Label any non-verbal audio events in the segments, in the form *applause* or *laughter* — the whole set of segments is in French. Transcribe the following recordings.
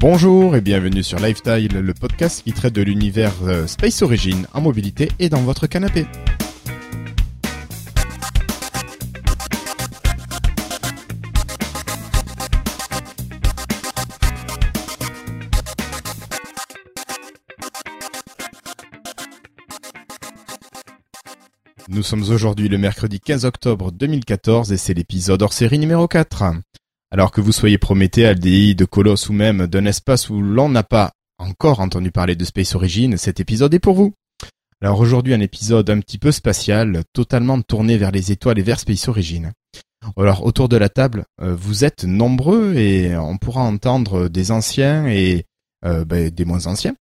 Bonjour et bienvenue sur Lifestyle, le podcast qui traite de l'univers euh, Space Origin en mobilité et dans votre canapé. Nous sommes aujourd'hui le mercredi 15 octobre 2014 et c'est l'épisode hors série numéro 4. Alors que vous soyez Prométhée, de Colosse ou même d'un espace où l'on n'a pas encore entendu parler de Space Origin, cet épisode est pour vous. Alors aujourd'hui un épisode un petit peu spatial, totalement tourné vers les étoiles et vers Space Origin. Alors autour de la table, euh, vous êtes nombreux et on pourra entendre des anciens et euh, ben, des moins anciens.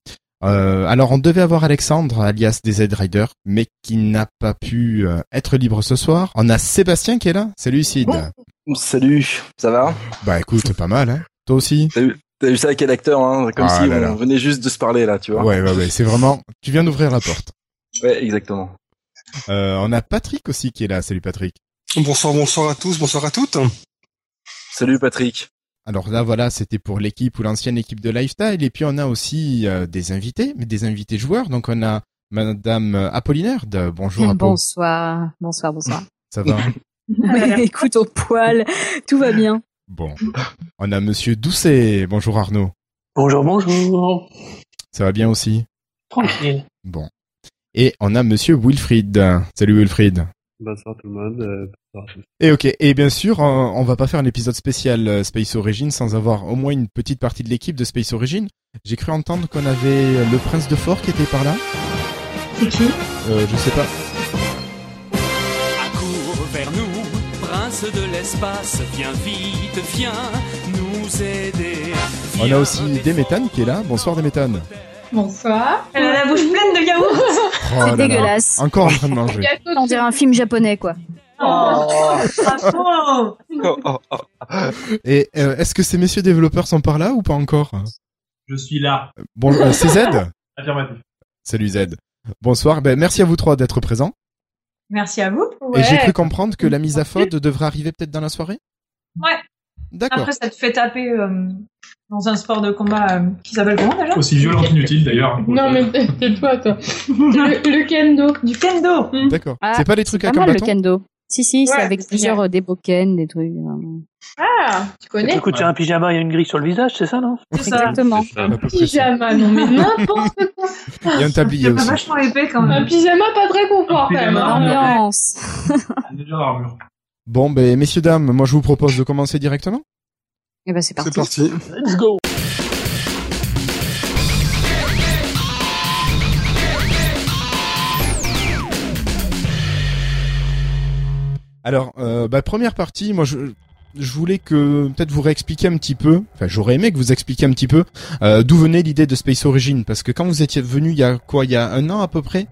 Euh, alors on devait avoir Alexandre alias DZ Rider, mais qui n'a pas pu être libre ce soir. On a Sébastien qui est là. Salut Sid. Salut, ça va? Bah écoute, pas mal, hein. Toi aussi? T'as vu, ça avec quel acteur, hein? Comme ah si on venait juste de se parler là, tu vois. Ouais, ouais, ouais. C'est vraiment. Tu viens d'ouvrir la porte. Ouais, exactement. Euh, on a Patrick aussi qui est là. Salut Patrick. Bonsoir, bonsoir à tous, bonsoir à toutes. Salut Patrick. Alors là, voilà, c'était pour l'équipe ou l'ancienne équipe de Lifestyle. Et puis on a aussi euh, des invités, mais des invités joueurs. Donc on a Madame Apollinaire. De... Bonjour. Bonsoir, bonsoir, bonsoir. Ça va? *laughs* *laughs* écoute au poil, tout va bien. Bon, on a Monsieur Doucet. Bonjour Arnaud. Bonjour, bonjour. Ça va bien aussi? Tranquille. Bon. Et on a Monsieur Wilfried. Salut Wilfried. Bonsoir tout le monde. Euh, et ok, et bien sûr, on, va pas faire un épisode spécial euh, Space Origin sans avoir au moins une petite partie de l'équipe de Space Origin. J'ai cru entendre qu'on avait le prince de Fort qui était par là. C'est qui? Euh, Je sais pas. De l'espace, viens vite, viens nous aider. On a aussi des méthanes qui est là. Bonsoir des méthanes. Bonsoir. Elle a la bouche pleine de yaourt. Oh c'est dégueulasse. Encore en train de manger. *laughs* On dirait un film japonais quoi. Oh, Et euh, est-ce que ces messieurs développeurs sont par là ou pas encore? Je suis là. Bonjour, euh, c'est Z *laughs* Affirmatif. Salut Z. Bonsoir. Ben, merci à vous trois d'être présents. Merci à vous. Et j'ai cru comprendre que la mise à faute devrait arriver peut-être dans la soirée? Ouais. D'accord. Après, ça te fait taper euh, dans un sport de combat euh, qui s'appelle comment déjà? Aussi violent qu'inutile d'ailleurs. *laughs* Non, mais c'est toi, toi. *laughs* le, kendo. Du kendo. D'accord. c'est pas les trucs à pas mal, le kendo. Si, si, c'est avec plusieurs euh, des boken, des trucs. Ah, tu connais Quand tu as un pyjama et une grille sur le visage, c'est ça, non C'est Exactement. Un pyjama, non mais n'importe quoi. Il y a un tablier aussi. vachement épais quand même. Un pyjama pas très confort quand même. Hein. Ambiance. *laughs* Bon, ben, messieurs, dames, moi je vous propose de commencer directement. Et eh ben c'est parti. C'est parti. Let's go. Alors, euh, bah, première partie, moi je, voulais que peut-être vous réexpliquiez un petit peu, enfin j'aurais aimé que vous expliquiez un petit peu euh, d'où venait l'idée de Space Origin, parce que quand vous étiez venu il y a quoi, il y a un an à peu près,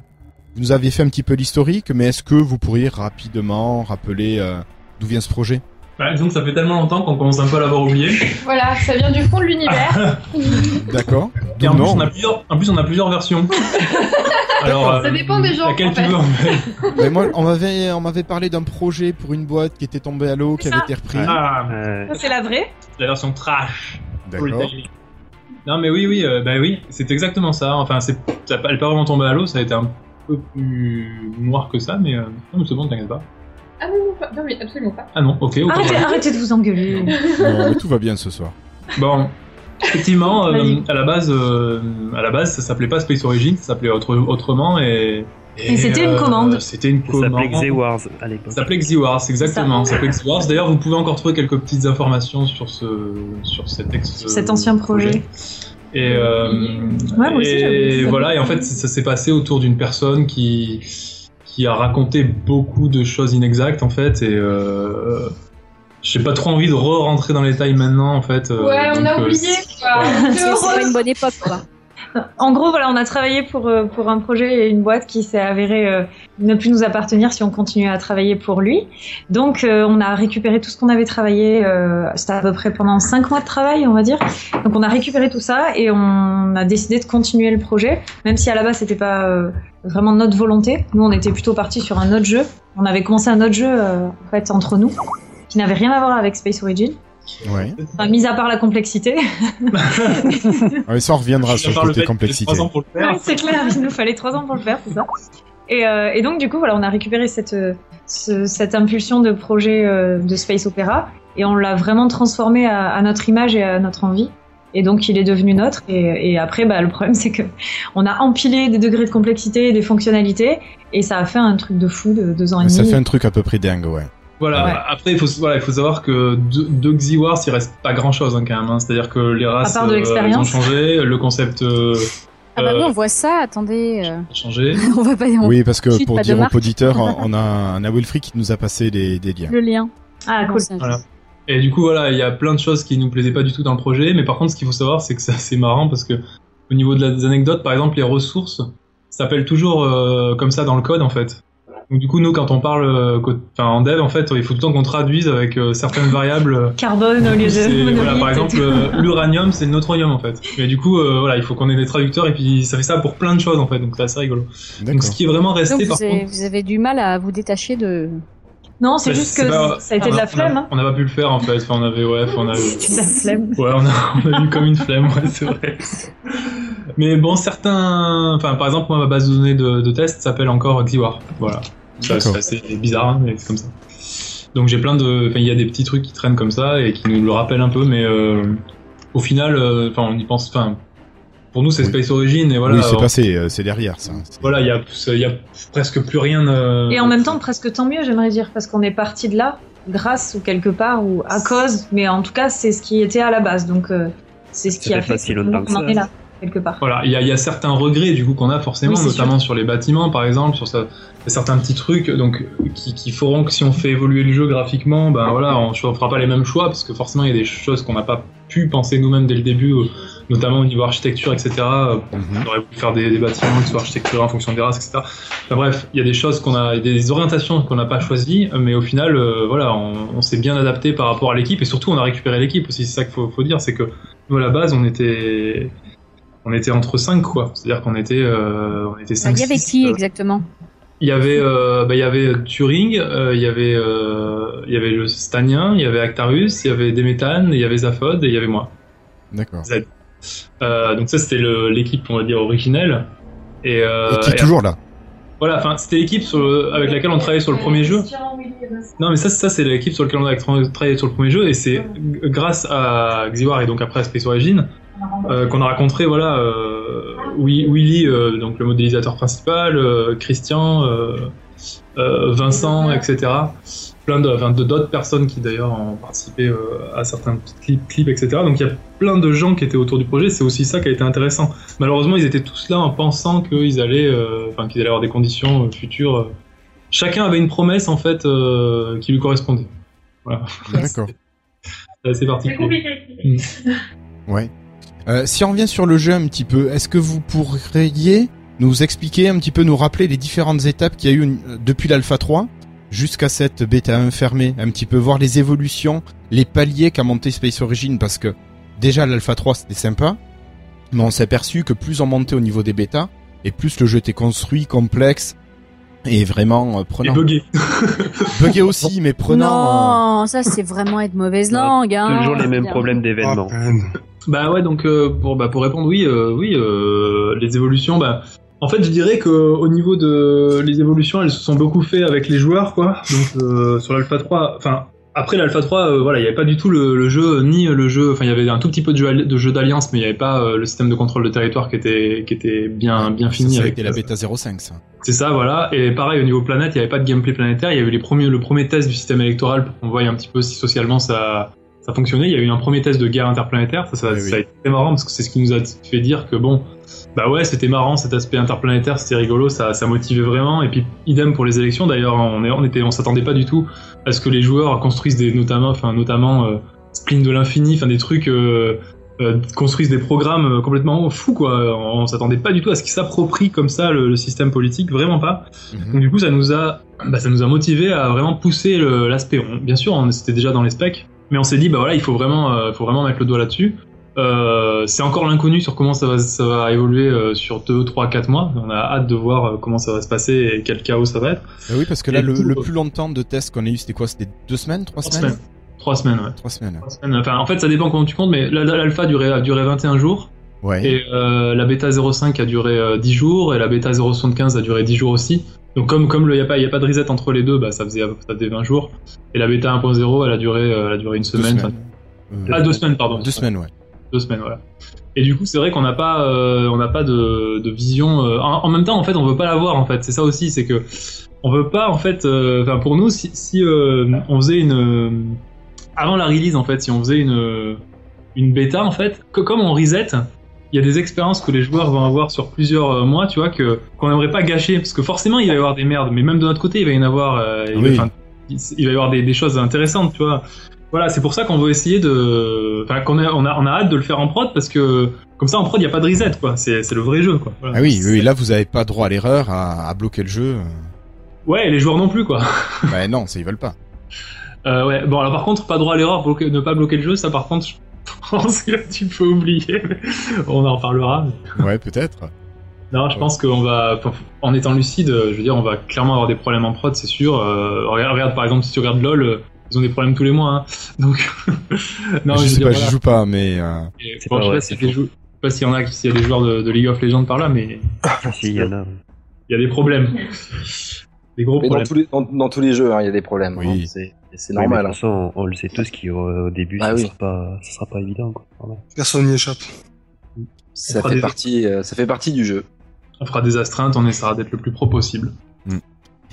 vous nous aviez fait un petit peu l'historique, mais est-ce que vous pourriez rapidement rappeler euh, d'où vient ce projet? Bah, disons que ça fait tellement longtemps qu'on commence un peu à l'avoir oublié. Voilà, ça vient du fond de l'univers. *laughs* D'accord. Et en plus, on a plusieurs, en plus, on a plusieurs versions. *laughs* Alors, ça dépend des gens. Laquelle en tu veux, en fait. *laughs* Mais moi, on m'avait, on m'avait parlé d'un projet pour une boîte qui était tombée à l'eau, qui avait été repris. Ah, Ça, c'est la vraie. la version trash. D'accord. Non, mais oui, oui, euh, bah oui, c'est exactement ça. Enfin, c'est, ça, elle pas vraiment tombée à l'eau, ça a été un peu plus noir que ça, mais, euh, non, mais c'est bon, t'inquiète pas. Ah non, non, pas- non, mais absolument pas. Ah non, ok, ok. Arrêtez, arrêtez de vous engueuler. Non, mais tout va bien ce soir. Bon, effectivement, euh, à la base, euh, à la base, ça s'appelait pas Space Origin, ça s'appelait autre- autrement et. Et c'était une commande. C'était une Ça commande. s'appelait Xewars à l'époque. Ça s'appelait Xewars, exactement. Ça s'appelait Xewars. D'ailleurs, vous pouvez encore trouver quelques petites informations sur ce, sur cet ex, Sur cet ancien projet. Et, euh, Ouais, aussi, vu et ça. voilà. Et en fait, ça s'est passé autour d'une personne qui, qui a raconté beaucoup de choses inexactes, en fait. Et euh, j'ai pas trop envie de re-rentrer dans les détails maintenant, en fait. euh, Ouais, on donc, a euh, oublié quoi. C'est *laughs* pas une bonne époque quoi. En gros, voilà, on a travaillé pour, euh, pour un projet et une boîte qui s'est avérée euh, ne plus nous appartenir si on continuait à travailler pour lui. Donc, euh, on a récupéré tout ce qu'on avait travaillé. C'était à peu près pendant cinq mois de travail, on va dire. Donc, on a récupéré tout ça et on a décidé de continuer le projet, même si à la base, c'était pas vraiment notre volonté. Nous, on était plutôt partis sur un autre jeu. On avait commencé un autre jeu, en fait, entre nous, qui n'avait rien à voir avec Space Origin. Ouais. Enfin, mis à part la complexité. *laughs* ouais, ça on reviendra sur le côté complexité. c'est clair, il nous fallait trois ans pour le faire, c'est ça. Et, euh, et, donc du coup, voilà, on a récupéré cette, ce, cette impulsion de projet euh, de space opéra et on l'a vraiment transformé à, à, notre image et à notre envie. Et donc il est devenu notre. Et, et après, bah, le problème *laughs* c'est que on a empilé des degrés de complexité et des fonctionnalités et ça a fait un truc de fou de deux ans et demi. Ça fait un truc à peu près dingue, ouais. Voilà. Après, il faut, voilà, il faut savoir que de, de Xiwars, il reste pas grand chose hein, quand même. Hein. C'est-à-dire que les races euh, ont changé, le concept. Euh, ah bah oui, on voit ça. Attendez. Euh... *laughs* On va pas. On... Oui, parce que pour dire aux auditeurs, *laughs* on a un Awilfree qui nous a passé des, des liens. Le lien. Ah cool. Voilà. Et du coup, voilà, il y a plein de choses qui nous plaisaient pas du tout dans le projet, mais par contre, ce qu'il faut savoir, c'est que c'est assez marrant parce que au niveau de la, des anecdotes, par exemple, les ressources s'appellent toujours euh, comme ça dans le code en fait. Donc du coup, nous, quand on parle, euh, enfin en dev, en fait, il faut tout le temps qu'on traduise avec euh, certaines variables. *laughs* Carbone au lieu de voilà, Par exemple, l'uranium, c'est le neutronium en fait. Mais du coup, voilà, il faut qu'on ait des traducteurs et puis ça fait ça pour plein de choses en fait. Donc c'est assez rigolo. Donc ce qui est vraiment resté, Donc, par vous avez, contre, vous avez du mal à vous détacher de. Non, c'est juste que pas, ça a été de la flemme. Hein. On n'a pas pu le faire en fait. Enfin, on avait, ouais, on a. *laughs* C'était de la flemme. Ouais, on a, on a eu comme une flemme, ouais, c'est vrai. *laughs* Mais bon, certains, enfin, par exemple, moi, ma base de données de, de test s'appelle encore Xiwar. Voilà. C'est assez bizarre, hein, mais c'est comme ça. Donc j'ai plein de, enfin, il y a des petits trucs qui traînent comme ça et qui nous le rappellent un peu, mais euh, au final, enfin, on y pense, enfin. Pour nous, c'est Oui. Space Origin et voilà. oui, c'est passé, euh, c'est derrière ça. Voilà, il y a, il y a presque plus rien. euh, Et en même temps, presque tant mieux, j'aimerais dire, parce qu'on est parti de là, grâce ou quelque part, ou à cause, mais en tout cas, c'est ce qui était à la base. Donc, euh, c'est ce qui a fait qu'on que en ça. est là, quelque part. Voilà, il y a, il y a certains regrets du coup qu'on a forcément, Oui, notamment sur les bâtiments par exemple, sur ça- certains petits trucs donc qui, qui feront que si on fait évoluer le jeu graphiquement, ben voilà, on ne fera pas les mêmes choix parce que forcément il y a des choses qu'on n'a pas pu penser nous-mêmes dès le début, notamment au niveau architecture, etc. euh, Mhm. On aurait voulu faire des, des bâtiments qui soient architecturés en fonction des races, etc. Enfin, bref, il y a des choses qu'on a, des orientations qu'on n'a pas choisies, mais au final, euh, voilà, on, on s'est bien adapté par rapport à l'équipe et surtout on a récupéré l'équipe aussi. C'est ça qu'il faut, faut dire, c'est que nous à la base on était, on était entre 5 quoi. C'est-à-dire qu'on était, euh, on était 5 Il y avait qui exactement? Il y avait, euh, bah, il y avait Turing, euh, il y avait, euh, il y avait le Stanien, il y avait Actarus, il y avait Demetan, il y avait Zaphod et il y avait moi. D'accord. Euh, donc ça c'était le- l'équipe on va dire originelle. Et, euh, Et qui est et toujours là? Voilà, enfin c'était l'équipe avec laquelle on travaillait sur le premier jeu. Non mais ça, ça c'est l'équipe sur laquelle on a tra- travaillé sur le premier jeu et c'est grâce à Xiwar et donc après à Space Origin euh, qu'on a rencontré voilà euh, Wi- Willy euh, donc le modélisateur principal, Christian, Vincent, etc. Plein de d'autres personnes qui d'ailleurs ont participé euh, à certains petits clips, clips, etc. Donc il y a plein de gens qui étaient autour du projet. C'est aussi ça qui a été intéressant. Malheureusement ils étaient tous là en pensant qu'ils allaient euh, enfin qu'ils allaient avoir des conditions euh, futures. euh. Chacun avait une promesse en fait euh, qui lui correspondait. Voilà. D'accord. *laughs* C'est particulier. compliqué. Ouais. Euh, si on revient sur le jeu un petit peu, est-ce que vous pourriez nous expliquer un petit peu, nous rappeler les différentes étapes qu'il y a eu une- euh, depuis l'Alpha 3 jusqu'à cette bêta 1 fermée, un petit peu voir les évolutions, les paliers qu'a monté Space Origin parce que déjà l'Alpha 3 c'était sympa, mais on s'est aperçu que plus on montait au niveau des bêtas et plus le jeu était construit, complexe et vraiment euh, Et prenant. buggé. *laughs* Bugué aussi, mais prenant. euh, Non, ça c'est vraiment être mauvaise langue. Hein. Toujours les mêmes Bien. problèmes d'événements. Ah. Bah ouais, donc euh, pour, bah, pour répondre, oui, euh, oui, euh, les évolutions, bah, en fait, je dirais que au niveau de les évolutions, elles se sont beaucoup fait avec les joueurs, quoi. Donc euh, sur l'Alpha 3, enfin après l'Alpha 3, euh, voilà, il n'y avait pas du tout le, le jeu ni le jeu, enfin il y avait un tout petit peu de jeu, alli- de jeu d'alliance, mais il n'y avait pas euh, le système de contrôle de territoire qui était qui était bien bien fini avec la bêta 05 ça. C'est ça, voilà. Et pareil, au niveau planète, il n'y avait pas de gameplay planétaire. Il y a eu les premiers, le premier test du système électoral pour qu'on voie un petit peu si socialement ça, ça fonctionnait. Il y a eu un premier test de guerre interplanétaire. Ça, ça, Oui, ça a été très marrant parce que c'est ce qui nous a fait dire que bon, bah ouais, c'était marrant cet aspect interplanétaire, c'était rigolo, ça, ça motivait vraiment. Et puis, idem pour les élections. D'ailleurs, on, est, on était, on s'attendait pas du tout à ce que les joueurs construisent des, notamment, enfin, notamment, euh, Spline de l'infini, enfin, des trucs, euh, euh, construisent des programmes euh, complètement fous, quoi. On, on s'attendait pas du tout à ce qu'ils s'approprient comme ça le, le système politique, vraiment pas. Mhm. Donc du coup, ça nous a, bah, ça nous a motivé à vraiment pousser l'aspect. Bien sûr, on c'était déjà dans les specs, mais on s'est dit, bah voilà, il faut vraiment, euh, faut vraiment mettre le doigt là-dessus. Euh, c'est encore l'inconnu sur comment ça va, ça va évoluer euh, sur 2, 3, 4 mois. On a hâte de voir euh, comment ça va se passer et quel chaos ça va être. Bah oui, parce que là, le, tout, le euh, plus longtemps de test qu'on a eu, c'était quoi? C'était deux semaines, trois Trois semaines, semaines. Trois semaines, ouais. Trois semaines. Trois semaines. Enfin, en fait, ça dépend comment tu comptes, mais l'alpha a duré, a duré 21 jours. Ouais. Et la bêta 05 a duré euh, 10 jours et la bêta 075 a duré 10 jours aussi. Donc comme comme il n'y a pas il a pas de reset entre les deux, bah ça faisait ça faisait 20 jours. Et la bêta 1.0 elle a duré euh, elle a duré une semaine. semaines. Enfin, ah deux semaines pardon. Deux semaines ouais. Deux semaines voilà. Et du coup c'est vrai qu'on n'a pas euh, on n'a pas de, de vision. euh, en, en même temps en fait on veut pas l'avoir en fait. C'est ça aussi c'est que on veut pas en fait. euh, Enfin pour nous si si euh, on faisait une avant la release en fait si on faisait une une bêta en fait que comme on reset il y a des expériences que les joueurs vont avoir sur plusieurs euh, mois, tu vois, que qu'on n'aimerait pas gâcher, parce que forcément il va y avoir des merdes, mais même de notre côté il va y en avoir, euh, il, Oui. va, il y avoir des, des choses intéressantes, tu vois. Voilà, c'est pour ça qu'on veut essayer de, enfin qu'on a, on a, on a hâte de le faire en prod parce que comme ça en prod il y a pas de reset, quoi. C'est, c'est le vrai jeu, quoi. Voilà. Ah oui, oui, là vous avez pas droit à l'erreur, à, à bloquer le jeu. Ouais, et les joueurs non plus, quoi. bah non, ça ils veulent pas. Euh, ouais. Bon alors par contre pas droit à l'erreur, bloquer- ne pas bloquer le jeu, ça par contre je pense que tu peux oublier. on en reparlera. mais- Ouais, peut-être. Non, je pense qu'on va, en étant lucide, je veux dire, on va clairement avoir des problèmes en prod, c'est sûr. Euh, regarde, regarde, par exemple, si tu regardes LoL, euh, ils ont des problèmes tous les mois. Hein. *laughs* Donc, *laughs* non, je veux sais dire, pas, voilà. j'y joue pas, mais euh, Et, C'est bon, pas je sais vrai, pas s'il y jou- je pas s'il en a, s'il y a des joueurs de, de League of Legends par là, mais Ah, si, il y en a. il y a des problèmes. *laughs* Des gros Mais dans problèmes. tous les, dans, dans tous les jeux, hein, il y a des problèmes. Oui. hein. C'est c'est Oui, mais normal. hein. on, on le sait tous qu'au début, Ah ça, oui. sera pas, ça sera pas évident. Quoi. Voilà. Personne n'y échappe. Ça fait des- partie, euh, ça fait partie du jeu. On fera des astreintes, on essaiera d'être le plus pro possible.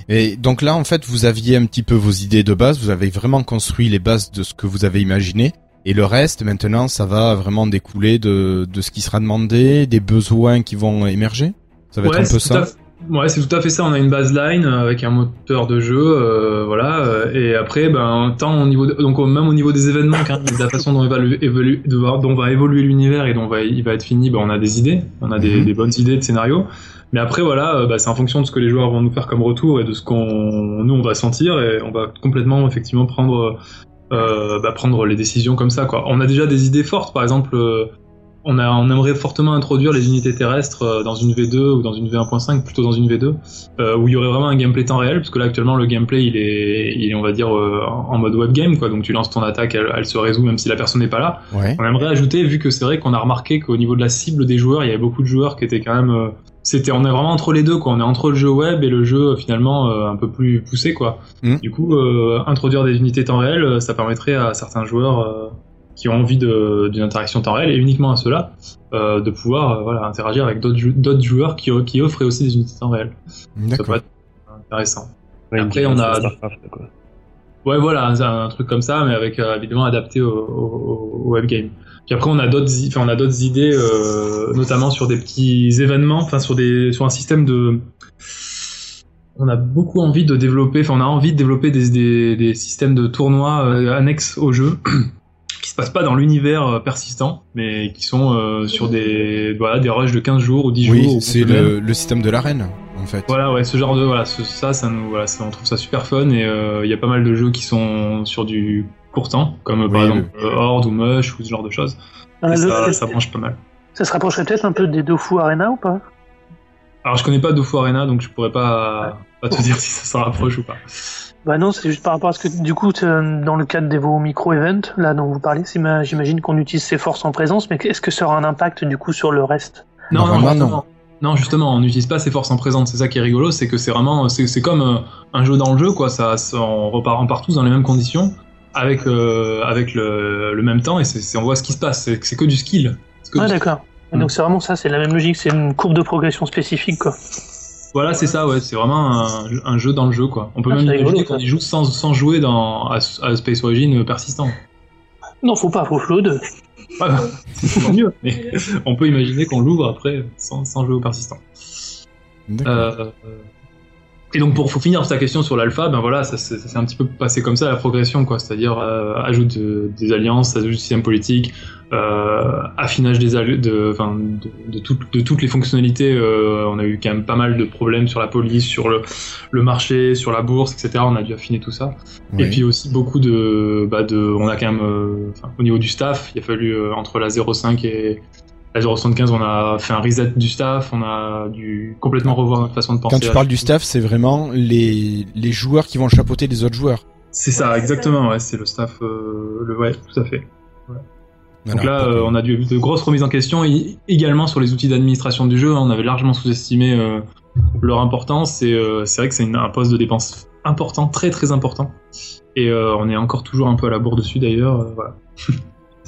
Et donc là, en fait, vous aviez un petit peu vos idées de base, vous avez vraiment construit les bases de ce que vous avez imaginé. Et le reste, maintenant, ça va vraiment découler de, de ce qui sera demandé, des besoins qui vont émerger? Ça va Ouais, être un peu c'est tout à ça? Ouais, c'est tout à fait ça. On a une baseline euh, avec un moteur de jeu, euh, voilà. euh, Et après, ben, tant au niveau, de- donc même au niveau des événements, de la façon dont, va le- évolue- de voir- dont va évoluer l'univers et dont va, il va être fini, ben, on a des idées, on a des, Mhm. des bonnes idées de scénario. Mais après, voilà, bah, c'est en fonction de ce que les joueurs vont nous faire comme retour et de ce qu'on, nous, on va sentir et on va complètement, effectivement, prendre, euh, bah, prendre les décisions comme ça, quoi. On a déjà des idées fortes, par exemple. euh, on, a, on aimerait fortement introduire les unités terrestres euh, dans une V2 ou dans une V1.5, plutôt dans une V2, euh, où il y aurait vraiment un gameplay temps réel, parce que là actuellement le gameplay il est, il est on va dire euh, en mode web game, quoi. Donc tu lances ton attaque, elle, elle se résout même si la personne n'est pas là. Ouais. On aimerait ajouter, vu que c'est vrai qu'on a remarqué qu'au niveau de la cible des joueurs, il y avait beaucoup de joueurs qui étaient quand même, euh, c'était, on est vraiment entre les deux, quoi. On est entre le jeu web et le jeu euh, finalement euh, un peu plus poussé, quoi. Mhm. Du coup, euh, introduire des unités temps réel, ça permettrait à certains joueurs euh, qui ont envie d'une interaction temps réel et uniquement à ceux-là euh, de pouvoir euh, voilà, interagir avec d'autres jou- d'autres joueurs qui, qui offrent aussi des unités temps réel. Ça peut D'accord. être intéressant. Ouais, Après, on a- quoi. Ouais, voilà, un, un truc comme ça, mais avec euh, évidemment adapté au, au, au web game. Puis après, on a d'autres, enfin, on a d'autres idées, euh, notamment sur des petits événements, enfin, sur des, sur un système de. On a beaucoup envie de développer, enfin, on a envie de développer des, des, des systèmes de tournois euh, annexes au jeu, pas dans l'univers euh, persistant, mais qui sont euh, sur des, voilà, des rushs de 15 jours ou 10 jours. Oui, ou c'est le, le système de l'arène, en fait. Voilà, ouais, ce genre de voilà, ce- ça, ça nous, voilà, ça, on trouve ça super fun et euh, il y a pas mal de jeux qui sont sur du court temps, comme par exemple Horde ou Mush ou ce genre de choses. Et ça, ça branche pas mal. Ça se rapprocherait peut-être un peu des Dofu Arena ou pas? Alors je connais pas Dofus Arena, donc je pourrais pas, pas te dire si ça s'en rapproche ou pas. Bah non, c'est juste par rapport à ce que du coup, euh, dans le cadre de vos micro-events, là dont vous parlez, j'imagine qu'on utilise ces forces en présence, mais est-ce que ça aura un impact du coup sur le reste? Non, non, Normalement, justement. Non, justement, on n'utilise pas ces forces en présence. C'est ça qui est rigolo, c'est que c'est vraiment, c'est c'est comme euh, un jeu dans le jeu, quoi. Ça, ça- on repart, on part tous dans les mêmes conditions, avec euh, avec le, le même temps, et on voit ce qui se passe. C'est que du skill. Que Ah d'accord. Donc c'est vraiment ça, c'est la même logique, c'est une courbe de progression spécifique quoi. Voilà, c'est ça, ouais. C'est vraiment un, un jeu dans le jeu, quoi. On peut Ah, même imaginer rigolo, qu'on y joue sans, sans jouer dans, à, à Space Origin persistant. Non, faut pas, faut flood. Ouais, c'est mieux, mais on peut imaginer qu'on l'ouvre après sans, sans jouer au persistant. D'accord. Euh, et donc pour, pour finir ta question sur l'alpha, ben voilà, ça, ça s'est un petit peu passé comme ça la progression, quoi. C'est-à-dire euh, ajout de- des alliances, ajout du système politique, euh, affinage des de, enfin, de, de, toutes- de toutes les fonctionnalités. euh, on a eu quand même pas mal de problèmes sur la police, sur le, le marché, sur la bourse, etc. On a dû affiner tout ça. Et puis aussi beaucoup de, bah de, on a quand même, euh, au niveau du staff, il a fallu entre la 05 et la 075, on a fait un reset du staff, on a dû complètement revoir notre façon de penser. Quand tu parles du staff, c'est vraiment les, les joueurs qui vont chapeauter les autres joueurs. C'est ça, exactement, ouais, c'est le staff, euh, le ouais, tout à fait. Donc là, euh, on a eu de grosses remises en question, et également sur les outils d'administration du jeu, hein, on avait largement sous-estimé euh, leur importance, et c'est vrai que c'est un poste de dépense important, très très important, et on est encore toujours un peu à la bourre dessus d'ailleurs, voilà.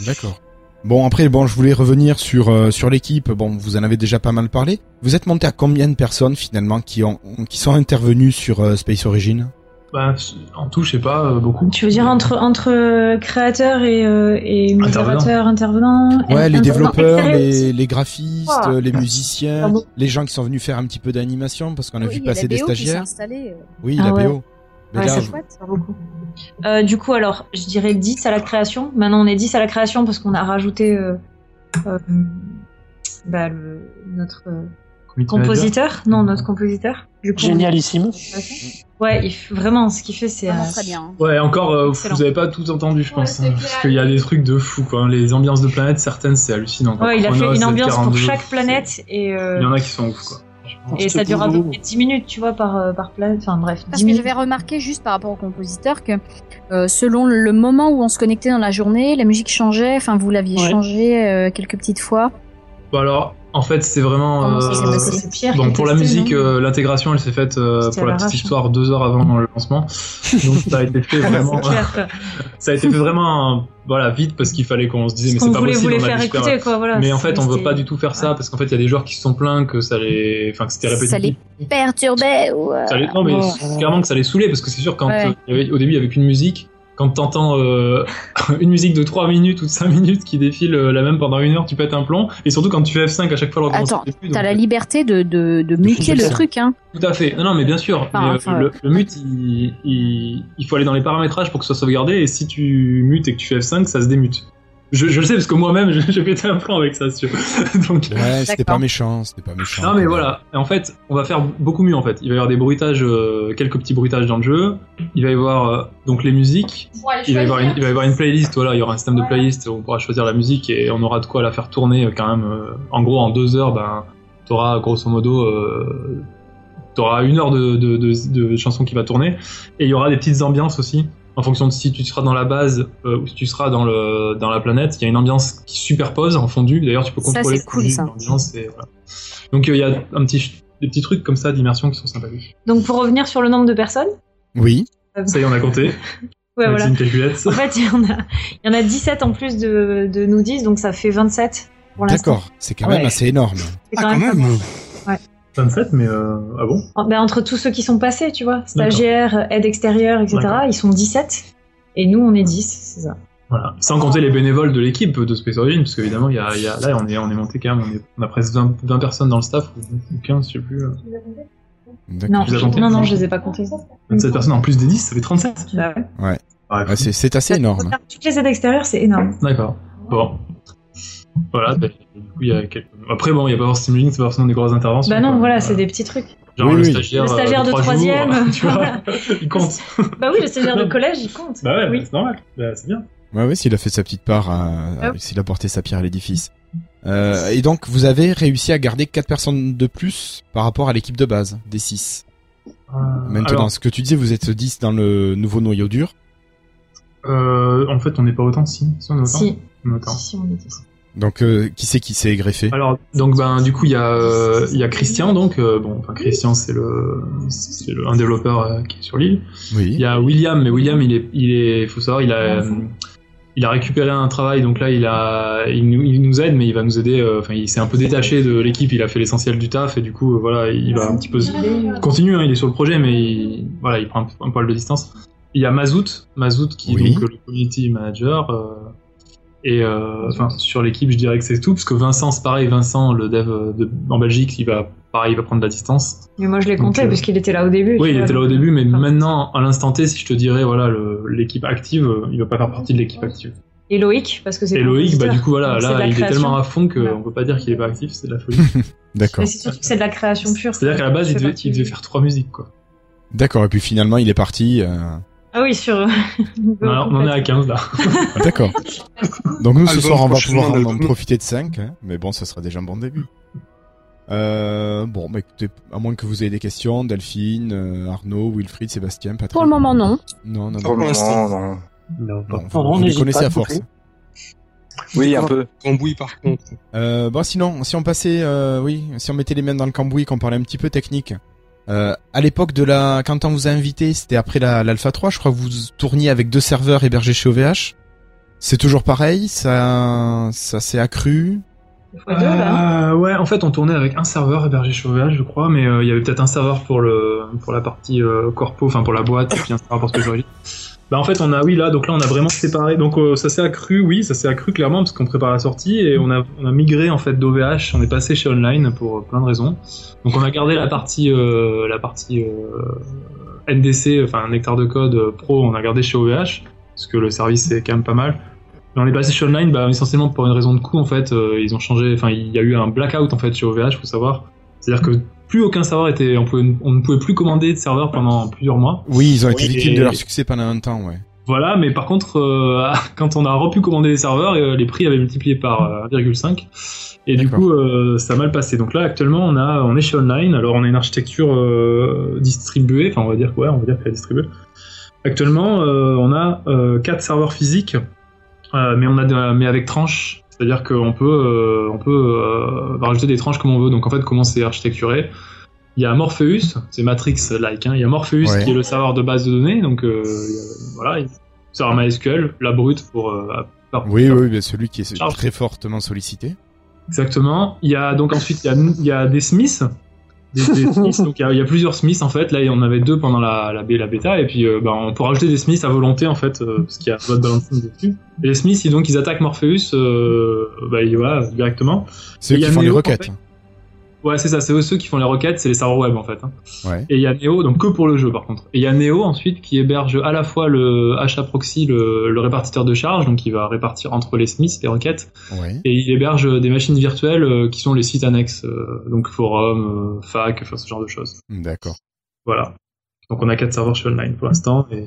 D'accord. Bon après bon je voulais revenir sur sur l'équipe bon vous en avez déjà pas mal parlé vous êtes monté à combien de personnes finalement qui ont qui sont intervenues sur Space Origin? Bah, en tout, je sais pas, euh, beaucoup. Tu veux dire entre, entre créateurs et, euh, et modérateurs, intervenants Ouais, les développeurs, les, les graphistes, les musiciens, les gens qui sont venus faire un petit peu d'animation parce qu'on a vu passer des stagiaires. Euh. Oui, la BO. Ouais, c'est chouette, beaucoup. Euh, du coup, alors, je dirais 10 à la création. Maintenant, on est 10 à la création parce qu'on a rajouté euh, euh, bah, le, notre compositeur. Non, notre compositeur. Du coup, Génialissime. Ouais, vraiment, ce qu'il fait, c'est euh, très bien. Ouais, encore, euh, vous avez pas tout entendu, je pense, hein, parce qu'il y a des trucs de fou, quoi. Les ambiances de planètes, certaines, c'est hallucinant. Ouais, il a fait une ambiance pour chaque planète et. Euh, il y en a qui sont ouf, quoi. Et ça dure à peu près 10 minutes, tu vois, par, par planète. Enfin, bref. Parce que j'avais remarqué, juste par rapport au compositeur, que selon le moment où on se connectait dans la journée, la musique changeait. Enfin, vous l'aviez changé quelques petites fois. Bon, alors, en fait, c'est vraiment. Euh, donc pour la musique, euh, l'intégration, elle s'est faite euh, pour la petite histoire deux heures avant le lancement. Donc ça a été fait *laughs* vraiment. *laughs* ça a été fait vraiment voilà vite parce qu'il fallait qu'on se disait mais c'est pas possible. On faire écouter, quoi, voilà, mais en fait, on veut pas du tout faire ça parce qu'en fait, il y a des joueurs qui se sont plaints que ça les, enfin que c'était répétitif. Ça les perturbait ou. Ça les... Non mais clairement que ça les saoulait parce que c'est sûr quand au début il y avait qu'une musique quand t'entends euh, *laughs* une musique de 3 minutes ou de 5 minutes qui défile euh, la même pendant une heure, tu pètes un plomb. Et surtout quand tu fais F5 à chaque fois. Attends, t'as la liberté de, de, de muter le truc, hein. Tout à fait. Non, non, mais bien sûr. Euh, le, le, mute, il, il, il, faut aller dans les paramétrages pour que ce soit sauvegardé. Et si tu mutes et que tu fais F5, ça se démute. Je, je, le sais parce que moi-même *laughs* j'ai pété un plan avec ça. *laughs* Donc ouais, c'était pas méchant, c'était pas méchant. Non mais voilà. en fait, on va faire beaucoup mieux en fait. Il va y avoir des bruitages, euh, quelques petits bruitages dans le jeu. Il va y avoir euh, donc les musiques. Il va, y avoir une, il va y avoir une playlist. Voilà, il y aura un système de playlist. Où on pourra choisir la musique et on aura de quoi la faire tourner euh, quand même. en gros, en deux heures, ben, t'auras grosso modo. T'auras une heure de, de, de, de chansons qui va tourner et il y aura des petites ambiances aussi en fonction de si tu seras dans la base euh, ou si tu seras dans, le, dans la planète, il y a une ambiance qui superpose en fondu. D'ailleurs, tu peux contrôler ça, cool, ça. Donc, euh, il y a un petit, des petits trucs comme ça d'immersion qui sont sympathiques. Donc, pour revenir sur le nombre de personnes. Oui. Euh, ça y est, on a compté. *laughs* ouais, voilà. Une calculette. En fait, il y, en a, il y en a 17 en plus de, de nous 10, donc ça fait 27 pour l'instant. D'accord, c'est quand même assez énorme. Ah, quand, même. Ouais. 27, mais euh, ah bon? Ben, Entre tous ceux qui sont passés, tu vois, stagiaires, aide extérieure, etc., ils sont 17. Et nous, on est 10, c'est ça. Voilà. Sans compter les bénévoles de l'équipe de Space Origin, parce qu'évidemment, il y a, y a, là, on est, on est monté quand même, on, est, on a presque 20, 20, personnes dans le staff, ou 15, je sais plus. Euh. Non, non, non, je les ai pas comptés. 27 personnes en plus des 10, ça fait 37 bah Ouais. ouais. c'est assez énorme. Toutes les aides extérieures, c'est énorme. D'accord. Bon. Voilà, bah, du coup, il y a quelques... Après, bon, il n'y a pas forcément c'est pas forcément des grosses interventions. Bah non, voilà, c'est des petits trucs. Genre le stagiaire, le stagiaire de, troisième, *laughs* tu vois, *laughs* il compte. bah oui, le stagiaire de collège, il compte. Bah ouais, oui. c'est normal, bah, c'est bien. Ouais, ouais, s'il a fait sa petite part, ah s'il a porté sa pierre à l'édifice. Euh, et donc, vous avez réussi à garder 4 personnes de plus par rapport à l'équipe de base, des 6. Euh, Maintenant, ce que tu disais, vous êtes 10 dans le nouveau noyau dur. Euh, en fait, on n'est pas autant, si. Si, on est autant. Si, on est autant. Si, si, on est 10. Donc euh, qui c'est qui s'est greffé Alors donc ben du coup il y a euh, il y a Christian donc euh, bon enfin Christian c'est le c'est le, un développeur qui est sur l'île. Oui. Il y a William mais William il est il est faut savoir il a il a récupéré un travail donc là il a il nous, il nous aide mais il va nous aider enfin il s'est un peu détaché de l'équipe il a fait l'essentiel du taf et du coup voilà il va un petit peu il continue hein, il est sur le projet mais il, voilà il prend un, un poil de distance. Il y a Mazout Mazout qui est donc le community manager et euh, enfin sur l'équipe, je dirais que c'est tout, parce que Vincent, c'est pareil, Vincent, le dev de, en Belgique, il va pareil, il va prendre de la distance. Mais moi je l'ai compté, euh, parce qu'il était là au début. Oui, il était là au début, mais maintenant, à l'instant T, si je te dirais, voilà, l'équipe active, il va pas faire partie de l'équipe active. Et Loïc, parce que c'est. Et Loïc, bah du coup voilà, là il est tellement à fond qu'on peut pas dire qu'il est pas actif, c'est de la folie. *laughs* D'accord. Mais c'est surtout que c'est de la création pure. C'est-à-dire qu'à la base il devait, il devait, faire trois musiques quoi. D'accord, et puis finalement il est parti. Euh... Ah oui, sur. *laughs* Alors, on en est à 15 là. *laughs* D'accord. Donc nous, ce soir, on va pouvoir en, profiter de 5, hein, mais bon, ça sera déjà un bon début. Euh, bon, bah écoutez, à moins que vous ayez des questions, Delphine, euh, Arnaud, Wilfried, Sébastien, Patrick. Pour le moment, non. Non, non, Pour non. le moment, non. Non, vous, non, vous les connaissez pas, à force. Oui, un peu. Cambouis par contre. Euh, bon, sinon, si on passait, euh, oui, si on mettait les mains dans le cambouis, qu'on parlait un petit peu technique. Euh, à l'époque de la, quand on vous a invité, c'était après la, l'Alpha 3, je crois que vous tourniez avec deux serveurs hébergés chez OVH. C'est toujours pareil, ça, ça s'est accru. Là. Euh, ouais, en fait, on tournait avec un serveur hébergé chez OVH, je crois, mais euh, il y avait peut-être un serveur pour le pour la partie euh, corpo, enfin pour la boîte, et puis un serveur pour Special Origin. Bah en fait, on a oui là, donc là on a vraiment séparé. Donc euh, ça s'est accru, oui, ça s'est accru clairement parce qu'on prépare la sortie et on a on a migré en fait d'OVH, on est passé chez Online pour euh, plein de raisons. Donc on a gardé la partie euh, la partie NDC, enfin Nectar de code pro, on a gardé chez OVH parce que le service est quand même pas mal. Mais on est passé chez Online, bah, essentiellement pour une raison de coût en fait. ils ont changé, enfin il y a eu un blackout en fait chez OVH, faut savoir. C'est-à-dire que plus aucun serveur était, on, pouvait- on ne pouvait plus commander de serveur pendant plusieurs mois. Oui, ils ont été Oui, victimes et- de leur succès pendant un temps, ouais. Voilà, mais par contre, euh, *laughs* quand on a repu commander des serveurs, euh, les prix avaient multiplié par euh, 1,5. Et du coup, euh, ça a mal passé. Donc là, actuellement, on a, on est chez Online. Alors, on a une architecture euh, distribuée. Enfin, on va dire que ouais, on va dire qu'elle est distribuée. Actuellement, euh, on a euh, quatre serveurs physiques, euh, mais on a, de- mais avec tranches. C'est-à-dire qu'on peut, euh, on peut euh, rajouter des tranches comme on veut. Donc en fait, comment c'est architecturé? Il y a Morpheus, c'est Matrix-like. Hein. Il y a Morpheus Ouais. qui est le serveur de base de données. Donc euh, voilà, il- serveur MySQL, la brute pour. euh, Oui, oui, mais celui qui est Charge. très fortement sollicité. Exactement. Il y a donc ensuite il y a, il y a des Smiths. Des, des Smiths. Donc il y, a, il y a plusieurs Smiths en fait. Là il y en avait deux pendant la, la, bêta et puis euh, bah, on peut rajouter des Smiths à volonté en fait euh, parce qu'il y a load balancing dessus. Et les Smiths ils, donc ils attaquent Morpheus euh, bah, voilà directement. C'est eux qui font les Neo, en requêtes. fait. Ouais c'est ça. C'est eux ceux qui font les requêtes. C'est les serveurs web en fait. hein. Ouais. Et il y a Neo, donc que pour le jeu par contre. Et il y a Neo ensuite qui héberge à la fois le HA proxy, le, le répartiteur de charge, donc il va répartir entre les Smiths les requêtes, Ouais. et il héberge des machines virtuelles euh, qui sont les sites annexes, euh, donc forum, euh, fac, enfin ce genre de choses. D'accord. Voilà. Donc on a quatre serveurs chez Online pour l'instant. Et...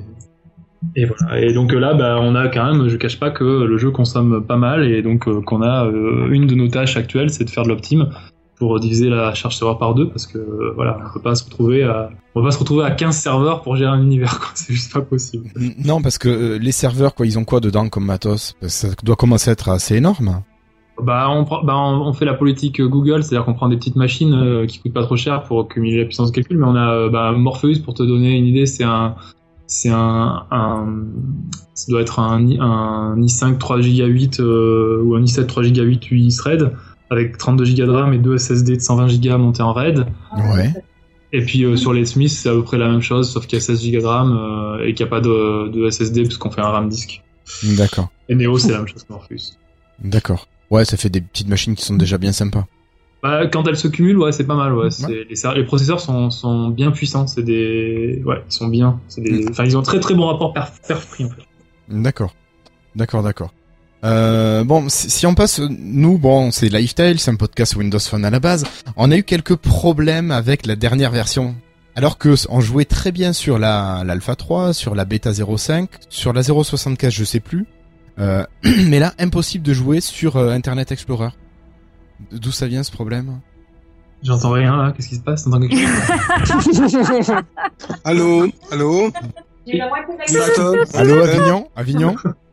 Et voilà. Et donc là, bah, on a quand même, je cache pas que le jeu consomme pas mal et donc euh, qu'on a euh, une de nos tâches actuelles, c'est de faire de l'optime pour diviser la charge serveur par deux parce que voilà, on peut pas se retrouver à, on pas se retrouver à 15 serveurs pour gérer un univers, quoi. *laughs* C'est juste pas possible. Non, parce que euh, les serveurs, quoi, ils ont quoi dedans comme matos? Ça doit commencer à être assez énorme. Bah, on, bah, on, fait la politique euh, Google, c'est-à-dire qu'on prend des petites machines euh, qui coûtent pas trop cher pour cumuler la puissance de calcul, mais on a euh, bah, Morpheus pour te donner une idée, c'est un, c'est un, un, ça doit être un, i- un i5 3 Go 8 euh, ou un i7 3 Go 8 8 thread avec 32 Go de RAM et deux SSD de 120 Go montés en RAID. Ouais. Et puis euh, sur les Smiths, c'est à peu près la même chose, sauf qu'il y a 16 Go de RAM euh, et qu'il n'y a pas de, de SSD parce qu'on fait un RAM disque. D'accord. Et Neo, c'est la même chose que Morpheus. D'accord. Ouais, ça fait des petites machines qui sont déjà bien sympas. Bah, quand elles se cumulent, ouais, c'est pas mal. Ouais. Les, processeurs sont, sont bien puissants. C'est des, ouais, ils sont bien. Des, enfin, ils ont un très très bon rapport perf, perf-prix en fait. D'accord. D'accord, d'accord. Euh, bon, si si on passe, nous, bon, c'est Lifestyle, c'est un podcast Windows Phone à la base. On a eu quelques problèmes avec la dernière version. Alors que on jouait très bien sur la l'Alpha 3, sur la Beta 05, sur la 0.75, je sais plus. Euh, *clears throat* mais là, impossible de jouer sur euh, Internet Explorer. D'où ça vient ce problème? J'entends rien là. Qu'est-ce qui se passe? T'entends quelque chose? *laughs* Allô? Allô? Allô, Avignon? Avignon? *laughs*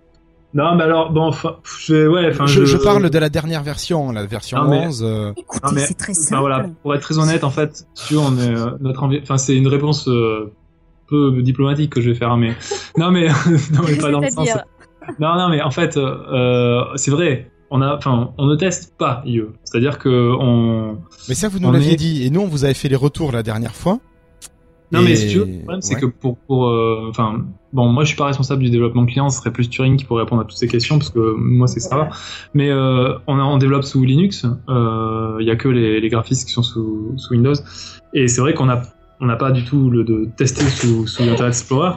Non, mais alors, bon, enfin, je, ouais, enfin, je, je parle de la dernière version, la version Non, mais- 11. euh, Non, mais, c'est très simple. voilà, pour être très honnête, en fait, si on est, euh, notre envi- enfin, c'est une réponse euh, peu diplomatique que je vais faire, mais *laughs* non, mais *laughs* non, mais pas dans le sens. Non, non, mais en fait, euh, euh, c'est vrai. On a, enfin, on ne teste pas IE. C'est-à-dire que on. Mais ça, vous nous l'aviez est- dit. Et nous, on vous avait fait les retours la dernière fois. Non, mais si tu veux, le problème, c'est ouais. que pour, pour, euh, enfin, bon, moi, je suis pas responsable du développement client. Ce serait plus Turing qui pourrait répondre à toutes ces questions parce que moi, c'est ça. Mais euh, on, a, on développe sous Linux. euh, Il y a que les, les graphismes qui sont sous, sous Windows. Et c'est vrai qu'on a on n'a pas du tout le de tester sous, sous Internet Explorer.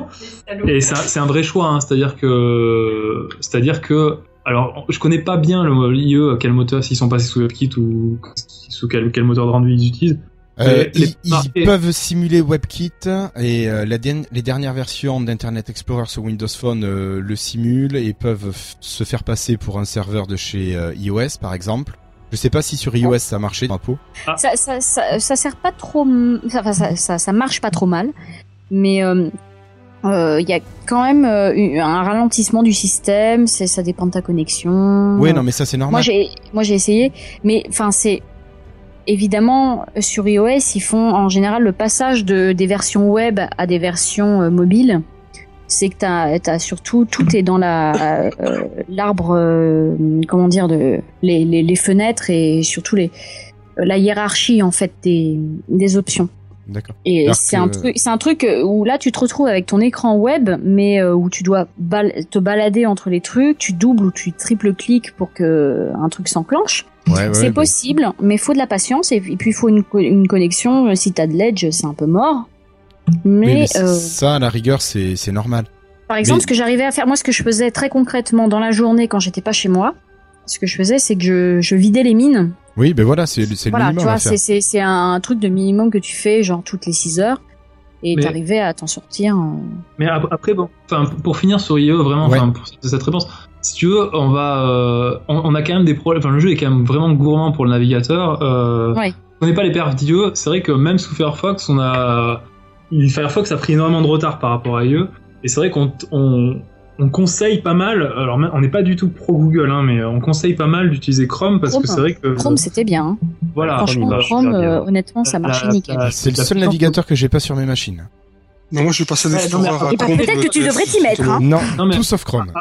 Et c'est un vrai choix, hein, c'est-à-dire que, c'est-à-dire que, alors, je connais pas bien le l'IE, quel moteur, s'ils sont passés sous WebKit ou sous quel, quel moteur de rendu ils utilisent. Euh, les- ils, peuvent simuler WebKit et euh, la les dernières versions d'Internet Explorer sur Windows Phone euh, le simulent et peuvent se faire passer pour un serveur de chez euh, iOS par exemple. Je sais pas si sur iOS ça marchait. Ah. Ça, ça, ça, ça, sert pas trop, enfin, ça, ça, ça, marche pas trop mal, mais il euh, y a quand même un ralentissement du système. Ça dépend de ta connexion. Oui, non, mais ça c'est normal. Moi j'ai, moi j'ai essayé, mais enfin c'est évidemment, sur iOS, ils font en général le passage de, des versions web à des versions euh, mobiles. C'est que t'as as surtout tout est dans euh, l'arbre euh, comment dire de les, fenêtres et surtout la hiérarchie en fait des options. D'accord. Et c'est un truc, c'est un truc où là tu te retrouves avec ton écran web, mais où tu dois te balader entre les trucs, tu doubles ou tu triple cliques pour que un truc s'enclenche c'est possible, mais il faut de la patience et puis il faut une, une connexion. Si t'as de l'edge, c'est un peu mort. Mais, euh, ça, à la rigueur, c'est normal. Par exemple, ce que j'arrivais à faire, moi, ce que je faisais très concrètement dans la journée quand j'étais pas chez moi, ce que je faisais, c'est que je, je, vidais les mines. Oui, ben voilà, c'est le minimum. Tu vois, c'est un truc de minimum que tu fais, genre toutes les 6 heures et t'arrivais à t'en sortir. Mais après, bon, pour finir sur IE, vraiment, pour cette réponse, si tu veux, on va, euh, on, a quand même des problèmes. Enfin, le jeu est quand même vraiment gourmand pour le navigateur. Euh, On n'est pas les perfs d'IE. C'est vrai que même sous Firefox, on a, Firefox a pris énormément de retard par rapport à IE. Et c'est vrai qu'on on, conseille pas mal. Alors, on n'est pas du tout pro Google, hein, mais on conseille pas mal d'utiliser Chrome parce que c'est vrai que Chrome c'était bien. Hein. Voilà. Franchement, Chrome, euh, honnêtement, ça marchait nickel. C'est le seul navigateur que j'ai pas sur mes machines. Non, moi je vais passer des ouais, Peut-être que tu devrais t'y mettre. Hein. Non, non mais... tout sauf Chrome.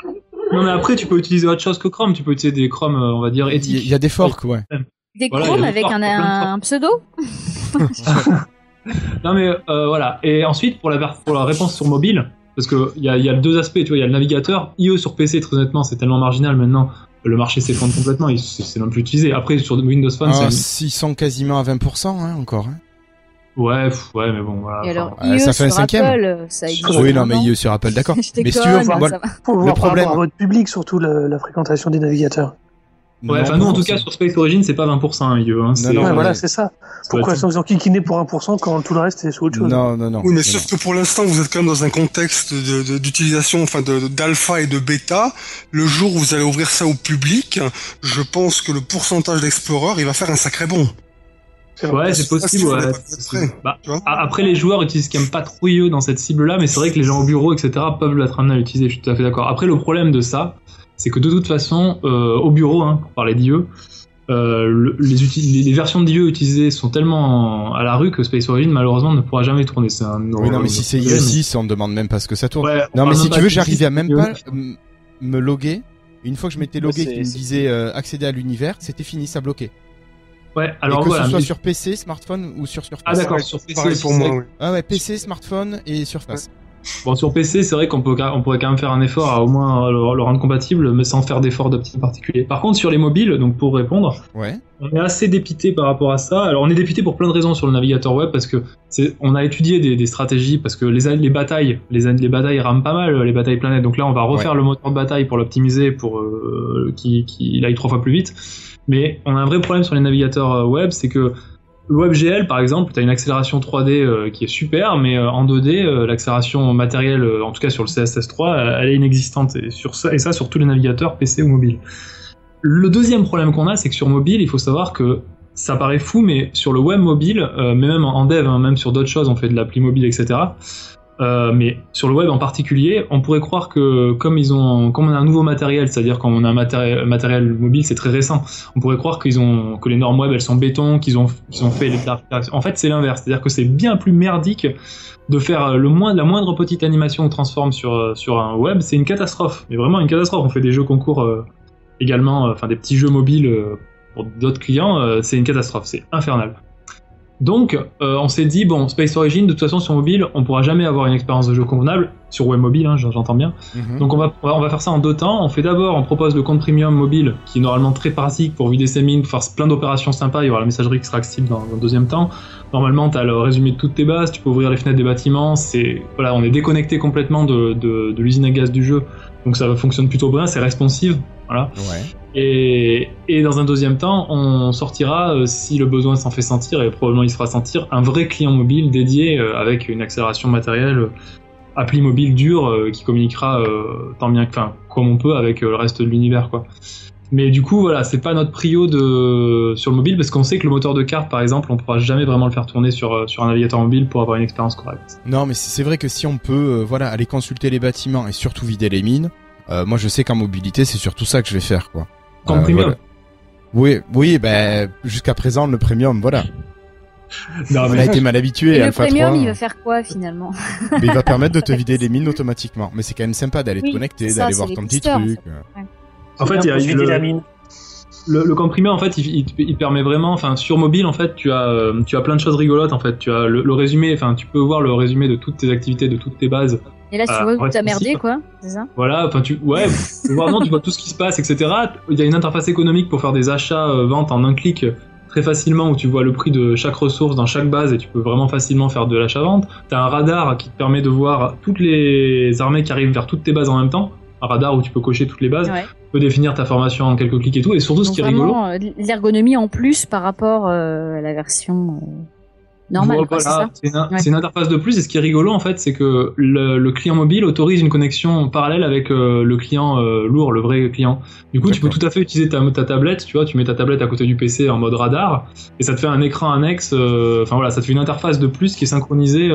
Non, mais après, tu peux utiliser autre chose que Chrome. Tu peux utiliser des Chrome, euh, on va dire, éthiques. Il y a des forks, ouais. Des Chrome avec un, pseudo? *laughs* Non, mais euh, voilà. Et ensuite, pour la, pour la réponse sur mobile, parce qu'il y a, y a deux aspects, tu vois, il y a le navigateur. IE sur PC, très honnêtement, c'est tellement marginal maintenant. Le marché s'effondre complètement, c'est non plus utilisé. Après, sur Windows Phone, ah, c'est. Ils sont quasiment à 20%, hein, encore. Hein. Ouais, ouais, mais bon, voilà. Et alors, IE ça fait un cinquième. Apple, ça existe. Oui, non, mais IE sur Apple, d'accord. *laughs* mais si tu veux, voir, le problème. votre public, surtout la, fréquentation des navigateurs. Ouais, enfin, nous, en tout cas, sur Space Origin, c'est pas 20% IE. Hein, non, non, voilà, c'est ça. Pourquoi sont ils enquiquinés pour 1% quand tout le reste est sur autre chose? Non, non, non. Oui, mais sauf que pour l'instant, vous êtes quand même dans un contexte d'utilisation, enfin, d'alpha et de bêta. Le jour où vous allez ouvrir ça au public, je pense que le pourcentage d'Explorer, il va faire un sacré bond. Ouais, c'est possible. Ouais. Bah, après, les joueurs utilisent quand même pas trop IE dans cette cible-là, mais c'est vrai que les gens au bureau, etc., peuvent l'être amenés à l'utiliser. Je suis tout à fait d'accord. Après, le problème de ça, c'est que de toute façon, euh, au bureau, hein, pour parler d'IE, euh, les, les, versions d'IE utilisées sont tellement à la rue que Space Origin malheureusement ne pourra jamais tourner. C'est un oui, non, mais si c'est IE 6, on ne demande même pas ce que ça tourne. non, mais si tu veux, j'arrivais à même pas me loguer. Une fois que je m'étais logué, qui me disait euh, accéder à l'univers, c'était fini, ça bloquait. Ouais, alors que ce soit sur PC, smartphone ou sur Surface. Ah d'accord, sur PC pour moi. Ah ouais, PC, smartphone et Surface. Bon, sur PC, c'est vrai qu'on peut, on pourrait quand même faire un effort à au moins le, rendre compatible, mais sans faire d'effort d'optique particulier. Par contre, sur les mobiles, donc pour répondre, ouais. on est assez dépité par rapport à ça. Alors, on est dépité pour plein de raisons sur le navigateur web parce que on a étudié des, des, stratégies parce que les, les batailles, les, les batailles rament pas mal, les batailles planètes. Donc là, on va refaire le moteur de bataille pour l'optimiser pour euh, qu'il qui aille trois fois plus vite. Mais on a un vrai problème sur les navigateurs euh, web, c'est que le WebGL, par exemple, tu as une accélération 3D euh, qui est super, mais euh, en 2D, l'accélération matérielle, en tout cas sur le CSS3, elle est inexistante. Et, sur ça, et sur tous les navigateurs PC ou mobile. Le deuxième problème qu'on a, c'est que sur mobile, il faut savoir que ça paraît fou, mais sur le web mobile, mais même en dev, hein, même sur d'autres choses, on fait de l'appli mobile, etc. Euh, mais sur le web en particulier, on pourrait croire que comme ils ont, comme on a un nouveau matériel, c'est-à-dire quand on a un matériel, mobile, c'est très récent, on pourrait croire que les normes web elles sont béton, qu'ils ont, ont fait les En fait, c'est l'inverse, c'est-à-dire que c'est bien plus merdique de faire la moindre petite animation ou transforme sur sur un web, c'est une catastrophe, mais vraiment une catastrophe. On fait des jeux concours euh, également, euh, enfin des petits jeux mobiles pour d'autres clients, c'est une catastrophe, c'est infernal. Donc, euh, on s'est dit, bon, Space Origin, de toute façon, sur mobile, on pourra jamais avoir une expérience de jeu convenable, sur web mobile, hein, j'entends bien. Mhm. Donc, on va, on va faire ça en deux temps. On fait d'abord, on propose le compte premium mobile, qui est normalement très pratique pour vider ses mines, pour faire plein d'opérations sympas. Il y aura la messagerie qui sera accessible dans, le deuxième temps. Normalement, tu as le résumé de toutes tes bases, tu peux ouvrir les fenêtres des bâtiments. C'est, voilà, on est déconnecté complètement de, de, de l'usine à gaz du jeu. Donc, ça fonctionne plutôt bien, c'est responsive. Voilà. Ouais. Et, et, dans un deuxième temps, on sortira, euh, si le besoin s'en fait sentir, et probablement il se fera sentir, un vrai client mobile dédié euh, avec une accélération matérielle, euh, appli mobile dure qui communiquera tant bien que, enfin, comme on peut avec le reste de l'univers, quoi. Mais du coup, voilà, c'est pas notre prio de sur le mobile parce qu'on sait que le moteur de carte, par exemple, on pourra jamais vraiment le faire tourner sur euh, sur un navigateur mobile pour avoir une expérience correcte. Non, mais c'est vrai que si on peut, euh, voilà, aller consulter les bâtiments et surtout vider les mines, euh, moi je sais qu'en mobilité, c'est surtout ça que je vais faire, quoi. Comme premium. Oui, oui, ben jusqu'à présent le premium, voilà. *laughs* Non, on a été mal habitué. Le premium, il va faire quoi finalement *laughs* mais Il va permettre de te vider les mines automatiquement. Mais c'est quand même sympa d'aller te connecter, d'aller voir ton petit truc. En fait, il y a le, le, le, comprimé, en fait, il, il, permet vraiment, enfin, sur mobile, en fait, tu as, euh, tu as plein de choses rigolotes, en fait. Tu as le, résumé, enfin, tu peux voir le résumé de toutes tes activités, de toutes tes bases. Et là, tu vois où t'as merdé, quoi, c'est ça? Voilà, enfin, tu, ouais, *laughs* tu vois, non, tu vois tout ce qui se passe, etc. Il y a une interface économique pour faire des achats, euh, ventes en un clic très facilement où tu vois le prix de chaque ressource dans chaque base et tu peux vraiment facilement faire de l'achat-vente. T'as un radar qui te permet de voir toutes les armées qui arrivent vers toutes tes bases en même temps un radar où tu peux cocher toutes les bases. Tu peux définir ta formation en quelques clics et tout. Et surtout, ce qui est rigolo. Euh, l'ergonomie en plus par rapport euh, à la version. Euh, normale, c'est une, interface de plus et ce qui est rigolo en fait c'est que le, client mobile autorise une connexion parallèle avec le client lourd, le vrai client. Du coup tu peux tout à fait utiliser ta, ta, tablette, tu vois, tu mets ta tablette à côté du PC en mode radar et ça te fait un écran annexe, enfin voilà, ça te fait une interface de plus qui est synchronisée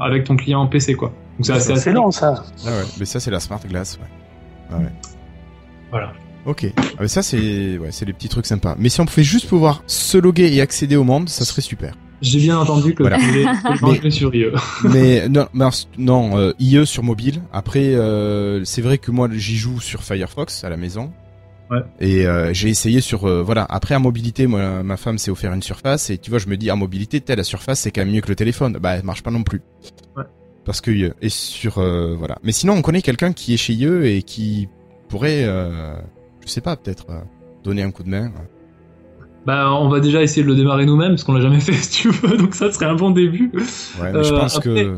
avec ton client PC quoi. Donc c'est assez excellent ça. Ah ouais, mais ça c'est la smart glass ouais. Ah voilà. Ok. Ah mais ça c'est ouais, c'est les petits trucs sympas. Mais si on pouvait juste pouvoir se loguer et accéder au monde, ça serait super. J'ai bien entendu que voilà. *laughs* mais, sur IE. *laughs* mais non, non euh, IE sur mobile. Après, euh, c'est vrai que moi j'y joue sur Firefox à la maison. Ouais. Et euh, j'ai essayé sur voilà. Après en mobilité, moi ma femme s'est offert une surface et tu vois, je me dis en mobilité, telle la surface c'est quand même mieux que le téléphone. Bah, elle marche pas non plus. Ouais. Parce que IE est sur voilà. Mais sinon, on connaît quelqu'un qui est chez IE et qui pourrait, euh, je sais pas, peut-être euh, donner un coup de main. Bah, on va déjà essayer de le démarrer nous-mêmes parce qu'on l'a jamais *laughs* fait, si tu veux. Donc ça serait un bon début. Ouais, mais je euh, pense que.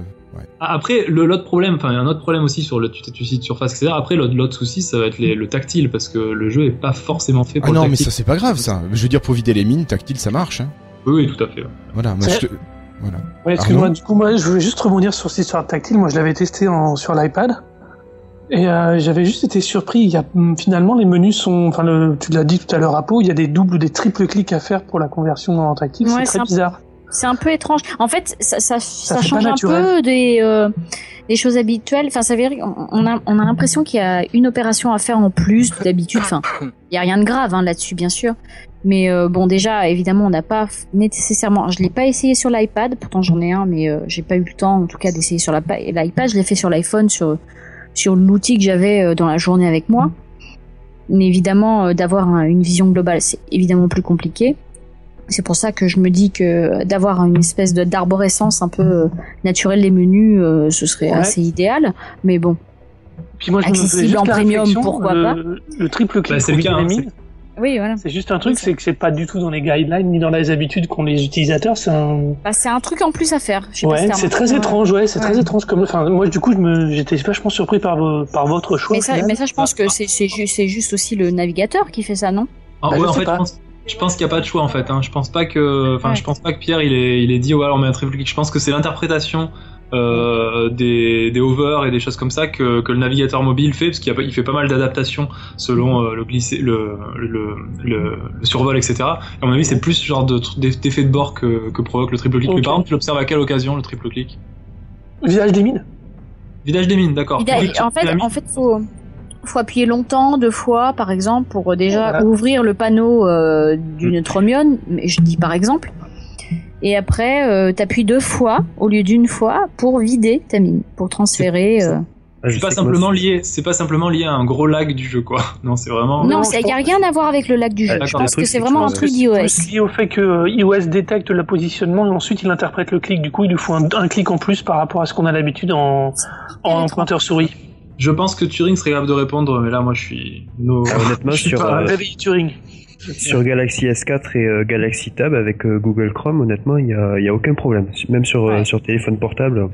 Après, le l'autre problème, enfin, il y a un autre problème aussi sur le tu, tu cites surface, etc. Après, l'autre souci, ça va être le tactile parce que le jeu est pas forcément fait pour ah non, mais ça c'est pas grave, ça. Je veux dire, pour vider les mines, tactile, ça marche. Hein. Oui, oui, tout à fait. Voilà, moi je te... Voilà. Ouais, excuse-moi, du coup, moi, je voulais juste rebondir sur cette histoire tactile. Moi, je l'avais testé en, sur l'iPad. Et euh, j'avais juste été surpris. Il y a finalement les menus sont, enfin le, tu l'as dit tout à l'heure à Pau, il y a des doubles ou des triples clics à faire pour la conversion en tactile. c'est très bizarre. C'est un peu étrange. En fait, ça, ça, ça, change un peu des euh, des choses habituelles. Enfin, ça veut dire, on a on a l'impression qu'il y a une opération à faire en plus d'habitude. Enfin, il y a rien de grave hein, là-dessus, bien sûr. Mais euh, bon, déjà, évidemment, on n'a pas nécessairement. Je l'ai pas essayé sur l'iPad. Pourtant, j'en ai un, mais euh, j'ai pas eu le temps, en tout cas, d'essayer sur l'iPad. Je l'ai fait sur l'iPhone, sur sur l'outil que j'avais euh, dans la journée avec moi. Mais évidemment, euh, d'avoir une vision globale, c'est évidemment plus compliqué. C'est pour ça que je me dis que d'avoir une espèce d'arborescence un peu naturelle des menus, ce serait assez idéal. Mais bon, Puis moi, je accessible en premium, pourquoi pas Le triple clic bah, oui, voilà. C'est juste un truc, c'est que c'est pas du tout dans les guidelines ni dans les habitudes qu'ont les utilisateurs. C'est un. Bah, c'est un truc en plus à faire. ouais, c'est très étrange. Ouais, c'est très étrange. Comme, enfin, moi, du coup, j'étais vachement surpris par, par votre choix. Mais ça, mais ça je pense que c'est juste aussi le navigateur qui fait ça, non? Ah, bah, ouais, en fait, je pense, je pense qu'il n'y a pas de choix en fait. Hein. Je pense pas que, enfin, je pense pas que Pierre il est, il est dit ouais, on met un triple clic. Je pense que c'est l'interprétation euh, des, des hovers et des choses comme ça que, que le navigateur mobile fait, parce qu'il il fait pas mal d'adaptations selon euh, le, glissé, le, le, le, survol, etc. Et à mon avis, c'est plus ce genre d'effet de, bord que, que provoque le triple clic. Mais par exemple, tu l'observes à quelle occasion le triple clic? Vidage des mines. Vidage des mines, d'accord. En fait, en fait, faut faut appuyer longtemps, deux fois, par exemple, pour déjà ouvrir le panneau euh, d'une Tromion. Mais je dis par exemple et après euh, t'appuies deux fois au lieu d'une fois pour vider ta mine, pour transférer. Euh... C'est pas simplement lié, c'est pas simplement lié à un gros lag du jeu quoi. *laughs* Non, c'est vraiment. Non, il y a rien à voir avec le lag du jeu. je pense que c'est vraiment un truc d'iOS. C'est lié au fait que euh, iOS détecte le positionnement et ensuite il interprète le clic. Du coup, il lui faut un, clic en plus par rapport à ce qu'on a l'habitude en, en pointeur souris. Je pense que Turing serait capable de répondre, mais là, moi, je suis. No... *laughs* Honnêtement, je suis sur. Pas euh, Turing. Sur Galaxy S4 et euh, Galaxy Tab avec euh, Google Chrome, honnêtement, il n'y a, y a, aucun problème. Même sur, euh, sur téléphone portable,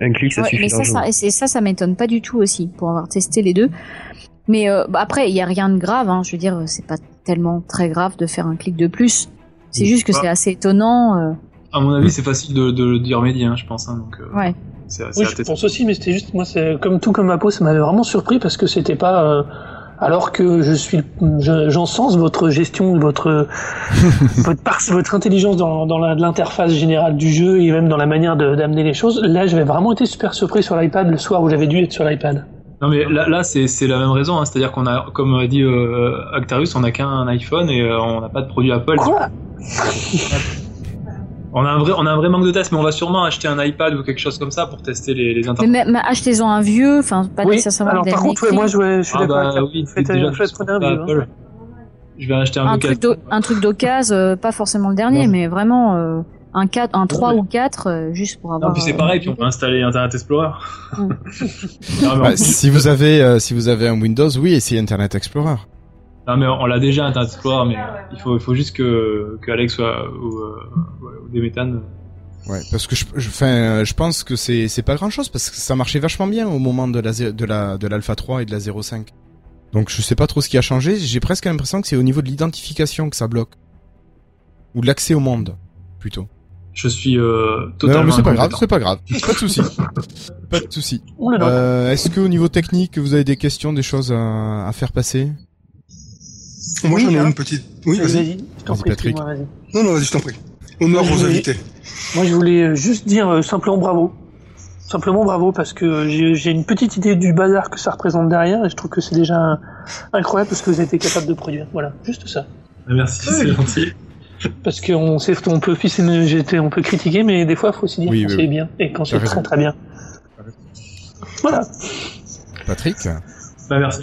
un clic, ça suffit. Mais ça, ça, ça, ça m'étonne pas du tout aussi, pour avoir testé les deux. Mais bah, après, il n'y a rien de grave. Hein. Je veux dire, c'est pas tellement très grave de faire un clic de plus. C'est juste que c'est assez étonnant. À mon avis, c'est facile de, de, d'y remédier, hein, je pense. Hein, donc, ouais. oui, je pense aussi, mais c'était juste, moi, c'est comme tout comme ma peau, ça m'avait vraiment surpris parce que c'était pas alors que je suis, j'encense votre gestion, votre *laughs* votre, votre intelligence dans, dans l'interface générale du jeu et même dans la manière d'amener les choses. Là, j'avais vraiment été super surpris sur l'iPad le soir où j'avais dû être sur l'iPad. Non mais là, là c'est la même raison, hein. c'est-à-dire qu'on a, comme dit euh, Actarius, on n'a qu'un iPhone et euh, on n'a pas de produit Apple. Quoi? On a, un vrai, on a un vrai manque de tests, mais on va sûrement acheter un iPad ou quelque chose comme ça pour tester les, les interfaces. Mais, achetez-en un vieux, enfin pas oui. nécessairement Alors par contre, moi je, suis ah d'accord. Bah, oui, faites, déjà, faites un vieux. Hein. Je vais acheter un, un truc un truc d'occasion, euh, pas forcément le dernier, mais vraiment euh, un 4, un 3 ou 4 euh, juste pour avoir. Non, puis c'est pareil, puis on peut installer Internet Explorer. Mm. *laughs* bah, si vous avez si vous avez un Windows, oui, essayez Internet Explorer. Non mais on l'a déjà Internet Explorer, mais il faut, il faut juste que, que Alex soit ou, euh, ou des méthanes. Ouais, parce que je, je, enfin, je pense que c'est, c'est pas grand chose parce que ça marchait vachement bien au moment de la, de la, de l'Alpha 3 et de la 0.5. Donc je sais pas trop ce qui a changé. J'ai presque l'impression que c'est au niveau de l'identification que ça bloque. Ou de l'accès au monde, plutôt. Je suis euh, totalement. Non, mais c'est pas grave, c'est pas grave. Pas de souci. *laughs* pas de souci. Euh, est-ce que au niveau technique, vous avez des questions, des choses à, à faire passer? Moi, j'en ai une petite. Oui, vas-y. Vas Patrick. non, non, vas-y, je t'en prie. Honneur aux invités. Moi, je voulais euh, juste dire euh, simplement bravo. Simplement bravo parce que j'ai une petite idée du bazar que ça représente derrière et je trouve que c'est déjà incroyable parce que vous avez été capable de produire. Voilà, juste ça. Ah, merci, c'est gentil. Parce qu'on sait, on peut on peut critiquer, mais des fois, il faut aussi dire quand c'est bien et quand c'est très très bien. Voilà. Patrick? Bah, merci.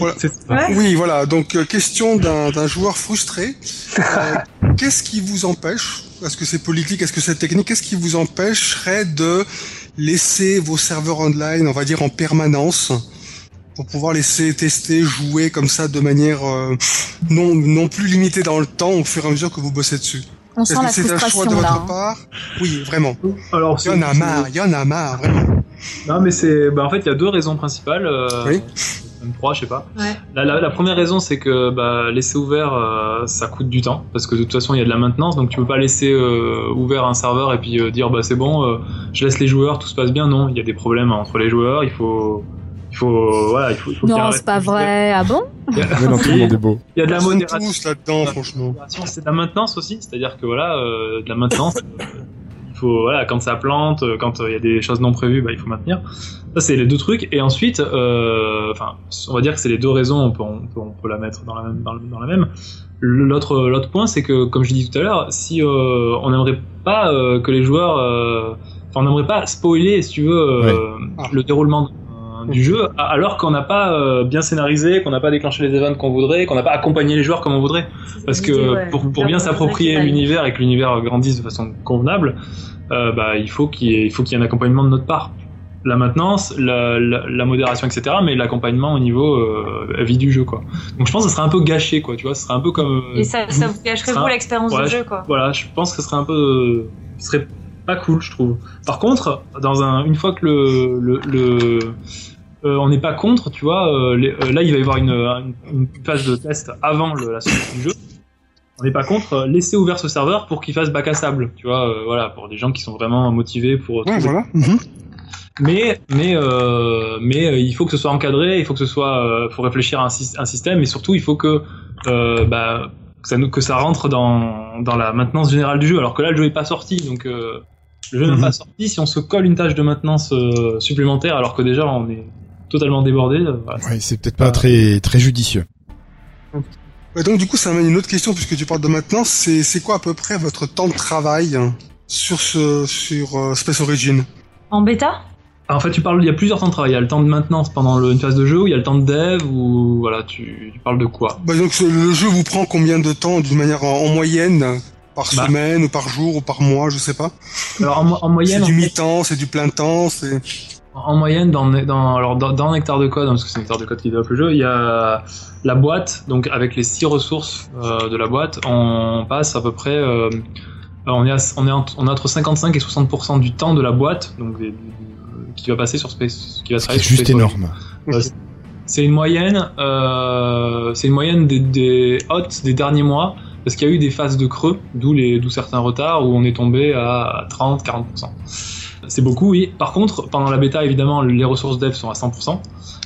Oui, voilà. Donc, euh, question d'un joueur frustré. *laughs* Euh, qu'est-ce qui vous empêche Est-ce que c'est politique Est-ce que c'est technique Qu'est-ce qui vous empêcherait de laisser vos serveurs online, on va dire en permanence, pour pouvoir laisser tester, jouer comme ça de manière euh, non non plus limitée dans le temps au fur et à mesure que vous bossez dessus? Est-ce que c'est un choix de votre hein. part? Oui, vraiment. Alors, il y en a marre, il y en a marre, vraiment. Non, mais c'est, bah, en fait, il y a deux raisons principales. oui même trois, je sais pas. La, première raison, c'est que bah, laisser ouvert, euh, ça coûte du temps, parce que de toute façon, il y a de la maintenance, donc tu peux pas laisser euh, ouvert un serveur et puis euh, dire bah c'est bon, je laisse les joueurs, tout se passe bien. Non, il y a des problèmes entre les joueurs, il faut. Il faut, voilà, il faut, il faut non, c'est pas vrai. Ah bon? Il y a, il y a de la modération. là-dedans, franchement. C'est de la maintenance aussi, c'est-à-dire que voilà, de la maintenance. voilà, quand ça plante, quand euh, il y a des choses non prévues, bah, il faut maintenir. Ça, c'est les deux trucs. Et ensuite, euh, enfin, on va dire que c'est les deux raisons, on peut, on peut, la mettre dans la même. Dans, la même. L'autre, l'autre point, c'est que, comme je dis tout à l'heure, si on n'aimerait pas que les joueurs, enfin, on n'aimerait pas spoiler, si tu veux, le déroulement du jeu, alors qu'on n'a pas euh, bien scénarisé, qu'on n'a pas déclenché les events qu'on voudrait, qu'on n'a pas accompagné les joueurs comme on voudrait. Parce que pour, pour bien s'approprier l'univers et que l'univers grandisse de façon convenable, euh, bah, il faut qu'il y, ait, il faut qu'il y ait un accompagnement de notre part. La maintenance, la, la, modération, etc. Mais l'accompagnement au niveau euh, vie du jeu, quoi. Donc je pense que ce serait un peu gâché, quoi. Tu vois, ce serait un peu comme. Et ça, ça vous gâcherait vous l'expérience du jeu, quoi. Voilà, je pense que ce serait un peu, ce serait pas cool, je trouve. Par contre, dans un, une fois que le, le, le euh, on n'est pas contre, tu vois. Euh, euh, là, il va y avoir une, phase de test avant la sortie du jeu. On n'est pas contre laisser ouvert ce serveur pour qu'il fasse bac à sable, tu vois. voilà, pour des gens qui sont vraiment motivés pour. Ouais, voilà. Mhm. Mais mais mais il faut que ce soit encadré, il faut que ce soit, faut réfléchir à un, système, et surtout il faut que bah que ça, que ça rentre dans, dans la maintenance générale du jeu. Alors que là, le jeu n'est pas sorti, donc le jeu n'est mhm. pas sorti. Si on se colle une tâche de maintenance supplémentaire, alors que déjà on est totalement débordé. Euh, c'est peut-être pas très très judicieux. donc du coup, ça amène une autre question puisque tu parles de maintenance. C'est quoi à peu près votre temps de travail sur ce sur euh, Space Origin? En bêta? En fait, tu parles, il y a plusieurs temps de travail. Il y a le temps de maintenance pendant une phase de jeu, ou il y a le temps de dev, ou voilà, tu, parles de quoi? Bah, donc le jeu vous prend combien de temps d'une manière en, moyenne? Par bah. semaine ou par jour ou par mois, je sais pas? Alors en, moyenne, c'est du mi-temps, c'est du plein temps, c'est en moyenne, dans, dans, alors dans, dans Nectar de code, hein, parce que c'est Nectar de code qui développe le jeu, il y a la boîte, donc avec les six ressources euh, de la boîte, on passe à peu près, euh, on, est on, est on est entre 55 et 60% du temps de la boîte, donc qui va passer sur Space, qui va C'est juste énorme. C'est une moyenne, euh, c'est une moyenne des, des hots des derniers mois, parce qu'il y a eu des phases de creux, d'où les, d'où certains retards où on est tombé à 30-40%. C'est beaucoup, oui. Par contre, pendant la bêta, évidemment, les ressources dev sont à 100%.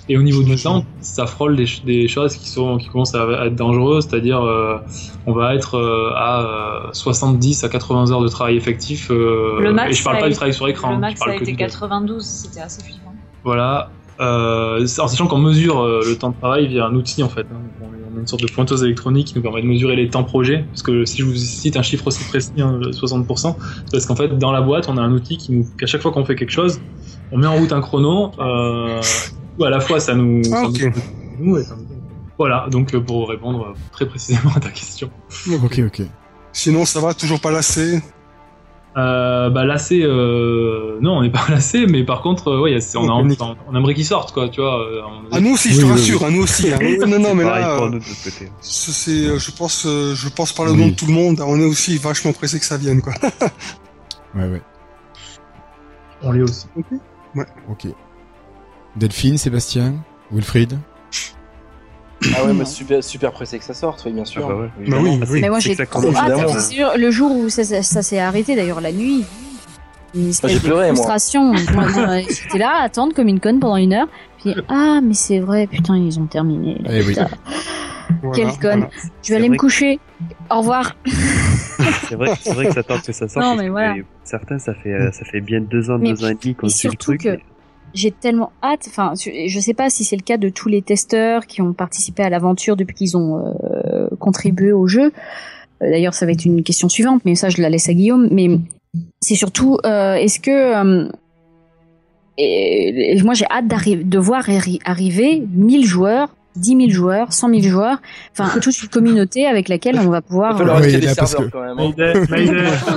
Et au niveau du temps, ça frôle des, choses qui, sont, qui commencent à être dangereuses, c'est-à-dire euh, on va être euh, à 70 à 80 heures de travail effectif. le max, et je parle pas du travail sur écran. Le max, ça a été 92, c'était assez flippant. Voilà. Euh, en sachant qu'on mesure le temps de travail via un outil en fait. Hein. Une sorte de pointeuse électronique qui nous permet de mesurer les temps projet. Parce que si je vous cite un chiffre aussi précis, 60%, hein, c'est parce qu'en fait dans la boîte on a un outil qui nous, qu'à chaque fois qu'on fait quelque chose, on met en route un chrono. Euh, à la fois ça nous, ah, voilà donc euh, pour répondre très précisément à ta question ok ok sinon ça va toujours pas lassé? Euh, bah lassé euh, non on n'est pas *laughs* lassé mais par contre euh, ouais on, a, on, aimerait qu'ils sortent quoi tu vois ah nous aussi je te rassure hein, nous aussi hein. *laughs* non non mais là c'est je pense je pense par le nom de tout le monde on est aussi vachement pressé que ça vienne quoi. *laughs* Ouais ouais. On l'est aussi. Ok. Ouais. Ok. Delphine, Sébastien, Wilfried? Ah ouais, mais super, super pressé que ça sorte, oui, bien sûr. Ah bah, bah oui, oui. Mais moi j'ai trop hâte, le jour où ça, s'est arrêté, d'ailleurs la nuit. Ah, j'ai pleuré, frustration. *laughs* moi. J'étais là à attendre comme une conne pendant une heure. Puis ah mais c'est vrai, putain ils ont terminé. Eh oui. Quelle conne. Je vais aller me coucher. Au revoir. c'est vrai, vrai que ça tente que ça *laughs* sorte. Non, mais voilà. Certains, ça fait, euh, ça fait bien deux ans, deux ans et demi qu'on suit le truc. Que j'ai tellement hâte. Enfin, je sais pas si c'est le cas de tous les testeurs qui ont participé à l'aventure depuis qu'ils ont euh, contribué au jeu. Euh, d'ailleurs, ça va être une question suivante, mais ça, je la laisse à Guillaume. Mais c'est surtout, euh, est-ce que moi, j'ai hâte de voir arriver 1000 joueurs 10 000 joueurs, 100 000 joueurs, enfin *laughs* toute une communauté avec laquelle on va pouvoir. Il rester des serveurs quand même. Hein.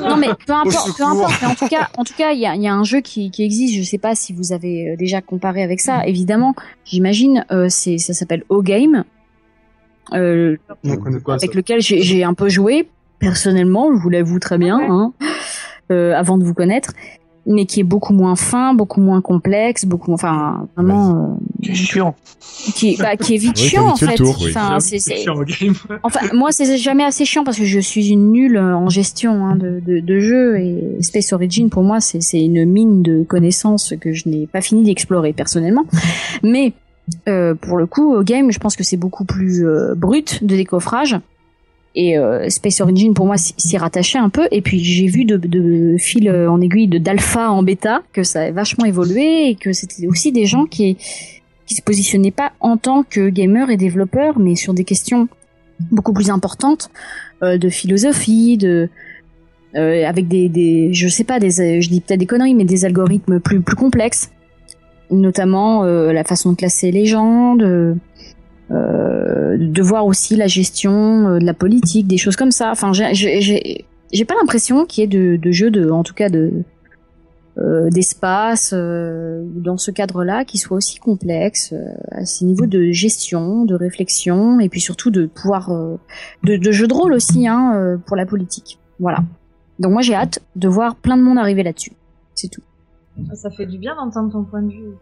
*laughs* non mais peu importe, peu importe. Mais en tout cas, en tout cas, il y a, y a, un jeu qui, qui existe. Je sais pas si vous avez euh, déjà comparé avec ça. Évidemment, j'imagine, euh, c'est ça s'appelle O-Game, euh, avec lequel j'ai un peu joué personnellement. Je vous l'avoue très bien, hein, euh, avant de vous connaître mais qui est beaucoup moins fin, beaucoup moins complexe, beaucoup, enfin, vraiment. Euh, qui est chiant. Qui, bah, qui est vite chiant en fait. Enfin, c'est, *laughs* enfin, moi c'est jamais assez chiant parce que je suis une nulle en gestion hein, de, de, de jeu et Space Origin pour moi c'est, c'est une mine de connaissances que je n'ai pas fini d'explorer personnellement, mais euh, pour le coup, au game, je pense que c'est beaucoup plus euh, brut de décoffrage. Et euh, Space Origin pour moi s'y rattachait un peu. Et puis j'ai vu de, de fil euh, en aiguille de d'alpha en bêta que ça a vachement évolué et que c'était aussi des gens qui qui se positionnaient pas en tant que gamers et développeurs mais sur des questions beaucoup plus importantes euh, de philosophie de euh, avec des, je sais pas des je dis peut-être des conneries mais des algorithmes plus plus complexes notamment la façon de classer les gens de euh, de voir aussi la gestion euh, de la politique, des choses comme ça. Enfin, j'ai pas l'impression qu'il y ait de, de jeux de, en tout cas de euh, d'espace dans ce cadre-là qui soit aussi complexe à ces niveaux de gestion, de réflexion et puis surtout de pouvoir de, de jeux de rôle aussi hein, pour la politique. Voilà. Donc moi j'ai hâte de voir plein de monde arriver là-dessus. C'est tout. Ça fait du bien d'entendre ton point de vue.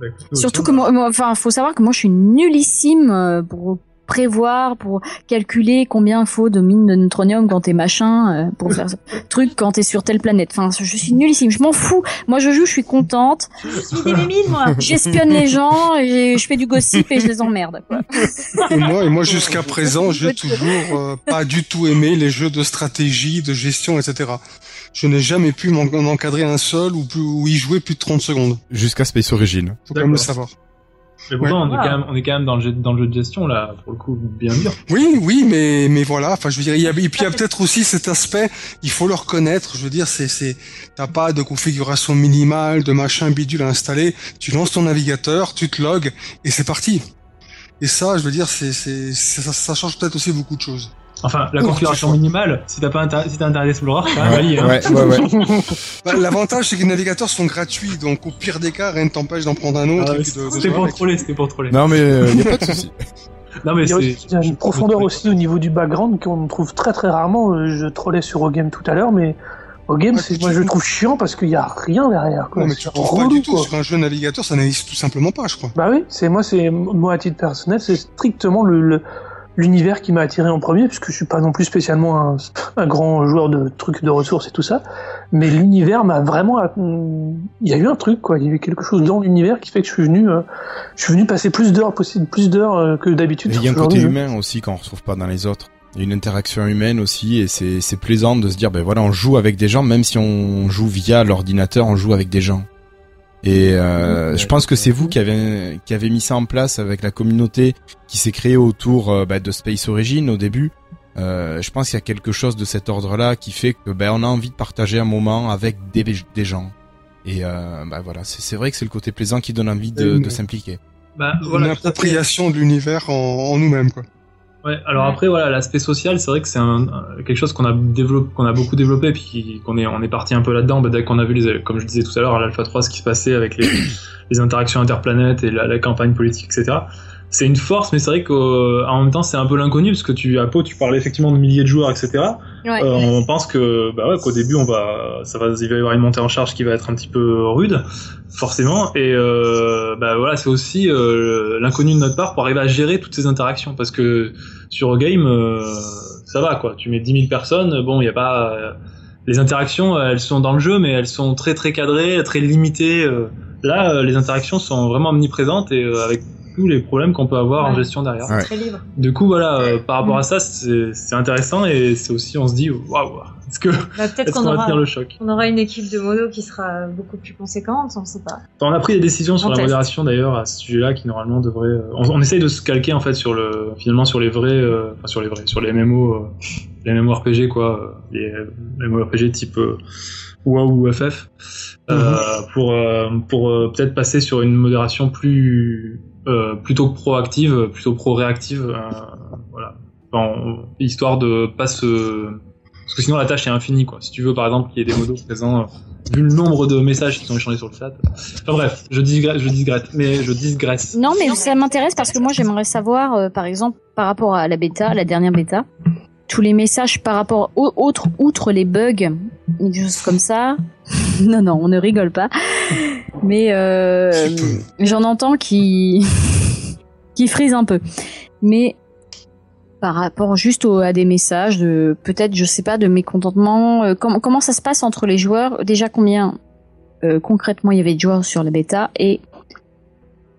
Bah, Surtout que moi, enfin, faut savoir que moi, je suis nullissime euh, pour prévoir, pour calculer combien il faut de mines de neutronium quand t'es machin, euh, pour faire ce *laughs* truc quand t'es sur telle planète. Enfin, je suis nullissime, je m'en fous. Moi, je joue, je suis contente. Je suis des mines, moi. *laughs* J'espionne les gens, et je fais du gossip et je les emmerde. Quoi. Et moi, et moi jusqu'à présent, j'ai toujours euh, pas du tout aimé les jeux de stratégie, de gestion, etc je n'ai jamais pu m'en encadrer un seul ou, plus, ou y jouer plus de 30 secondes. Jusqu'à Space Origin. Faut quand même le savoir. Mais pourtant, on, est quand même, on est quand même dans le jeu, dans le jeu de gestion là, pour le coup, bien dur. Oui, oui, mais mais voilà. Enfin, je veux dire, il y a, et puis il y a peut-être aussi cet aspect. Il faut le reconnaître. Je veux dire, c'est c'est t'as pas de configuration minimale, de machin bidule à installer. Tu lances ton navigateur, tu te logs et c'est parti. Et ça, je veux dire, c'est c'est ça, ça change peut-être aussi beaucoup de choses. Enfin, la configuration minimale, si t'as pas inter si t'as Internet Explorer, quand même, ouais, ouais, ouais, *laughs* bah, L'avantage, c'est que les navigateurs sont gratuits, donc au pire des cas, rien ne t'empêche d'en prendre un autre. Ah, c'était pour troller, c'était pour troller. Non, mais il euh, a pas de souci. *laughs* Non, mais il y a une profondeur aussi au niveau du background qu'on trouve très très rarement. Euh, je trollais sur OGame tout à l'heure, mais OGame, c'est moi je le trouve chiant parce qu'il y a rien derrière. Quoi. Non, mais tu trouves pas du tout. Sur un jeu navigateur, ça n'existe tout simplement pas, je crois. Bah oui, c'est moi, c'est moi à titre personnel, c'est strictement le, le l'univers qui m'a attiré en premier, puisque je suis pas non plus spécialement un, un, grand joueur de trucs de ressources et tout ça, mais l'univers m'a vraiment, il y a eu un truc quoi, il y a eu quelque chose dans l'univers qui fait que je suis venu, euh, je suis venu passer plus d'heures possible, plus d'heures euh, que d'habitude. Il y a un côté humain aussi qu'on retrouve pas dans les autres. Il y a une interaction humaine aussi et c'est c'est plaisant de se dire ben voilà on joue avec des gens même si on joue via l'ordinateur on joue avec des gens. Et euh, je pense que c'est vous qui avez qui avez mis ça en place avec la communauté qui s'est créée autour euh, bah, de Space Origin au début. Euh, je pense qu'il y a quelque chose de cet ordre-là qui fait que ben on a envie de partager un moment avec des, des gens. Et euh, bah voilà, c'est vrai que c'est le côté plaisant qui donne envie de, de s'impliquer. Bah, voilà, Une appropriation de l'univers en, en nous-mêmes quoi. Ouais, alors après voilà, l'aspect social, c'est vrai que c'est un, quelque chose qu'on a développé, qu'on a beaucoup développé, puis qu'on est, on est parti un peu là-dedans, bah, dès qu'on a vu les, comme je disais tout à l'heure, à l'Alpha 3, ce qui se passait avec les, les interactions interplanètes et la, la campagne politique, etc c'est une force, mais c'est vrai qu'en même temps, c'est un peu l'inconnu, parce que tu, à Pau, tu parlais effectivement de milliers de joueurs, etc. Ouais. Euh, on pense que, bah ouais, qu'au début, on va, ça va, il va y avoir une montée en charge qui va être un petit peu rude, forcément. Et, euh, bah voilà, c'est aussi euh, l'inconnu de notre part pour arriver à gérer toutes ces interactions, parce que sur Game, euh, ça va, quoi. Tu mets 10 000 personnes, bon, il n'y a pas, les interactions, elles sont dans le jeu, mais elles sont très très cadrées, très limitées. Là, les interactions sont vraiment omniprésentes et avec tous les problèmes qu'on peut avoir en gestion derrière. Très libre. Du coup, voilà, euh, par rapport à ça, c'est intéressant et c'est aussi, on se dit, waouh, est-ce que bah, peut-être qu'on aura, le choc? On aura une équipe de mono qui sera beaucoup plus conséquente, on sait pas. On a pris des décisions sur la modération d'ailleurs à ce sujet-là qui normalement devrait. Euh, on, essaye de se calquer en fait sur le, finalement sur les vrais, euh, enfin sur les vrais, sur les MMO, les MMO RPG quoi, les MMO RPG type WoW ou FF, pour pour peut-être passer sur une modération plus euh, plutôt proactive, plutôt pro-réactive, euh, voilà. histoire de pas se... Parce que sinon la tâche est infinie, quoi. Si tu veux, par exemple, qu'il y ait des modos présents, euh, vu le nombre de messages qui sont échangés sur le chat. Enfin bref, je digresse, je digresse, mais je digresse. Non, mais ça m'intéresse parce que moi j'aimerais savoir, par exemple, par rapport à la bêta, la dernière bêta, tous les messages par rapport aux autres, outre les bugs, des choses comme ça. *laughs* non, non, on ne rigole pas. Mais euh, j'en entends qui *laughs* qui frise un peu. Mais par rapport juste à des messages de peut-être je sais pas de mécontentement euh, comment comment ça se passe entre les joueurs? Déjà combien euh, concrètement il y avait de joueurs sur la bêta? Et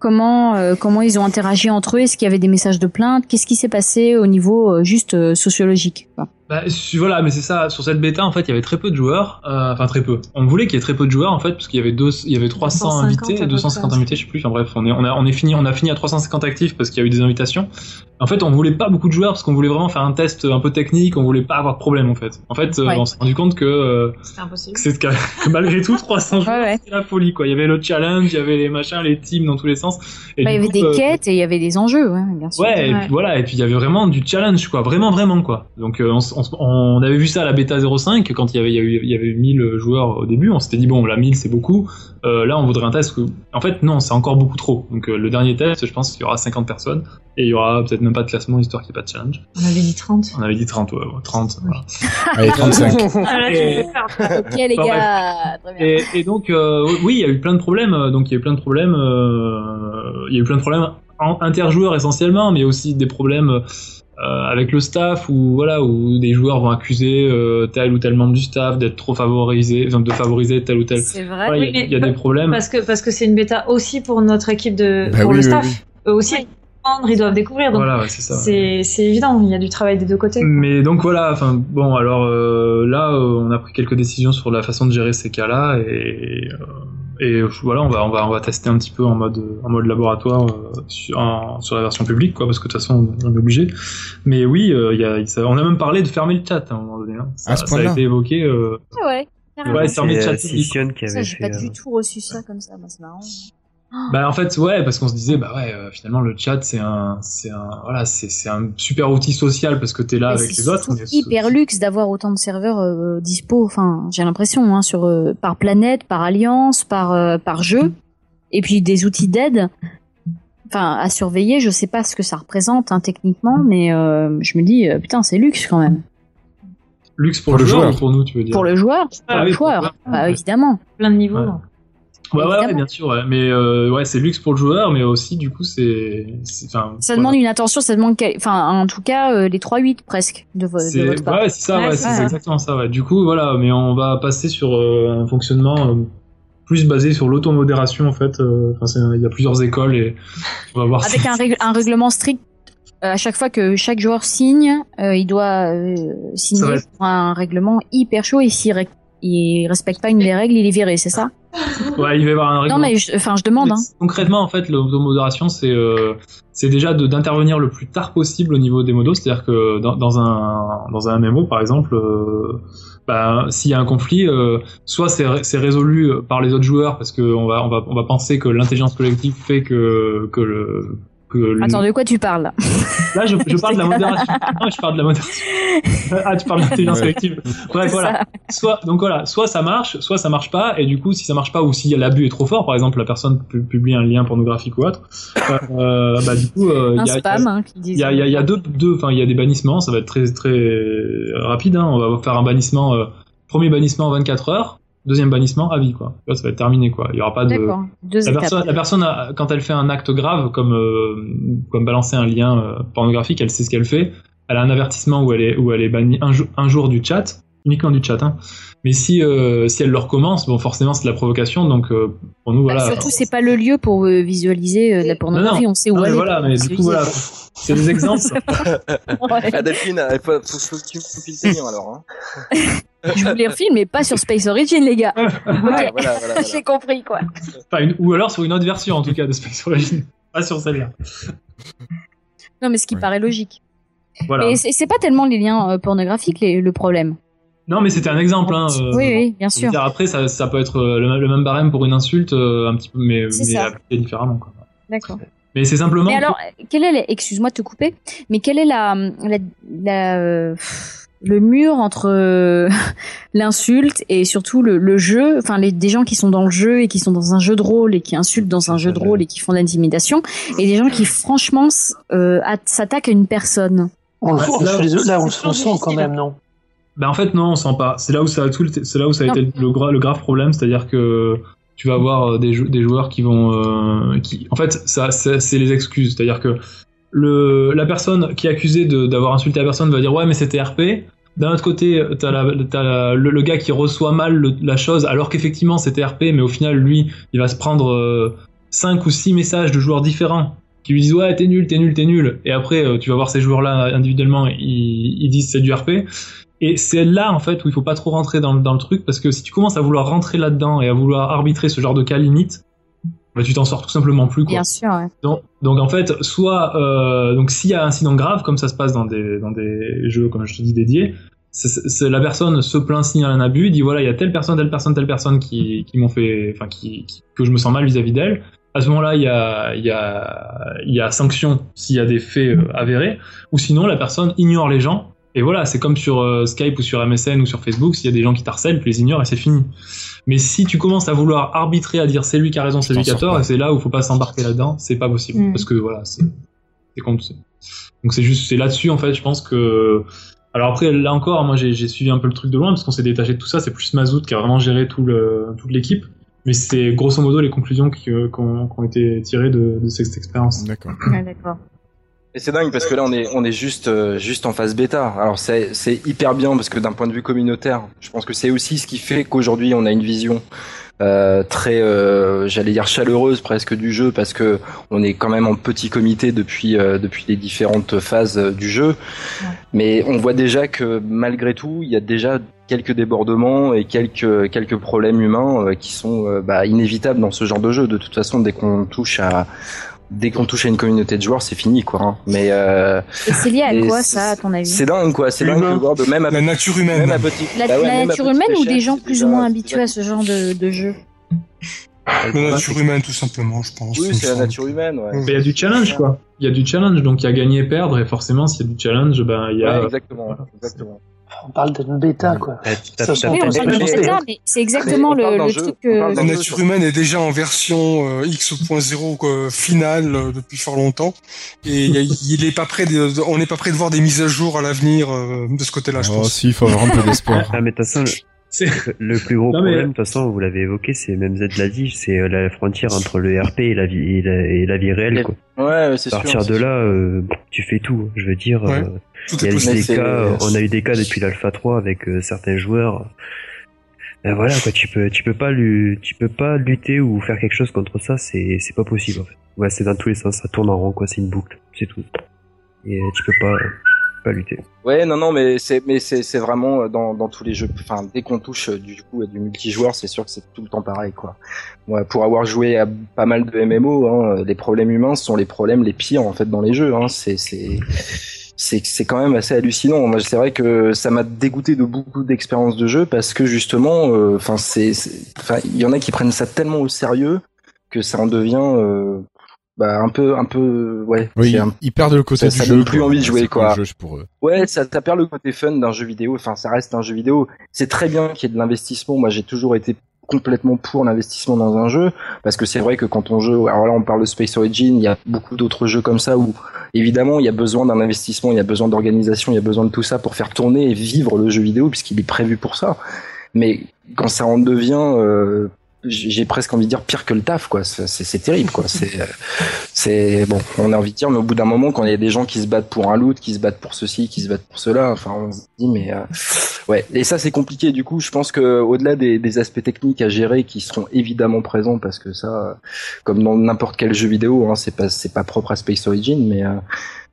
comment euh, comment ils ont interagi entre eux? Est-ce qu'il y avait des messages de plainte? Qu'est-ce qui s'est passé au niveau euh, juste euh, sociologique bah, voilà, mais c'est ça. Sur cette bêta, en fait, il y avait très peu de joueurs. enfin, très peu. On voulait qu'il y ait très peu de joueurs, en fait, parce qu'il y avait deux, il y avait 300 invités, 250 invités, je sais plus. Enfin bref, on est, on, a, on est fini, on a fini à 350 actifs parce qu'il y a eu des invitations. En fait, on voulait pas beaucoup de joueurs parce qu'on voulait vraiment faire un test un peu technique. On voulait pas avoir de problème, en fait. En fait, on s'est rendu compte que c'était impossible. Que, malgré tout, 300 joueurs, c'était la folie, quoi. Il y avait le challenge, il y avait les machins, les teams dans tous les sens. Et bah, il y avait des quêtes et il y avait des enjeux, ouais, bien sûr. Ouais, et puis voilà, et puis il y avait vraiment du challenge, quoi. Vraiment, vraiment, quoi. Donc, on, on, on avait vu ça à la bêta 05 quand il y avait, il y avait, il y avait 1000 joueurs au début. On s'était dit bon, la 1000 c'est beaucoup. Euh, là, on voudrait un test. En fait, non, c'est encore beaucoup trop. Donc, euh, le dernier test, je pense qu'il y aura 50 personnes et il y aura peut-être même pas de classement histoire qu'il n'y ait pas de challenge. On avait dit 30. On avait dit 30, ouais, 30. Voilà. *laughs* Allez, 35. Ah, *laughs* et... ok, les gars. Et, et, donc, euh, oui, il y a eu plein de problèmes. Donc, il y a eu plein de problèmes. il y a eu plein de problèmes interjoueurs essentiellement, mais aussi des problèmes euh, avec le staff où voilà où des joueurs vont accuser euh, tel ou tel membre du staff d'être trop favorisé, de favoriser tel ou tel. C'est vrai. il y, a, des problèmes. Parce que parce que c'est une bêta aussi pour notre équipe de bah pour le staff. Eux aussi. Ils doivent découvrir. Donc voilà, c'est ça. C'est évident, il y a du travail des deux côtés. Mais donc voilà, enfin bon, alors euh, là, on a pris quelques décisions sur la façon de gérer ces cas-là et et voilà, on va, on va, on va tester un petit peu en mode, en mode laboratoire euh, sur, sur, la version publique, quoi, parce que de toute façon, on est obligé. Mais oui, euh, y a, on a même parlé de fermer le chat à un moment donné. Hein. Ça, ça, a été évoqué. Euh... Ouais. Ouais, fermer le chat. Ça, j'ai pas du tout reçu ça comme ça, moi, c'est marrant. Bah en fait ouais parce qu'on se disait bah ouais euh, finalement le chat c'est un c'est un voilà c'est c'est un super outil social parce que t'es là avec les autres. C'est hyper luxe d'avoir autant de serveurs euh, dispo. Enfin j'ai l'impression hein, sur euh, par planète, par alliance, par par jeu et puis des outils d'aide. Enfin à surveiller. Je sais pas ce que ça représente hein, techniquement mais je me dis putain c'est luxe quand même. Luxe pour, le, joueur, ou pour nous tu veux dire Pour le joueur, pour ah le joueur, bah, évidemment. Plein de niveaux. Ouais, ouais, bien sûr, ouais. mais euh, ouais, c'est luxe pour le joueur, mais aussi du coup c'est, ça demande une attention, ça demande, enfin, en tout cas, euh, les 3-8 presque de, de votre part. Ouais, c'est ça, ouais, c'est exactement ça, ouais. Du coup, voilà, mais on va passer sur euh, un fonctionnement plus basé sur l'automodération en fait. Enfin, il y a plusieurs écoles et on va voir. Avec un, un, règlement strict. À chaque fois que chaque joueur signe, il doit signer pour un règlement hyper chaud et s'il il respecte pas une des règles, il est viré, c'est ça? *laughs* Ouais, il va y avoir un règlement. Non, mais enfin, je, demande. Hein. Concrètement, en fait, l'automodération, c'est euh, c'est déjà d'intervenir le plus tard possible au niveau des modos, c'est-à-dire que dans, dans, un dans un MMO, par exemple. Euh, bah, s'il y a un conflit, euh, soit c'est résolu par les autres joueurs parce qu'on va on va on va penser que l'intelligence collective fait que que le Attends, de quoi tu parles? Là, je, je *laughs* parle de la modération. Non, je parle de la modération. *laughs* ah, tu parles l'intelligence collective. *laughs* Bref, voilà. Soit, donc voilà, soit ça marche, soit ça marche pas, et du coup, si ça marche pas ou si l'abus est trop fort, par exemple, la personne publie un lien pornographique ou autre, euh, bah du coup, euh, il y a, spam, hein, il y a, y a deux, deux, enfin, il y a des bannissements, ça va être très, très rapide. Hein. On va faire un bannissement, euh, premier bannissement en 24 heures deuxième bannissement à vie quoi. ça va être terminé quoi. Il y aura pas de la personne, la personne quand elle fait un acte grave comme euh, comme balancer un lien euh, pornographique, elle sait ce qu'elle fait. Elle a un avertissement où elle est où elle est bannie un, un jour du chat, uniquement du chat. Hein. Mais si euh, si elle le recommence, bon forcément c'est de la provocation donc pour nous bah, voilà. surtout c'est pas le lieu pour visualiser la pornographie, on sait où elle voilà, mais du coup voilà. C'est des exemples. *laughs* ouais. Ah, Delphine, il faut, faut, que tu me files alors. Hein. *laughs* Je voulais refilmer, mais pas sur Space Origin, les gars. *laughs* voilà, voilà, J'ai compris, quoi. ou alors sur une autre version, en tout cas, de Space Origin. Pas sur celle-là. Non, mais ce qui paraît logique. Voilà. Et c'est pas tellement les liens euh, pornographiques le problème. Non, mais c'était un exemple. Hein, euh, oui, oui, bien sûr. Après, ça, ça, peut être euh, le, même barème pour une insulte, un petit peu, mais, mais appliqué différemment. D'accord. Mais c'est simplement. Mais alors, quelle est, excuse-moi de te couper, mais quelle est la, la, la le mur entre euh, *laughs* l'insulte et surtout le, jeu, enfin les, des gens qui sont dans le jeu et qui sont dans un jeu de rôle et qui insultent dans un jeu de rôle et qui font de l'intimidation, et des gens qui franchement euh, s'attaquent à une personne? On, bah, là, on, se sent quand même, non? Ben en fait non, on sent pas. C'est là où ça a c'est là où ça a été le, le grave problème, c'est-à-dire que tu vas avoir des, des joueurs qui vont, euh, qui, en fait, ça, c'est les excuses, c'est-à-dire que le, la personne qui est accusée d'avoir insulté la personne va dire ouais mais c'était RP. D'un autre côté, t'as le, gars qui reçoit mal la chose alors qu'effectivement c'était RP, mais au final lui, il va se prendre 5 euh, ou 6 messages de joueurs différents qui lui disent ouais t'es nul, t'es nul, t'es nul. Et après euh, tu vas voir ces joueurs-là individuellement, ils, ils disent c'est du RP. Et c'est là en fait où il faut pas trop rentrer dans, dans le truc parce que si tu commences à vouloir rentrer là-dedans et à vouloir arbitrer ce genre de cas limite, bah, tu t'en sors tout simplement plus. Quoi. Bien sûr. Ouais. Donc, donc, en fait, soit euh, donc s'il y a un incident grave, comme ça se passe dans des dans des jeux comme je te dis dédiés, c'est la personne se plaint signale un abus, dit voilà il y a telle personne, telle personne, telle personne qui qui m'ont fait, enfin qui, que je me sens mal vis-à-vis d'elle. À ce moment-là, il y a il y a il y a sanction s'il y a des faits euh, avérés, ou sinon la personne ignore les gens. Et voilà, c'est comme sur euh, Skype ou sur MSN ou sur Facebook, s'il y a des gens qui t'harcèlent, tu les ignores et c'est fini. Mais si tu commences à vouloir arbitrer, à dire c'est lui qui a raison, c'est lui qui a tort, et c'est là où il faut pas s'embarquer là-dedans, c'est pas possible. Mm. Parce que voilà, c'est Donc c'est juste, c'est là-dessus en fait, je pense que. Alors après, là encore, moi j'ai suivi un peu le truc de loin parce qu'on s'est détaché de tout ça. C'est plus Mazout qui a vraiment géré tout le, toute l'équipe. Mais c'est grosso modo les conclusions qui, euh, ont, été tirées de, de cette expérience. D'accord. d'accord. Et c'est dingue parce que là on est on est juste euh, juste en phase bêta. Alors c'est c'est hyper bien parce que d'un point de vue communautaire, je pense que c'est aussi ce qui fait qu'aujourd'hui on a une vision euh, très euh, j'allais dire chaleureuse presque du jeu parce que on est quand même en petit comité depuis euh, depuis les différentes phases du jeu. Mais on voit déjà que malgré tout, il y a déjà quelques débordements et quelques quelques problèmes humains qui sont bah, inévitables dans ce genre de jeu. De toute façon, dès qu'on touche à dès qu'on touche à une communauté de joueurs, c'est fini, quoi. Hein. Mais euh, c'est lié à quoi ça, à ton avis? C'est dingue, quoi. C'est dingue de voir de même la nature humaine, la, bah nature humaine ou des gens plus ou moins habitués à ce genre de, de jeu? La nature humaine, tout simplement, je pense. Oui, c'est la nature humaine, ouais. Mais il y a du challenge, quoi. Il y a du challenge, donc il y a gagner et perdre, et forcément, s'il y a du challenge, ben, il y a. Ouais, exactement, exactement on parle d'une bêta, quoi. c'est exactement le, truc que... La nature humaine est déjà en version euh, X.0 finale euh, depuis fort longtemps, et il est pas prêt de, on n'est pas prêt de voir des mises à jour à l'avenir euh, de ce côté-là, je oh, pense. si, il faut avoir un peu *laughs* d'espoir. Ah, mais Le plus gros problème, de toute façon, vous l'avez évoqué, c'est même Z l'a dit, c'est la frontière entre le RP et la vie, et la, vie réelle. Quoi. Ouais, c'est sûr. À partir de là, euh, tu fais tout. Je veux dire, euh, il y a eu des cas, on a eu des cas depuis l'Alpha 3 avec certains joueurs. Ben voilà, quoi, tu peux, tu peux pas lui, tu peux pas lutter ou faire quelque chose contre ça, c'est, c'est pas possible en fait. Ouais, c'est dans tous les sens, ça tourne en rond, quoi, c'est une boucle, c'est tout. Et tu peux pas, pas lutter. Ouais, non, non, mais c'est, mais c'est, c'est vraiment euh, dans, dans tous les jeux. Enfin, dès qu'on touche euh, du coup à du multijoueur, c'est sûr que c'est tout le temps pareil, quoi. Ouais, pour avoir joué à pas mal de MMO, hein, euh, les problèmes humains sont les problèmes les pires en fait dans les jeux. Hein. C'est, c'est, c'est, c'est quand même assez hallucinant. Moi, c'est vrai que ça m'a dégoûté de beaucoup d'expériences de jeu parce que justement, enfin, c'est, enfin, il y en a qui prennent ça tellement au sérieux que ça en devient euh, bah un peu un peu ouais oui ils perdent le côté ça, du ça plus envie de jouer quoi. pour eux. ouais ça, ça perd le côté fun d'un jeu vidéo. Enfin ça reste un jeu vidéo. C'est très bien qu'il y ait de l'investissement. Moi j'ai toujours été complètement pour l'investissement dans un jeu parce que c'est vrai que quand on joue alors là on parle de Space Origin il y a beaucoup d'autres jeux comme ça où évidemment il y a besoin d'un investissement il y a besoin d'organisation il y a besoin de tout ça pour faire tourner et vivre le jeu vidéo puisqu'il est prévu pour ça. Mais quand ça en devient euh, j'ai presque envie de dire pire que le taf quoi. C'est terrible quoi. C'est c'est bon on a envie de dire mais au bout d'un moment quand il y a des gens qui se battent pour un loot qui se battent pour ceci qui se battent pour cela enfin on se dit mais euh, ouais. Et ça c'est compliqué. Du coup je pense que au-delà des, des, aspects techniques à gérer qui seront évidemment présents parce que ça comme dans n'importe quel jeu vidéo hein, c'est pas c'est pas propre à Space Origin mais euh,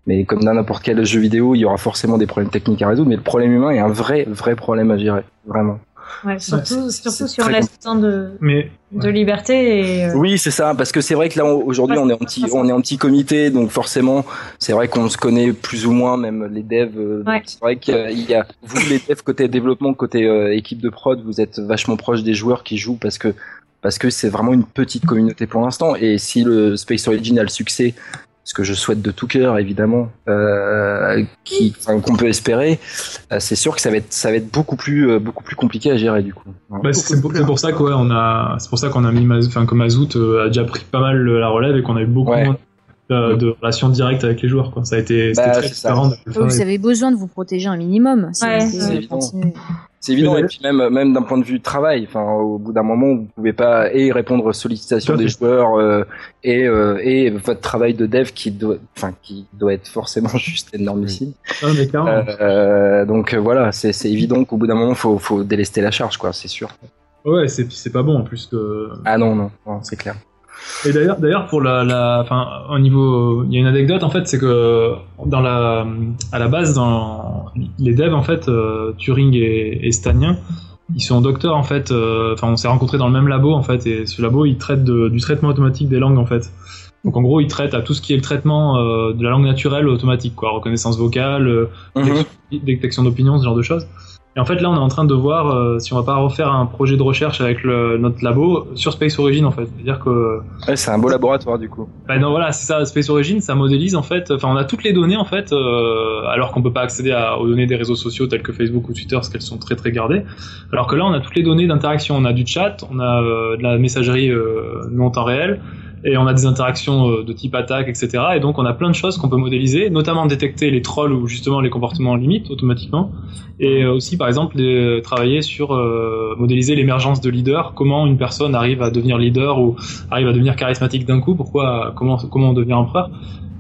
mais comme dans n'importe quel jeu vidéo, il y aura forcément des problèmes techniques à résoudre, mais le problème humain est un vrai, vrai problème à gérer, vraiment. Ouais, surtout, surtout sur l'instant de, Mais... de liberté. Et, euh, Oui, c'est ça, parce que c'est vrai que là aujourd'hui on est en petit, on est en petit comité, donc forcément c'est vrai qu'on se connaît plus ou moins, même les devs. Euh, c'est vrai qu'il y a vous les devs côté développement, côté euh, équipe de prod, vous êtes vachement proche des joueurs qui jouent parce que parce que c'est vraiment une petite communauté pour l'instant. Et si le Space Origin a le succès ce que je souhaite de tout cœur évidemment, euh, qui qu'on peut espérer, euh, c'est sûr que ça va être ça va être beaucoup plus euh, beaucoup plus compliqué à gérer du coup. Bah, c'est pour, ça qu'on a c'est pour ça qu'on a mis enfin que Mazout a déjà pris pas mal la relève et qu'on a eu beaucoup moins de, relations directes avec les joueurs. Quoi. Ça a été bah, très différent. Vous avez besoin de vous protéger un minimum. c'est évident. C'est évident, et puis même, même d'un point de vue travail, enfin, au bout d'un moment, vous pouvez pas et répondre aux sollicitations des joueurs euh, et, euh, et votre travail de dev qui doit, enfin, qui doit être forcément *laughs* juste énormissime. Euh, donc voilà, c'est évident qu'au bout d'un moment, faut, faut délester la charge, quoi, c'est sûr. Ouais, c'est pas bon en plus que. Ah non, non, non c'est clair. Et d'ailleurs, d'ailleurs pour la, la, au niveau, il y a une anecdote en fait, c'est que dans la, à la base, dans les devs en fait, euh, Turing et, et, Stanien, ils sont docteurs en fait. Euh, enfin, on s'est rencontrés dans le même labo en fait, et ce labo, il traite du traitement automatique des langues en fait. Donc en gros, il traite à tout ce qui est le traitement euh, de la langue naturelle automatique, quoi, reconnaissance vocale, mhm. détection d'opinion, ce genre de choses. Et en fait, là, on est en train de voir euh, si on va pas refaire un projet de recherche avec le, notre labo sur Space Origin, en fait. C'est-à-dire que. Ouais, c'est un beau laboratoire, du coup. Bah non, voilà, c'est ça. Space Origin, ça modélise, en fait. Enfin, on a toutes les données, en fait, euh, alors qu'on peut pas accéder à, aux données des réseaux sociaux tels que Facebook ou Twitter, parce qu'elles sont très très gardées. Alors que là, on a toutes les données d'interaction. On a du chat, on a euh, de la messagerie non temps réel et on a des interactions euh, de type attaque, etc. Et donc on a plein de choses qu'on peut modéliser, notamment détecter les trolls ou justement les comportements limites automatiquement, et euh, aussi par exemple les, travailler sur euh, modéliser l'émergence de leaders, comment une personne arrive à devenir leader ou arrive à devenir charismatique d'un coup, pourquoi, comment, comment on devient empereur?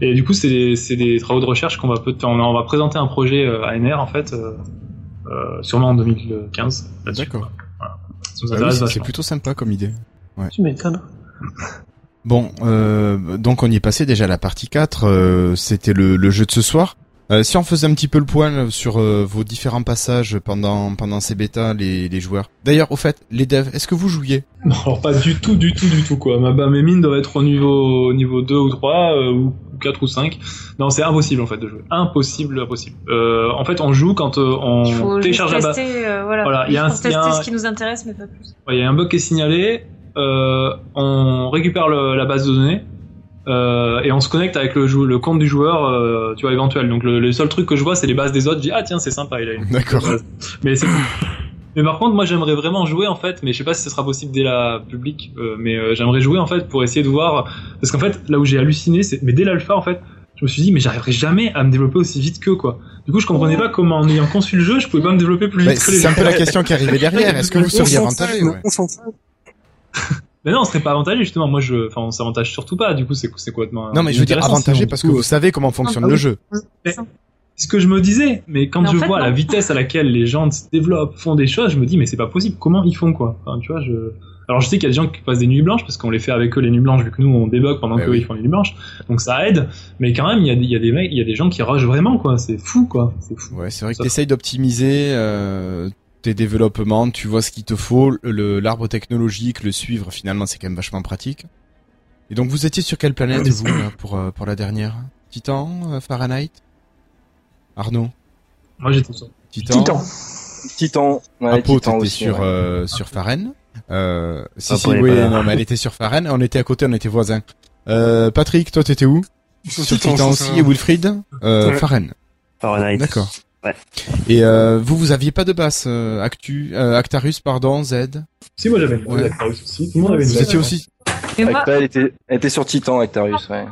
Et du coup c'est des, des, travaux de recherche qu'on va peut on, on va présenter un projet à NR en fait, sûrement en 2015. D'accord. Voilà. Ah c'est plutôt sympa comme idée. Ouais. Tu m'étonnes. Bon, euh, donc on y est passé déjà à la partie 4, euh, c'était le, le, jeu de ce soir. Euh, si on faisait un petit peu le point sur euh, vos différents passages pendant pendant ces bêtas, les, les joueurs. D'ailleurs, au fait, les devs, est-ce que vous jouiez? Non, pas du tout, du tout, du tout quoi. Ma bah, mes mines doivent être au niveau niveau 2 ou 3 euh, ou 4 ou 5. Non, c'est impossible en fait de jouer. Impossible, impossible. en fait, on joue quand on il faut télécharge la base. voilà, voilà. il y a un, tester ce qui nous intéresse, mais pas plus. Il y a un bug qui est signalé euh, on récupère la base de données euh, et on se connecte avec le, le compte du joueur, euh, tu vois, éventuel. Donc le, seul truc que je vois, c'est les bases des autres. Je dis ah tiens c'est sympa, il a une. *laughs* D'accord. Mais c'est *coughs* Mais par contre, moi j'aimerais vraiment jouer en fait, mais je sais pas si ce sera possible dès la public, mais j'aimerais jouer en fait pour essayer de voir, parce qu'en fait là où j'ai halluciné, c'est mais dès l'alpha en fait, je me suis dit mais j'arriverai jamais à me développer aussi vite qu'eux quoi. Du coup je comprenais pas comment en ayant conçu le jeu je pouvais pas me développer plus vite que les C'est un peu la question qui arrivait derrière. Est-ce que vous seriez avantagé *laughs* Mais non, on serait pas avantagé justement. Moi, je, enfin, on s'avantage surtout pas. Du coup, c'est c'est quoi Non, mais je veux dire avantagé parce que vous savez comment fonctionne le jeu. C'est ce que je me disais. Mais quand je vois la vitesse à laquelle les gens se développent, font des choses, je me dis mais c'est pas possible. Comment ils font quoi? Enfin, tu vois, je. Alors je sais qu'il y a des gens qui passent des nuits blanches parce qu'on les fait avec eux les nuits blanches vu que nous on débug pendant bah qu'eux ils font les nuits blanches. Donc ça aide. Mais quand même, il y a des, il y a des mecs, il y a des gens qui rushent vraiment quoi. C'est fou quoi. C'est fou. Ouais, c'est vrai que t'essayes d'optimiser. Euh tes développements, tu vois ce qu'il te faut, le l'arbre technologique, le suivre finalement c'est quand même vachement pratique. Et donc vous étiez sur quelle planète vous pour euh, pour la dernière? Titan, euh, Fahrenheit, Arnaud? Moi j'étais sur Titan? Titan. Titan. Ouais, Apo, t'étais sur euh, sur Faren. Euh, si si oui, non mais elle était sur Faren, on était à côté, on était voisins. Euh, Patrick, toi t'étais où? Sur, Titan, aussi et Wilfried euh, Faren. Fahrenheit. D'accord. Ouais. Et euh, vous, vous aviez pas de basse euh, Actu, euh, Actarus, pardon, Z? Si, moi j'avais Ouais. Actarus aussi. Tout le monde avait une Vous basse. étiez aussi moi, Elle était, elle était sur Titan, Actarius, ouais.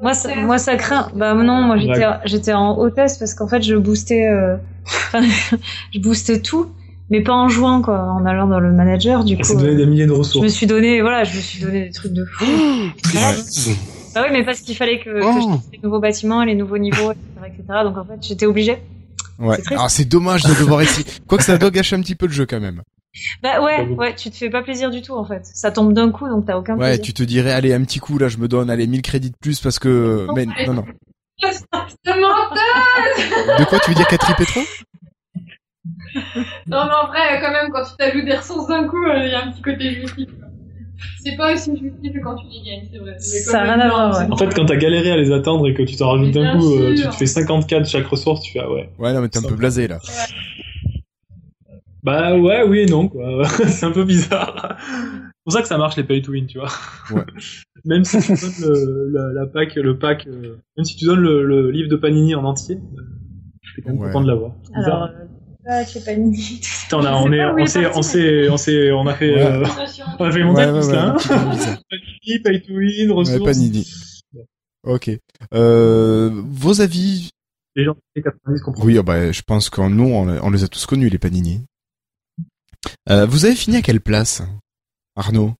moi, ça, moi, ça craint. Bah non, moi j'étais, Ouais. j'étais en hôtesse parce qu'en fait, je boostais, euh, *laughs* enfin, je boostais tout, mais pas en jouant quoi, en allant dans le manager. Du Elle coup, donné euh, des milliers de je me ressources. suis donné, voilà, je me suis donné des trucs de fou. *gasps* Bah oui, mais parce qu'il fallait que, que Oh. je teste les nouveaux bâtiments, les nouveaux niveaux, etc., etc. Donc en fait, j'étais obligée. Ouais. C'est triste. Ah, c'est dommage de devoir essayer. Quoique ça doit gâcher un petit peu le jeu quand même. Bah ouais, ouais, tu te fais pas plaisir du tout en fait. Ça tombe d'un coup, donc t'as aucun Ouais, plaisir. tu te dirais, allez, un petit coup, là, je me donne, allez, 1000 crédits de plus parce que... Mais non, non. De quoi tu veux dire triper trop Non, mais en vrai, quand même, quand tu t'ajoutes des ressources d'un coup, il y a un petit côté jouissif. C'est pas aussi jouissif que quand tu les gagnes, c'est vrai. Ça a même, rien à voir, ouais. En fait, quand t'as galéré à les attendre et que tu t'en rajoutes d'un coup, euh, tu te fais 54 de chaque ressource, tu fais ah ouais. Ouais, non, mais t'es un peu blasé, là. Bah ouais, oui et non quoi. *laughs* c'est un peu bizarre. C'est pour ça que ça marche les pay to win, tu vois. Ouais. *laughs* même si tu donnes le, la, la pack, le pack, euh, même si tu donnes le, le livre de Panini en entier, euh, t'es quand même Ouais. content de l'avoir. C'est Alors, bizarre. euh, ah, je sais pas une idée. On a, on est, on est s'est, parti, on s'est, on s'est, on a fait, Ouais. euh, on a fait monter Ouais, tout ouais, ça. un hein. *laughs* pay to win, ressources. pas d'idée. Ok. Euh, vos avis Les gens des 90 comprennent. Oui, ah bah, je pense qu'en nous, on, on les a tous connus, les Panini. Euh, vous avez fini à quelle place Arnaud?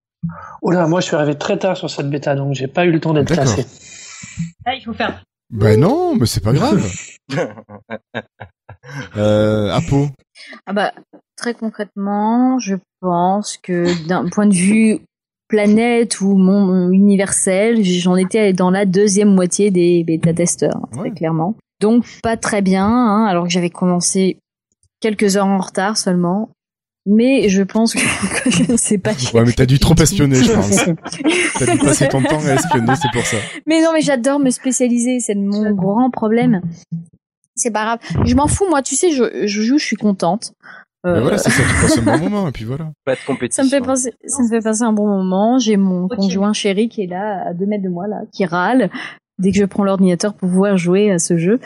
Oh là, moi je suis arrivé très tard sur cette bêta, donc j'ai pas eu le temps d'être classé. Ah, il faut faire. Ben non, mais c'est pas grave. *laughs* euh, Apo Ah bah, très concrètement, je pense que d'un point de vue planète ou mon universel, j'en étais dans la deuxième moitié des bêta-testeurs, hein, très Ouais. clairement. Donc pas très bien, hein, alors que j'avais commencé quelques heures en retard seulement. Mais je pense que, *laughs* que je ne sais pas. Ouais, mais t'as dû trop espionner, je pense. *laughs* T'as dû passer ton temps à espionner, c'est pour ça. Mais non, mais j'adore me spécialiser, c'est mon grand problème. C'est pas grave. Je m'en fous, moi, tu sais, je, je joue, je suis contente. Euh, Ben voilà, c'est ça, tu passes un bon *laughs* moment, et puis voilà. Pas de ça compétition. me fait passer, ça me fait passer un bon moment. J'ai mon conjoint chéri qui est là, à deux mètres de moi, là, qui râle dès que je prends l'ordinateur pour pouvoir jouer à ce jeu.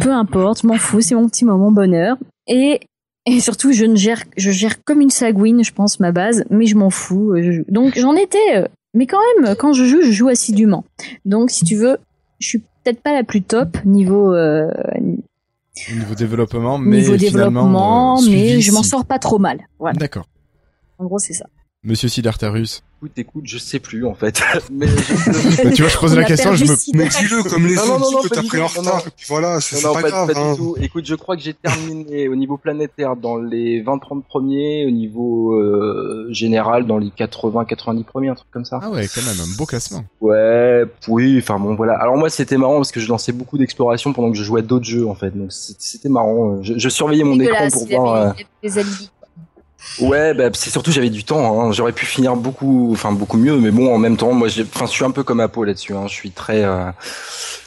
Peu importe, je m'en fous, c'est mon petit moment bonheur. Et, et surtout, je ne gère, je gère comme une sagouine, je pense, ma base, mais je m'en fous. euh, je. Donc, j'en étais, euh, mais quand même, quand je joue, je joue assidûment. Donc, si tu veux, je suis peut-être pas la plus top niveau, euh, Au niveau développement, mais niveau finalement, développement, euh, mais je m'en sors pas trop mal. Voilà. D'accord. En gros, c'est ça. Monsieur Sidartarus. Écoute, écoute, je sais plus en fait. *laughs* Mais je... Bah, *laughs* tu vois, je pose On la question, je me... Mais dis-le comme les Non, non, autres, non, non, que pas t'as pris en retard, non. et puis voilà, c'est pas, pas, grave. pas hein. du tout. Écoute, je crois que j'ai terminé au niveau planétaire dans les 20-30 premiers, au niveau euh, général dans les 80-90 premiers, un truc comme ça. Ah ouais, quand même, un beau classement. Ouais, oui, enfin bon, voilà. Alors moi, c'était marrant parce que je lançais beaucoup d'exploration pendant que je jouais à d'autres jeux en fait, donc c'était marrant. Je, je surveillais mon écran pour voir. euh, des alibis. Ouais, bah, c'est surtout j'avais du temps. Hein. J'aurais pu finir beaucoup, enfin beaucoup mieux, mais bon, en même temps, moi, enfin, je suis un peu comme Apo là-dessus. Hein. Je suis très, euh,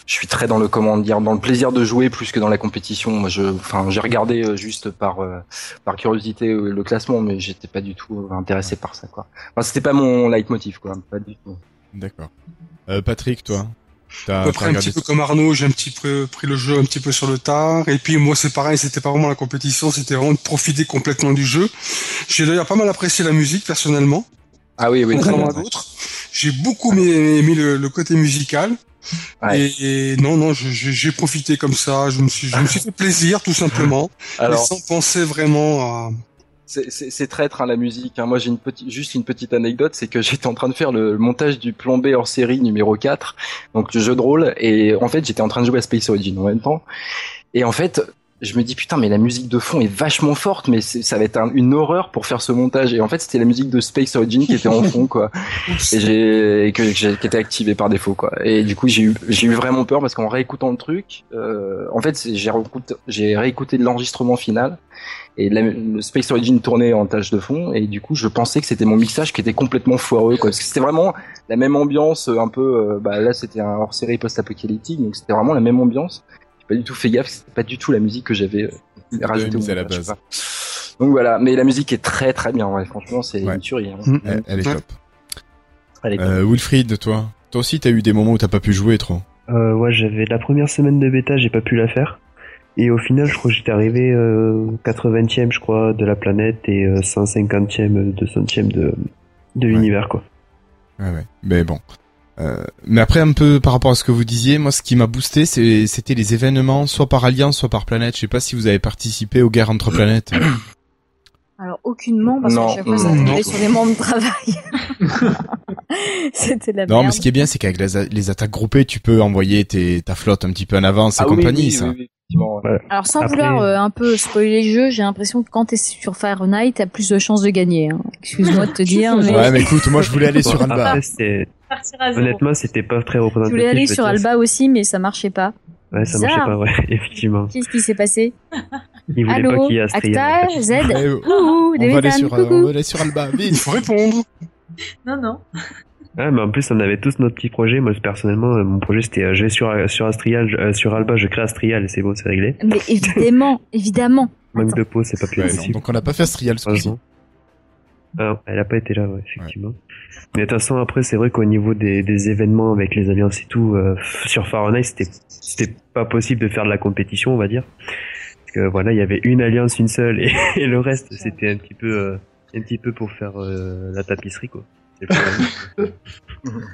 je suis très dans le comment dans le plaisir de jouer plus que dans la compétition. Moi, je, enfin, j'ai regardé euh, juste par, euh, par curiosité le classement, mais j'étais pas du tout intéressé par ça. Enfin, c'était pas mon leitmotiv, quoi. Pas du tout. D'accord. Patrick, toi? À peu près un petit peu comme Arnaud, j'ai un petit peu pris le jeu un petit peu sur le tard. Et puis moi c'est pareil, c'était pas vraiment la compétition, c'était vraiment de profiter complètement du jeu. J'ai d'ailleurs pas mal apprécié la musique personnellement, Ah oui, oui. très contrairement bien. à d'autres. j'ai beaucoup aimé, le, côté musical. Et, non, non, j'ai profité comme ça. Je me suis, je me suis fait plaisir, tout simplement, Alors, sans penser vraiment à. C'est traître hein, la musique. Hein. Moi, j'ai une petite, juste une petite anecdote, c'est que *laughs* j'étais en train de faire le montage du plombé hors série numéro 4, donc le jeu de rôle, et en fait, j'étais en train de jouer à Space Origin en même temps. Et en fait, je me dis putain mais la musique de fond est vachement forte mais ça va être une horreur pour faire ce montage et en fait c'était la musique de Space Origin qui était en fond quoi *laughs* et j'ai que qui était activée par défaut quoi et du coup j'ai eu j'ai eu vraiment peur parce qu'en réécoutant le truc euh, en fait j'ai réécouté, j'ai réécouté l'enregistrement final et le Space Origin tournait en tâche de fond et du coup je pensais que c'était mon mixage qui était complètement foireux quoi parce que c'était vraiment la même ambiance un peu euh, bah là c'était un hors série post-apocalyptique donc c'était vraiment la même ambiance pas du tout fait gaffe, c'était pas du tout la musique que j'avais euh, rajoutée à la base. Donc voilà, mais la musique est très très bien, ouais. franchement c'est une tuerie. Hein. Mm. Elle, est top. Euh, Wilfried, toi, toi aussi t'as eu des moments où t'as pas pu jouer trop? Euh, ouais, j'avais la première semaine de bêta, j'ai pas pu la faire. Et au final, je crois que j'étais arrivé euh, 80e, je crois, de la planète et 150e, 200e de, de l'univers, quoi. Ouais, ouais. Mais bon, euh, mais après un peu par rapport à ce que vous disiez, moi ce qui m'a boosté c'était les événements soit par alliance soit par planète. Je sais pas si vous avez participé aux guerres entre planètes. *coughs* Alors aucunement parce que chaque fois ça tombait sur les membres de travail. *laughs* c'était la Non mais ce qui est bien c'est qu'avec les, attaques groupées tu peux envoyer tes, ta flotte un petit peu en avance et ah compagnie ça. Alors sans vouloir euh, un peu spoiler le jeu, j'ai l'impression que quand t'es sur Fire Night, t'as plus de chances de gagner. Hein. Excuse-moi de te *laughs* dire. Mais... Ouais mais écoute, moi je voulais aller sur Alba. Honnêtement, c'était pas très représentatif. Je voulais aller sur Alba aussi, mais ça marchait pas. Ouais, ça marchait pas, ouais, *laughs* effectivement. Qu'est-ce qui s'est passé *laughs* Il voulait Allô, pas qu'il y ait Acta, Z, on, va aller sur, on va aller sur Alba, vite, il faut répondre. Non, non. Ouais, mais en plus, on avait tous notre petit projet. Moi, personnellement, mon projet, c'était euh, je vais sur, euh, sur Astrial, euh, sur Alba, je crée Astrial et c'est bon, c'est réglé. Mais évidemment, *laughs* évidemment. Manque de peau, c'est pas plus possible. Donc, on n'a pas fait Astrial ce coup ah, elle a pas été là, ouais, effectivement. Mais de toute façon, après, c'est vrai qu'au niveau des, des, événements avec les alliances et tout, sur Fahrenheit, c'était, c'était pas possible de faire de la compétition, on va dire. Parce que voilà, il y avait une alliance, une seule, et, *laughs* et le reste, c'était un petit peu, un petit peu pour faire la tapisserie, quoi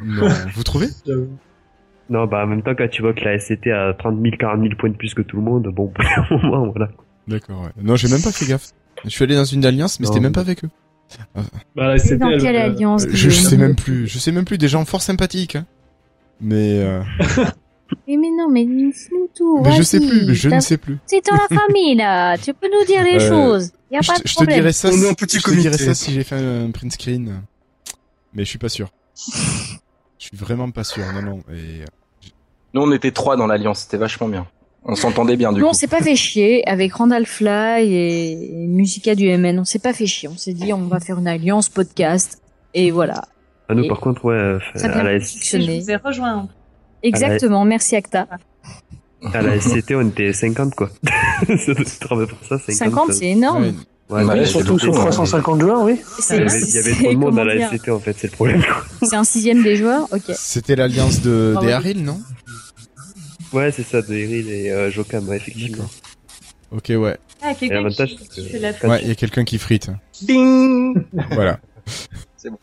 non, vous trouvez *laughs* Non, bah en même temps, quand tu vois que la SCT a 30 000, 40 000 points de plus que tout le monde, bon, *laughs* au moment, voilà. D'accord, ouais. Non, j'ai même pas fait gaffe. Je suis allé dans une alliance, mais c'était même pas avec eux. Bah, la SCT, dans quelle alliance je, sais même plus. Je sais même plus. Des gens fort sympathiques. Hein. Mais. Euh... *laughs* mais, mais non, mais dis-nous tout. Mais je sais plus. je ne sais plus. C'est dans la famille là. Tu peux nous dire les euh, choses. Y a pas de je problème. Te ça. Est un petit je te dirais ça si j'ai fait un print screen mais je suis pas sûr. je suis vraiment pas sûr, non, non. Et... Euh, Nous, on était trois dans l'alliance, c'était vachement bien. On s'entendait bien du Nous, coup. on s'est pas fait chier avec Randall Fly et Musica du MN. On s'est pas fait chier. On s'est dit, on va faire une alliance podcast. Et voilà. Ah, nous, par contre, ouais, ça à la Je vous ai rejoint. Exactement. Merci, Acta. À la SCT, on était 50, quoi. *laughs* ça, 50, 50 c'est énorme. Ouais, bah, surtout sur 350 joueurs, oui. Il y avait, il y avait trop de monde à la SCT en fait, c'est le problème. C'est un sixième des joueurs, ok. C'était l'alliance de des Haril, non? Ouais, c'est ça, de Haril et euh, Jokam, ouais, effectivement. Ok, ouais. Ah, quelqu'un qui, que... Ouais, il y a quelqu'un qui frite. Ding Voilà. *laughs* c'est bon.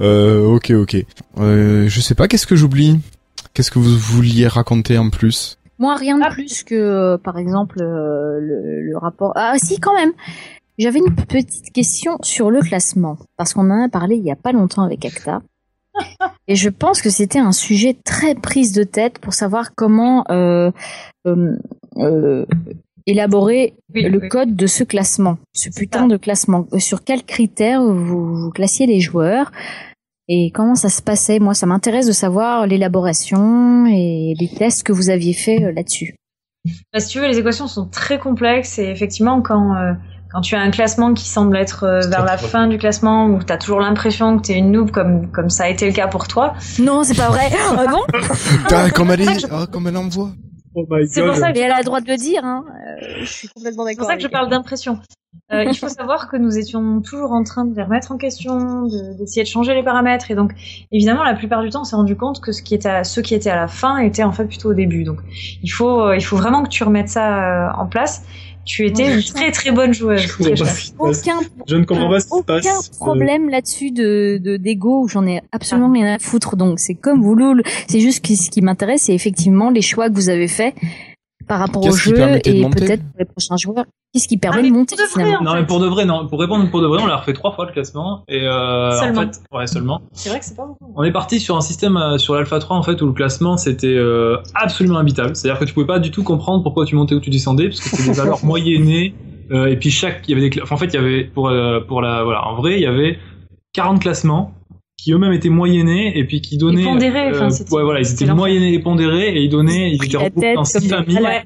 Euh, ok, ok. Euh, je sais pas, qu'est-ce que j'oublie? Qu'est-ce que vous vouliez raconter en plus? Moi, rien de ah. plus que, euh, par exemple, euh, le, le, rapport. Ah, si, quand même. J'avais une petite question sur le classement, parce qu'on en a parlé il y a pas longtemps avec Acta. *laughs* Et je pense que c'était un sujet très prise de tête pour savoir comment euh, euh, euh élaborer le code de ce classement, ce putain de classement. Sur quels critères vous, vous classiez les joueurs et comment ça se passait? Moi, ça m'intéresse de savoir l'élaboration et les tests que vous aviez fait là-dessus. Bah, si tu veux, les équations sont très complexes et effectivement, quand quand tu as un classement qui semble être euh, vers la fin du classement où tu as toujours l'impression que tu es une noob comme, comme ça a été le cas pour toi. Non, c'est pas vrai. *laughs* ah bon comme elle, est... oh, comme elle envoie. Oh c'est pour ça que elle a le droit de le dire. Hein. Euh, je suis complètement d'accord. C'est pour ça que je parle d'impression. Euh, il faut savoir que nous étions toujours en train de les remettre en question, d'essayer de, changer les paramètres. Et donc, évidemment, la plupart du temps, on s'est rendu compte que ce qui était à, ceux qui étaient à la fin étaient en fait plutôt au début. Donc, il faut, il faut vraiment que tu remettes ça en place. Tu étais une très très bonne joueuse. Je, aucun, je ne comprends pas ce qui Aucun problème là-dessus de d'ego, j'en ai absolument rien à foutre. Donc c'est comme vous, Loul. C'est juste que ce qui m'intéresse, c'est effectivement les choix que vous avez faits par rapport au jeu et peut-être pour les prochains joueurs. Qu'est-ce qui permet de monter finalement Non, mais pour de vrai, non. Pour répondre pour de vrai, on l'a refait trois fois le classement et euh, seulement. en fait, ouais, seulement. C'est vrai que c'est pas beaucoup. On est parti sur un système euh, sur l'Alpha 3 en fait où le classement c'était euh, absolument imbitable. C'est-à-dire que tu pouvais pas du tout comprendre pourquoi tu montais ou tu descendais parce que c'était des valeurs *laughs* moyennées euh, et puis chaque il y avait des enfin, en fait il y avait pour euh, pour la voilà en vrai il y avait 40 classements qui eux-mêmes étaient moyennés et puis qui donnaient pondérés, enfin, c'était- ouais voilà ils étaient c'était moyennés et pondérés et ils donnaient ils étaient regroupés comme six familles malades.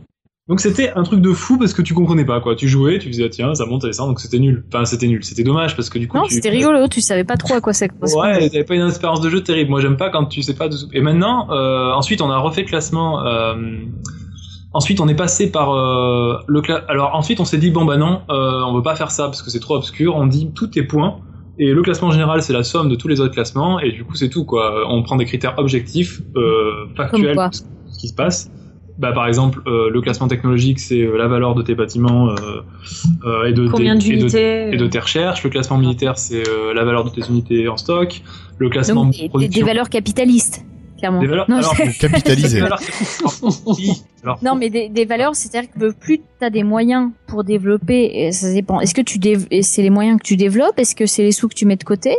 Donc c'était un truc de fou parce que tu comprenais pas quoi tu jouais tu faisais ah, tiens ça monte et ça donc c'était nul enfin c'était nul c'était dommage parce que du coup Non, tu- c'était rigolo. Tu savais pas trop à quoi ça correspondait. Ouais, t'avais pas une expérience de jeu terrible. Moi, j'aime pas quand tu sais pas. De... Et maintenant, euh, ensuite, on a refait le classement. Euh, ensuite, on est passé par euh, le cla... Alors ensuite, on s'est dit bon bah non, on veut pas faire ça parce que c'est trop obscur. On dit tous tes points. Et le classement général, c'est la somme de tous les autres classements. Et du coup, c'est tout quoi. On prend des critères objectifs, factuels, ce qui se passe. Bah, par exemple, euh, le classement technologique, c'est euh, la valeur de tes bâtiments euh, euh, et de Combien tes- et de- d'unités et de tes recherches. Le classement militaire, c'est euh, la valeur de tes unités en stock. Le classement Donc, de des, des- production. des valeurs capitalistes, clairement. Des valeurs- non, alors, je- *laughs* Capitalisé. Des valeurs- Oui, alors, non, mais des, des valeurs, c'est-à-dire que plus tu as des moyens pour développer, et ça dépend. Est-ce que tu dév- c'est les moyens que tu développes? Est-ce que c'est les sous que tu mets de côté?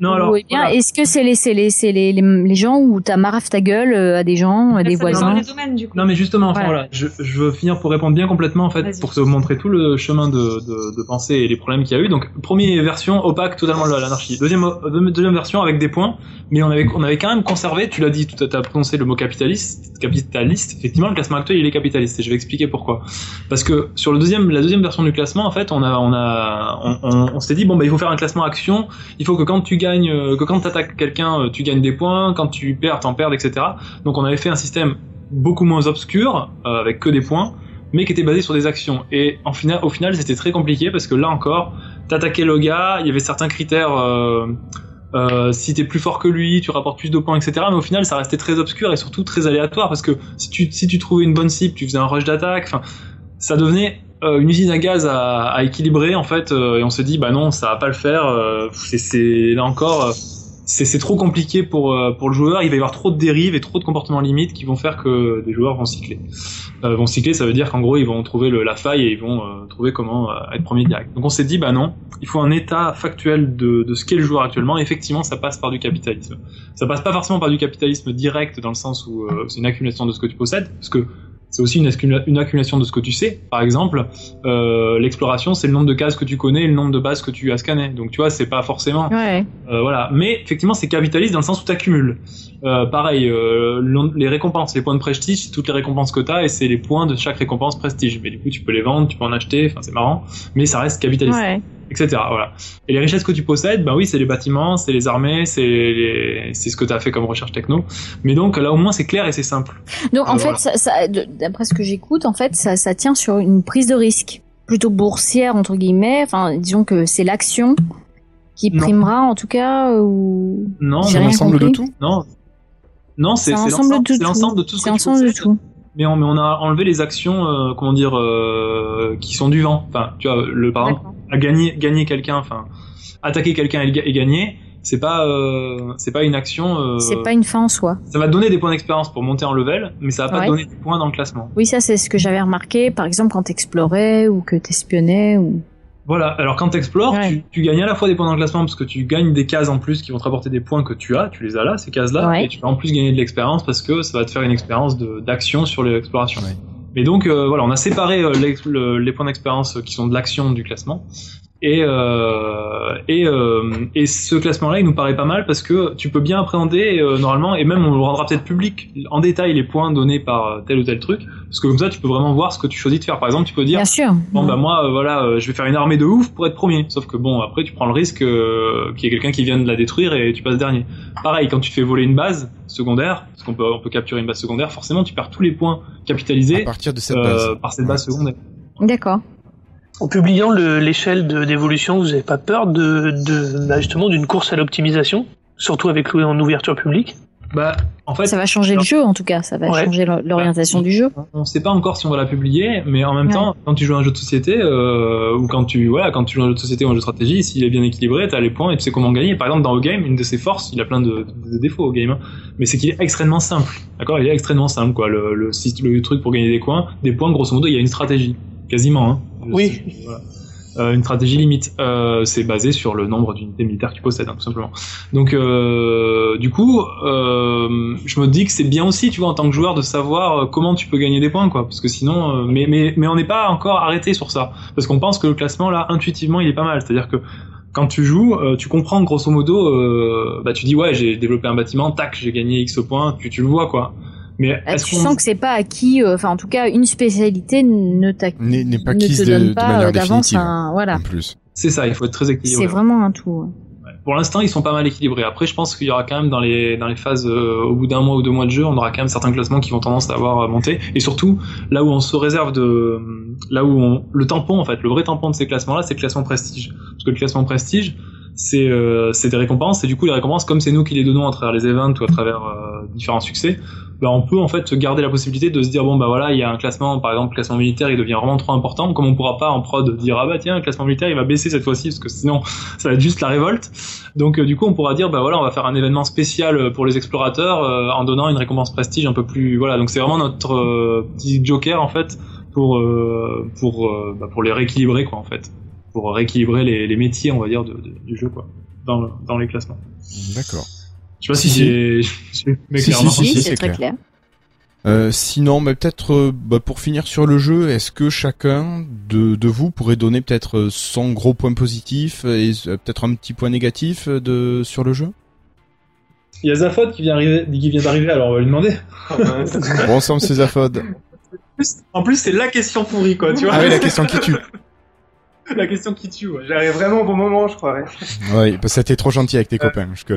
Non, alors, Ou eh bien, voilà. est-ce que c'est les, les, les, les, les gens où t'as marave ta gueule euh, à des gens, à des Ça voisins des domaines du coup. Non mais justement, enfin, Voilà. voilà, je, je veux finir pour répondre bien complètement en fait, pour te montrer tout le chemin de, de, de pensée et les problèmes qu'il y a eu. Donc première version opaque, totalement l'anarchie. Deuxième euh, deuxième version avec des points, mais on avait on avait quand même conservé. Tu l'as dit, tu as prononcé le mot capitaliste, capitaliste. Effectivement, le classement actuel il est capitaliste et je vais expliquer pourquoi. Parce que sur le deuxième la deuxième version du classement, en fait, on a on a on, on, on s'était dit bon bah il faut faire un classement action. Il faut que quand tu gagnes, euh, que quand t'attaques quelqu'un, euh, tu gagnes des points. Quand tu perds, t'en perds, etc. Donc on avait fait un système beaucoup moins obscur, euh, avec que des points, mais qui était basé sur des actions. Et au final, c'était très compliqué parce que là encore, t'attaquais le gars, il y avait certains critères. Euh, euh, si plus fort que lui, tu rapportes plus de points, etc. Mais au final, ça restait très obscur et surtout très aléatoire parce que si tu, tu trouvais une bonne cible, tu faisais un rush d'attaque. Ça devenait euh, une usine à gaz à, à équilibrer en fait. euh, et on s'est dit, bah non, ça va pas le faire. euh, c'est, là encore. euh, c'est trop compliqué pour euh, pour le joueur. Il va y avoir trop de dérives et trop de comportements limites qui vont faire que des joueurs vont cycler. Euh, vont cycler, ça veut dire qu'en gros ils vont trouver le, la faille et ils vont trouver comment être premier direct. Donc on s'est dit bah non, il faut un état factuel de, de ce qu'est le joueur actuellement. Et effectivement, ça passe par du capitalisme. Ça passe pas forcément par du capitalisme direct dans le sens où c'est une accumulation de ce que tu possèdes, parce que c'est aussi une, accumula- une accumulation de ce que tu sais. Par exemple, euh, l'exploration, c'est le nombre de cases que tu connais et le nombre de bases que tu as scannées. Donc tu vois, c'est pas forcément Ouais. euh, voilà. Mais effectivement, c'est capitaliste dans le sens où tu accumules. Euh, pareil, le- les récompenses, les points de prestige, c'est toutes les récompenses que tu as et c'est les points de chaque récompense prestige. Mais du coup, tu peux les vendre, tu peux en acheter, enfin c'est marrant, mais ça reste capitaliste, Ouais. Etc. Voilà. Et les richesses que tu possèdes, bah oui, c'est les bâtiments, c'est les armées, c'est les... c'est ce que tu as fait comme recherche techno. Mais donc là au moins c'est clair et c'est simple. Donc en Euh, fait, voilà. ça, ça- de- d'après ce que j'écoute, en fait, ça, ça tient sur une prise de risque plutôt boursière entre guillemets. Enfin, disons que c'est l'action qui Non. primera en tout cas. Ou Non, C'est l'ensemble de tout? Non. Non, c'est l'ensemble de c'est tout. l'ensemble de tout ce C'est que tu l'ensemble de tout. Mais on, mais on a enlevé les actions, euh, comment dire, euh, qui sont du vent. Enfin, tu vois, le par exemple, gagner, gagner quelqu'un, enfin, attaquer quelqu'un et, ga- et gagner, c'est pas, euh, c'est pas une action. C'est pas une fin en soi. Ça va te donner des points d'expérience pour monter en level, mais ça va pas Ouais. te donner des points dans le classement. Oui, ça c'est ce que j'avais remarqué. Par exemple, quand t'explorais ou que t'espionnais ou. Voilà. Alors quand t'explores, Ouais. tu, tu gagnes à la fois des points dans le classement parce que tu gagnes des cases en plus qui vont te rapporter des points que tu as, tu les as là, ces cases-là, Ouais. et tu vas en plus gagner de l'expérience parce que ça va te faire une expérience d'action sur l'exploration. Ouais. Mais donc euh, voilà, on a séparé euh, le- les points d'expérience qui sont de l'action du classement. Et, euh, et, euh, et ce classement-là, il nous paraît pas mal parce que tu peux bien appréhender euh, normalement, et même on le rendra peut-être public en détail les points donnés par tel ou tel truc, parce que comme ça tu peux vraiment voir ce que tu choisis de faire. Par exemple, tu peux dire Bien sûr. Bon bah moi euh, voilà euh, je vais faire une armée de ouf pour être premier sauf que bon après tu prends le risque euh, qu'il y ait quelqu'un qui vienne la détruire et tu passes dernier pareil quand tu fais voler une base secondaire parce qu'on peut on peut capturer une base secondaire forcément tu perds tous les points À capitalisés partir de cette euh, base. par cette base secondaire D'accord. En publiant le- l'échelle de- d'évolution, vous n'avez pas peur de, de bah, justement d'une course à l'optimisation, surtout avec l'ou- en ouverture publique? Bah, en fait, ça va changer le jeu en tout cas, ça va changer l'orientation du jeu. On ne sait pas encore si on va la publier, mais en même temps, quand tu joues à un jeu de société euh, ou quand tu voilà, quand tu joues à un jeu de société ou un jeu de stratégie, s'il est bien équilibré, tu as les points et tu sais comment gagner. Par exemple, dans le game, une de ses forces, il a plein de, défauts au game, hein, mais c'est qu'il est extrêmement simple. D'accord, il est extrêmement simple quoi. Le, le, le, truc pour gagner des points, des points, grosso modo, il y a une stratégie, quasiment. Hein. Oui. Voilà. Euh, une stratégie limite. Euh, c'est basé sur le nombre d'unités militaires que tu possèdes, hein, tout simplement. Donc, euh, du coup, je me dis que c'est bien aussi, tu vois, en tant que joueur, de savoir comment tu peux gagner des points, quoi. Parce que sinon, mais, mais, mais on n'est pas encore arrêté sur ça. Parce qu'on pense que le classement, là, intuitivement, il est pas mal. C'est-à-dire que quand tu joues, tu comprends grosso modo, bah tu dis ouais j'ai développé un bâtiment, tac j'ai gagné X points, puis tu le vois quoi. Mais est-ce tu sens que c'est pas acquis, euh, enfin en tout cas une spécialité ne, n'est pas acquise de, de, manière d'avance un, voilà. En plus. C'est ça, il faut être très équilibré. C'est vraiment un tout. Pour l'instant, ils sont pas mal équilibrés. Après, je pense qu'il y aura quand même dans les dans les phases euh, au bout d'un mois ou deux mois de jeu, on aura quand même certains classements qui vont tendance à avoir euh, monté. Et surtout, là où on se réserve de, là où on, le tampon en fait, le vrai tampon de ces classements-là, c'est le classement prestige. Parce que le classement prestige, c'est euh, des récompenses et du coup les récompenses comme c'est nous qui les donnons à travers les events ou à travers différents succès bah, on peut en fait garder la possibilité de se dire bon bah voilà il y a un classement par exemple classement militaire il devient vraiment trop important. Comme on pourra pas en prod dire ah bah tiens classement militaire il va baisser cette fois-ci parce que sinon *laughs* ça va être juste la révolte. Donc euh, du coup on pourra dire bah voilà on va faire un événement spécial pour les explorateurs euh, en donnant une récompense prestige un peu plus voilà. Donc c'est vraiment notre euh, petit joker en fait pour pour bah, pour les rééquilibrer quoi en fait. Pour rééquilibrer les, métiers on va dire du jeu quoi dans, dans les classements. D'accord je sais pas si, c'est. Mais clairement, si, si, c'est très clair. Euh, sinon, mais peut-être euh, bah, pour finir sur le jeu, est-ce que chacun de, de vous pourrait donner peut-être son gros point positif et euh, peut-être un petit point négatif de sur le jeu? Il y a Zafod qui vient arriver, qui vient d'arriver, alors on va lui demander. *laughs* bon sang, c'est Zafod. En plus, c'est la question pourrie, quoi, tu vois. Ah oui, la question qui tue. *laughs* la question qui tue, ouais. J'arrive vraiment au bon moment, je crois. Oui, parce que t'es trop gentil avec tes copains jusque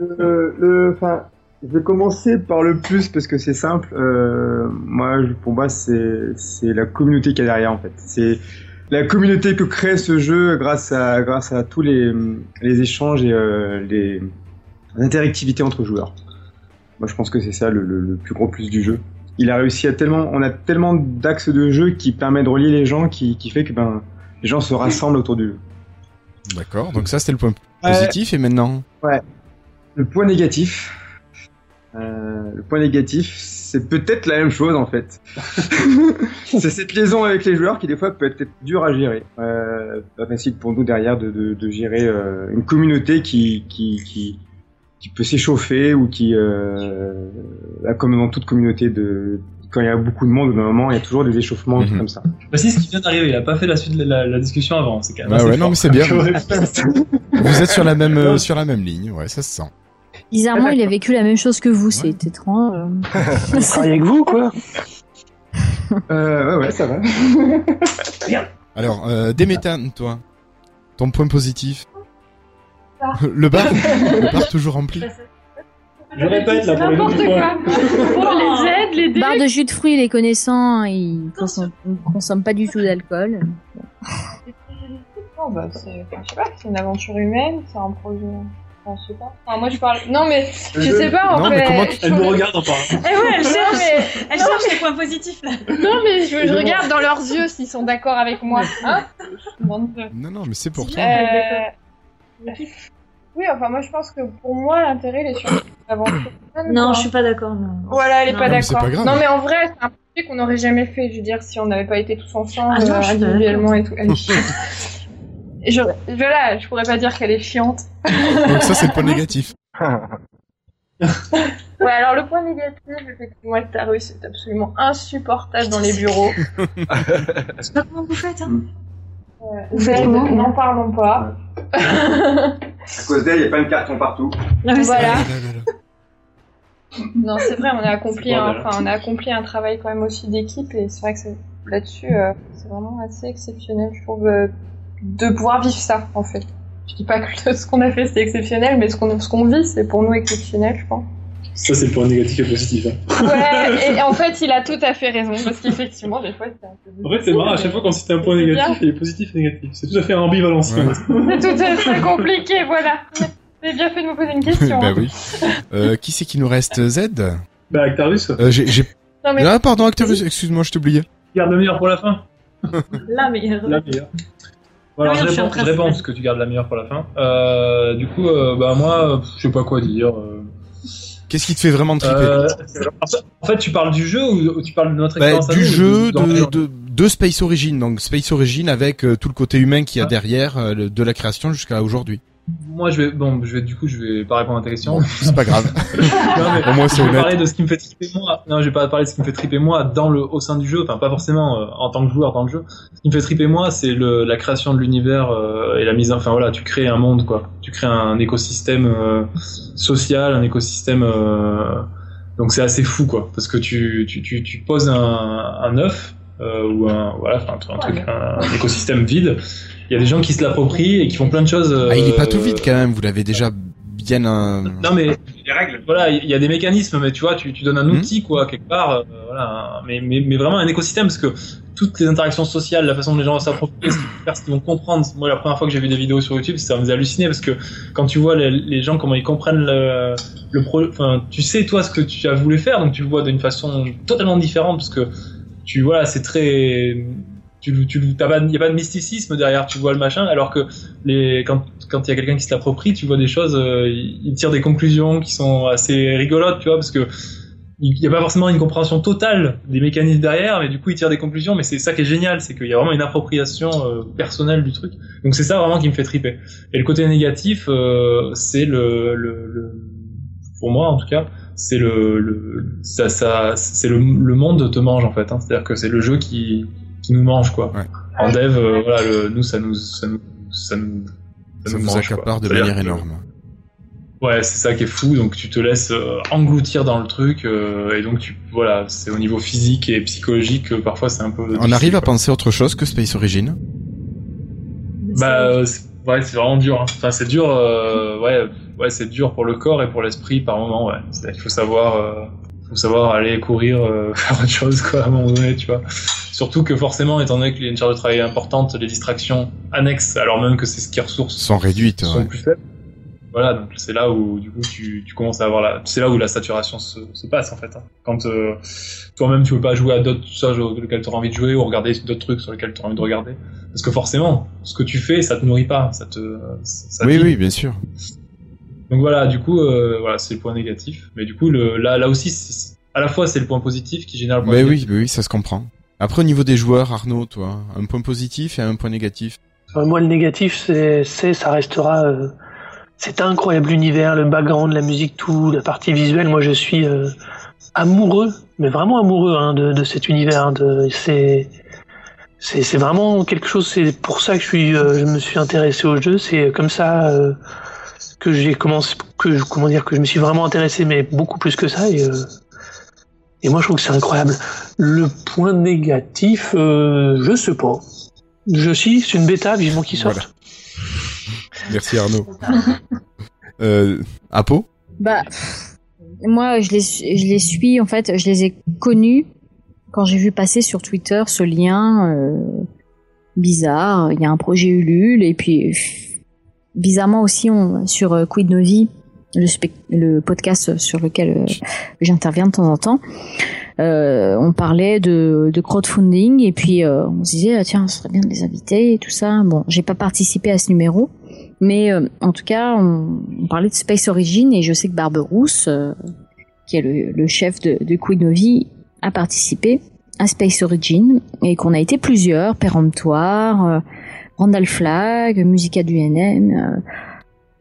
Euh, le, je vais commencer par le plus parce que c'est simple. Euh, moi, pour moi, c'est la communauté qui est derrière en fait. C'est la communauté que crée ce jeu grâce à grâce à tous les les échanges et euh, les interactivités entre joueurs. Moi, je pense que c'est ça le, le, plus gros plus du jeu. Il a réussi à tellement, on a tellement d'axes de jeu qui permet de relier les gens, qui, qui fait que ben les gens se rassemblent autour du jeu. D'accord. Donc ça, c'était le point positif et maintenant. Ouais. Le point négatif. Euh, le point négatif, c'est peut-être la même chose en fait. *laughs* c'est cette liaison avec les joueurs qui des fois peut être dur à gérer. Euh, pas facile pour nous derrière de, de, de gérer euh, une communauté qui, qui, qui, qui peut s'échauffer ou qui, euh, comme dans toute communauté de quand il y a beaucoup de monde au moment, il y a toujours des échauffements mm comme ça. Bah si, ce qui vient d'arriver, il a pas fait la suite de la, la discussion avant. C'est quand même. Ah ouais, non mais c'est bien. *laughs* Vous êtes sur la même sur la même ligne, ouais, ça se sent. Bizarrement, il a vécu la même chose que vous, c'est étrange. *laughs* *laughs* Il travaille avec vous, quoi euh, Ouais, ouais, ça va. *laughs* Bien. Alors, euh, Déméthane, toi, ton point positif Le bar Le bar toujours rempli je répète là pour N'importe quoi. Pour les aides, les dés. Bar de jus de fruits, les connaissants, ils consomment, consomment pas du tout d'alcool. Non, bah, c'est, je sais pas, c'est une aventure humaine, c'est un projet je sais pas. Enfin, moi, je parle. Non, mais je, sais pas, en non, fait. Mais comment Elle nous regarde en parlant. Eh ouais, elle cherche, mais... elle cherche les points positifs, là. Non, mais je, je regarde dans leurs yeux s'ils sont d'accord avec moi. *laughs* Hein non, non, mais c'est pour toi. Euh... Oui, enfin, moi, je pense que pour moi, l'intérêt, il est sur l'aventure. Non, je suis pas d'accord, non. Voilà, elle est non, pas d'accord. Non, mais en vrai, c'est un projet qu'on n'aurait jamais fait. Je veux dire, si on n'avait pas été tous ensemble, ah, non, individuellement et tout. *laughs* Est je, voilà, je pourrais pas dire qu'elle est chiante. Donc ça, c'est le point *laughs* négatif. *laughs* ouais, alors le point négatif, effectivement, avec ta rue, c'est absolument insupportable dans les bureaux. *laughs* Je sais pas comment vous faites, hein. Euh, n'en parlons pas. à cause d'elle, il n'y a pas de carton partout. voilà. non, c'est vrai, on a accompli, un, enfin, on a accompli un travail quand même aussi d'équipe et c'est vrai que là-dessus, euh, c'est vraiment assez exceptionnel, je trouve. Euh, de pouvoir vivre ça, en fait. Je dis pas que *laughs* ce qu'on a fait c'est exceptionnel, mais ce qu'on ce qu'on vit c'est pour nous exceptionnel, je pense. Ça c'est le point négatif et positif. Hein. Ouais, et, en *laughs* fait il a tout à fait raison, parce qu'effectivement des fois c'est un peu En fait c'est marrant, à chaque fois qu'on cite un point négatif, il est positif et négatif. C'est tout à fait ambivalent. *laughs* C'est tout à fait compliqué, voilà. J'ai bien fait de me poser une question. bah oui. Euh, qui c'est qui nous reste Z? Bah Actarus. Euh, j'ai, j'ai... Ah pardon Actarus, excuse-moi, je t'oubliais. Garde le meilleur pour la fin. la meilleure. La meilleure. Bon, je, réponds, je réponds parce que tu gardes la meilleure pour la fin. Euh, du coup, euh, bah moi, je sais pas quoi dire. Euh. Qu'est-ce qui te fait vraiment triper euh, En fait, tu parles du jeu ou, tu parles de notre bah, expérience Du jeu, de, de, de, Space Origin. Donc Space Origin avec tout le côté humain qu'il y a derrière, de la création jusqu'à aujourd'hui. Moi, je vais, bon, je vais, du coup, je vais pas répondre à ta question. *laughs* c'est pas grave. *laughs* Au moins, c'est Je vais parler de ce qui me fait triper moi. Non, je vais pas parler de ce qui me fait triper moi dans le, au sein du jeu. Enfin, pas forcément euh, en tant que joueur dans le jeu. Ce qui me fait triper moi, c'est le, la création de l'univers euh, et la mise. Enfin voilà, tu crées un monde, quoi. Tu crées un écosystème euh, social, un écosystème. donc c'est assez fou, quoi, parce que tu, tu, tu, tu poses un, un œuf ou un, voilà, un, un truc, un écosystème vide il y a des gens qui se l'approprient et qui font plein de choses. Ah, il est pas tout vide quand même. Vous l'avez déjà bien. Un... Non mais les règles. Voilà, il y a des mécanismes, mais tu vois, tu, tu donnes un hmm. outil quoi quelque part. Euh, voilà, mais, mais, mais vraiment un écosystème parce que toutes les interactions sociales, la façon dont les gens s'approprient, ce qu'ils vont faire, ce qu'ils vont comprendre. Moi, la première fois que j'ai vu des vidéos sur YouTube, ça me faisait halluciner parce que quand tu vois les, les gens comment ils comprennent le, le pro, enfin, tu sais toi ce que tu as voulu faire, donc tu le vois d'une façon totalement différente parce que tu vois, c'est très tu, tu, il n'y a pas de mysticisme derrière, tu vois le machin, alors que quand il y a quelqu'un qui se l'approprie, tu vois des choses, euh, il tire des conclusions qui sont assez rigolotes, tu vois, parce que il n'y a pas forcément une compréhension totale des mécanismes derrière, mais du coup il tire des conclusions, mais c'est ça qui est génial, c'est qu'il y a vraiment une appropriation euh, personnelle du truc. Donc c'est ça vraiment qui me fait triper. Et le côté négatif, euh, c'est le, pour moi en tout cas, c'est le, le ça, c'est le, le monde te mange en fait. Hein. C'est-à-dire que c'est le jeu qui qui nous mange quoi. En dev, euh, voilà, le, nous ça nous ça nous ça nous ça, nous, accapare de manière énorme. Ouais, c'est ça qui est fou. Donc tu te laisses euh, engloutir dans le truc euh, et donc tu voilà, c'est au niveau physique et psychologique parfois c'est un peu. On arrive à penser autre chose que Space Origin. Bah ouais, c'est vraiment dur. Hein. Enfin c'est dur. ouais, ouais, c'est dur pour le corps et pour l'esprit par moment. Ouais, il faut savoir faut savoir aller courir, euh, *laughs* faire autre chose quoi à un moment donné, tu vois. Surtout que forcément, étant donné qu'il y a une charge de travail importante, les distractions annexes, alors même que c'est ce qui ressource, sont réduites, sont plus faibles. Voilà, donc c'est là où du coup tu, tu commences à avoir la, c'est là où la saturation se, se passe en fait. Hein. Quand euh, toi-même tu veux pas jouer à d'autres choses sur lesquels tu auras envie de jouer ou regarder d'autres trucs sur lesquels tu auras envie de regarder, parce que forcément, ce que tu fais, ça te nourrit pas, ça te. Ça oui, oui, bien sûr. Donc voilà, du coup, euh, voilà, c'est le point négatif. Mais du coup, le, là, là aussi, à la fois, c'est le point positif qui génère le point mais négatif. Oui, oui, ça se comprend. Après, au niveau des joueurs, Arnaud, toi, un point positif et un point négatif. Euh, moi, le négatif, c'est, ça restera. Euh, c'est incroyable l'univers, le background, la musique, tout, la partie visuelle. Moi, je suis euh, amoureux, mais vraiment amoureux hein, de, de, cet univers. Hein, c'est, vraiment quelque chose. C'est pour ça que je suis, je me suis intéressé au jeu. C'est comme ça que j'ai commencé, que comment dire, que je me suis vraiment intéressé, mais beaucoup plus que ça. Et, et moi, je trouve que c'est incroyable. Le point négatif, euh, je sais pas. Je suis, c'est une bêta, vivement qu'il sorte. Merci Arnaud. *laughs* euh, Apo Bah, moi, je les, je les suis, en fait, je les ai connus quand j'ai vu passer sur Twitter ce lien euh, bizarre. Il y a un projet Ulule, et puis bizarrement aussi on, sur euh, Quid Novi, le, le podcast sur lequel euh, j'interviens de temps en temps, euh, on parlait de, de, crowdfunding et puis euh, on se disait ah, tiens ce serait bien de les inviter et tout ça. Bon, j'ai pas participé à ce numéro, mais en tout cas on, on, parlait de Space Origin et je sais que Barberousse, qui est le, le, chef de, de Quid Novi, a participé à Space Origin et qu'on a été plusieurs, péremptoire Randall Flag, Musica du NN. Euh,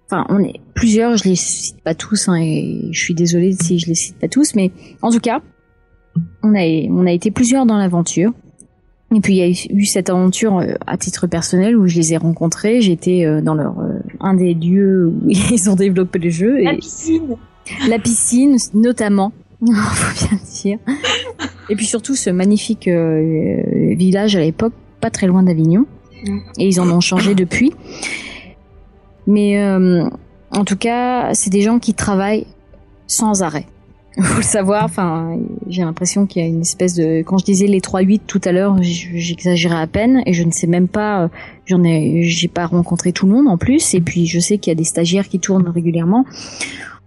enfin, on est plusieurs, je les cite pas tous, hein, et je suis désolée si je les cite pas tous, mais en tout cas, on a, on a été plusieurs dans l'aventure. Et puis il y a eu cette aventure euh, à titre personnel où je les ai rencontrés. J'étais euh, dans leur un des lieux où *laughs* ils ont développé le jeu. La piscine. La piscine, notamment. *laughs* faut bien dire. Et puis surtout ce magnifique village à l'époque, pas très loin d'Avignon. Et ils en ont changé depuis. Mais euh, en tout cas, c'est des gens qui travaillent sans arrêt. *laughs* faut le savoir. Enfin, j'ai l'impression qu'il y a une espèce de. Quand je disais les 3-8 tout à l'heure, j'exagérais à peine et je ne sais même pas. Euh, j'en ai, j'ai pas rencontré tout le monde en plus. Et puis je sais qu'il y a des stagiaires qui tournent régulièrement.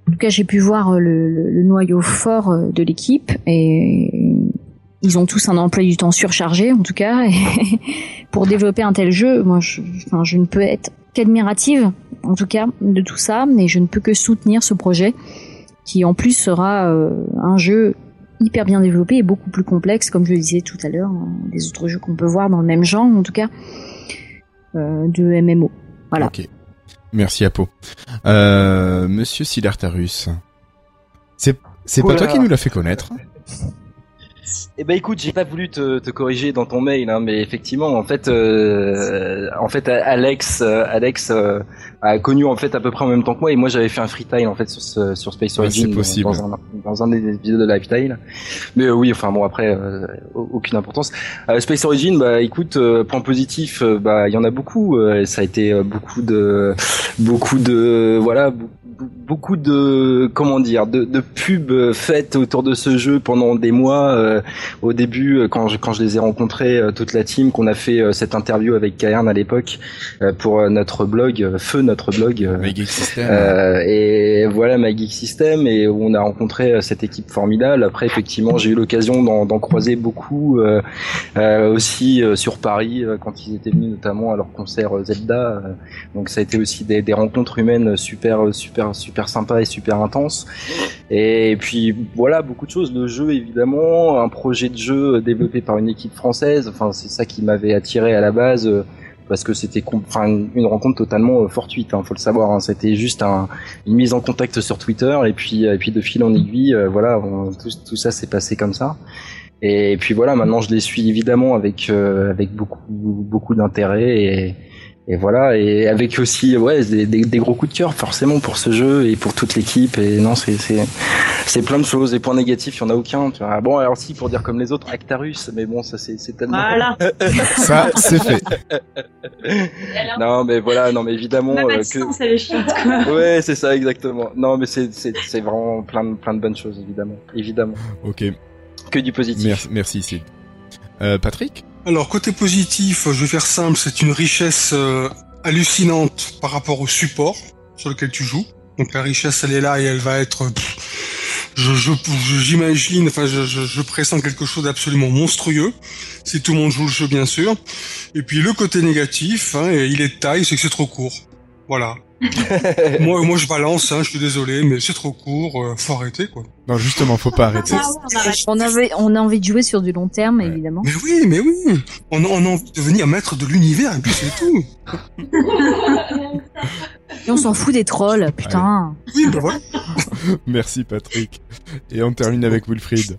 En tout cas, j'ai pu voir euh, le, noyau fort euh, de l'équipe et ils ont tous un emploi du temps surchargé en tout cas. Et *laughs* pour développer un tel jeu, moi, je, enfin, je ne peux être qu'admirative en tout cas de tout ça, mais je ne peux que soutenir ce projet qui en plus sera euh, un jeu hyper bien développé et beaucoup plus complexe, comme je le disais tout à l'heure, hein, des autres jeux qu'on peut voir dans le même genre, en tout cas, euh, de MMO. Voilà. Ok. Merci Apo. Euh, Monsieur Silartarus, c'est c'est pas toi qui nous l'a fait connaître? Eh ben écoute, j'ai pas voulu te, te, corriger dans ton mail, hein, mais effectivement, en fait, euh, en fait, Alex, euh, Alex euh, a connu en fait à peu près en même temps que moi, et moi j'avais fait un freetile en fait sur, sur Space Origin dans, un, dans un des épisodes de Lifetile. Mais oui, enfin bon après, aucune importance. Space Origin, bah écoute, point positif, bah il y en a beaucoup. ça a été beaucoup de, beaucoup de, voilà, beaucoup de comment dire de, de pubs faites autour de ce jeu pendant des mois euh, au début euh, quand je, quand je les ai rencontrés euh, toute la team qu'on a fait cette interview avec Cairn à l'époque pour notre blog feu notre blog et voilà My Geek System et on a rencontré cette équipe formidable. Après effectivement j'ai eu l'occasion d'en croiser beaucoup aussi sur Paris quand ils étaient venus notamment à leur concert Zelda donc ça a été aussi des, des rencontres humaines super super super sympa et super intense. Et puis voilà, beaucoup de choses. Le jeu évidemment, un projet de jeu développé par une équipe française. Enfin, c'est ça qui m'avait attiré à la base euh, parce que c'était une rencontre totalement euh, fortuite hein, faut le savoir hein. c'était juste une mise en contact sur Twitter et puis et puis de fil en aiguille euh, voilà tout, tout, ça s'est passé comme ça et puis voilà maintenant je les suis évidemment avec avec beaucoup beaucoup d'intérêt et et voilà et avec aussi ouais des, des, gros coups de cœur forcément pour ce jeu et pour toute l'équipe. Et non c'est c'est c'est plein de choses et points négatifs il y en a aucun tu vois. bon alors si pour dire comme les autres Actarus mais bon ça c'est c'est tellement voilà. *laughs* ça c'est fait. *laughs* Non mais voilà non mais évidemment euh, que *laughs* ouais c'est ça exactement. Non mais c'est c'est c'est vraiment plein de plein de bonnes choses évidemment. Évidemment. Ok. Que du positif. Merci merci Sid. Euh, Patrick? Alors côté positif, je vais faire simple, c'est une richesse euh, hallucinante par rapport au support sur lequel tu joues. Donc la richesse elle est là et elle va être, je j'imagine, enfin je, pressens quelque chose d'absolument monstrueux si tout le monde joue le jeu bien sûr. Et puis le côté négatif, hein, il est de taille, c'est que c'est trop court. Voilà. *laughs* moi, moi, je balance, hein, je suis désolé, mais c'est trop court, euh, faut arrêter, quoi. Non, justement, faut pas arrêter. Ah on, avait, on a envie de jouer sur du long terme, évidemment. Mais oui, mais oui. On, on a envie de devenir maître de l'univers, et puis c'est tout. et on s'en fout des trolls, putain. Oui, ben voilà. *laughs* Merci, Patrick. Et on termine avec Wilfried.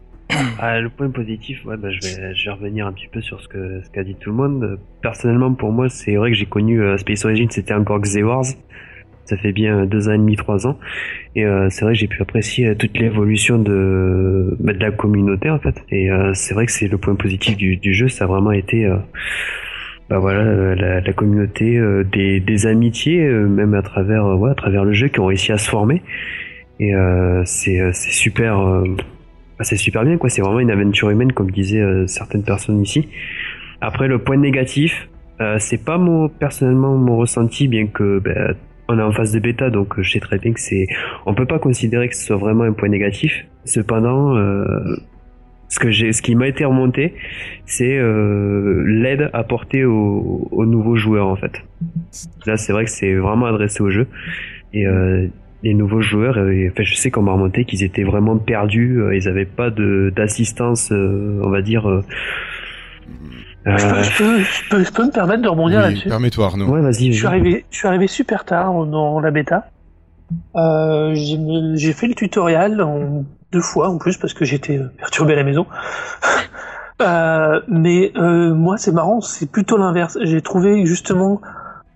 Ah, le point positif, ouais, bah, je, vais, je vais revenir un petit peu sur ce que ce qu'a dit tout le monde. Personnellement, pour moi, c'est vrai que j'ai connu euh, Space Origin, c'était encore Wars ça fait bien deux ans et demi, trois ans. Et euh, c'est vrai que j'ai pu apprécier euh, toute l'évolution de, bah, de la communauté en fait. Et euh, c'est vrai que c'est le point positif du, jeu, ça a vraiment été bah voilà la, communauté, des, amitiés, même à travers à travers le jeu, qui ont réussi à se former. Et c'est c'est super. Bah, c'est super bien quoi, c'est vraiment une aventure humaine comme disaient certaines personnes ici. Après le point négatif, c'est pas mon personnellement mon ressenti bien que bah, on est en phase de bêta, donc euh, je sais très bien que c'est, on peut pas considérer que ce soit vraiment un point négatif. Cependant, euh, ce que j'ai, ce qui m'a été remonté, c'est euh, l'aide apportée aux, nouveaux joueurs en fait. Là, c'est vrai que c'est vraiment adressé au jeu et les nouveaux joueurs, enfin, je sais qu'on m'a remonté qu'ils étaient vraiment perdus, ils n'avaient pas de d'assistance, on va dire euh, je, peux, je, peux, me permettre de rebondir là-dessus. Permets-toi Arnaud. Ouais, vas-y. Je suis arrivé, je suis arrivé super tard dans la bêta. Euh, j'ai fait le tutoriel en deux fois en plus parce que j'étais perturbé à la maison. *laughs* euh, mais euh, moi c'est marrant, c'est plutôt l'inverse. J'ai trouvé justement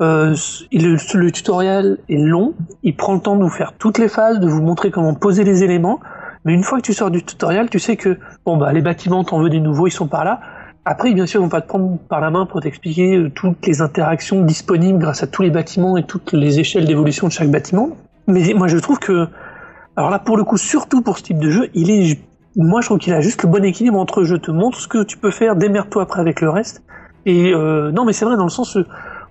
euh, le, le, tutoriel est long, il prend le temps de vous faire toutes les phases, de vous montrer comment poser les éléments. Mais une fois que tu sors du tutoriel, tu sais que bon bah les bâtiments t'en veux des nouveaux, ils sont par là. Après, bien sûr, on va te prendre par la main pour t'expliquer euh, toutes les interactions disponibles grâce à tous les bâtiments et toutes les échelles d'évolution de chaque bâtiment. Mais moi, je trouve que Alors là, pour le coup, surtout pour ce type de jeu, il est, moi, je trouve qu'il a juste le bon équilibre entre je te montre ce que tu peux faire, démerde-toi après avec le reste. Et euh, non, mais c'est vrai dans le sens, où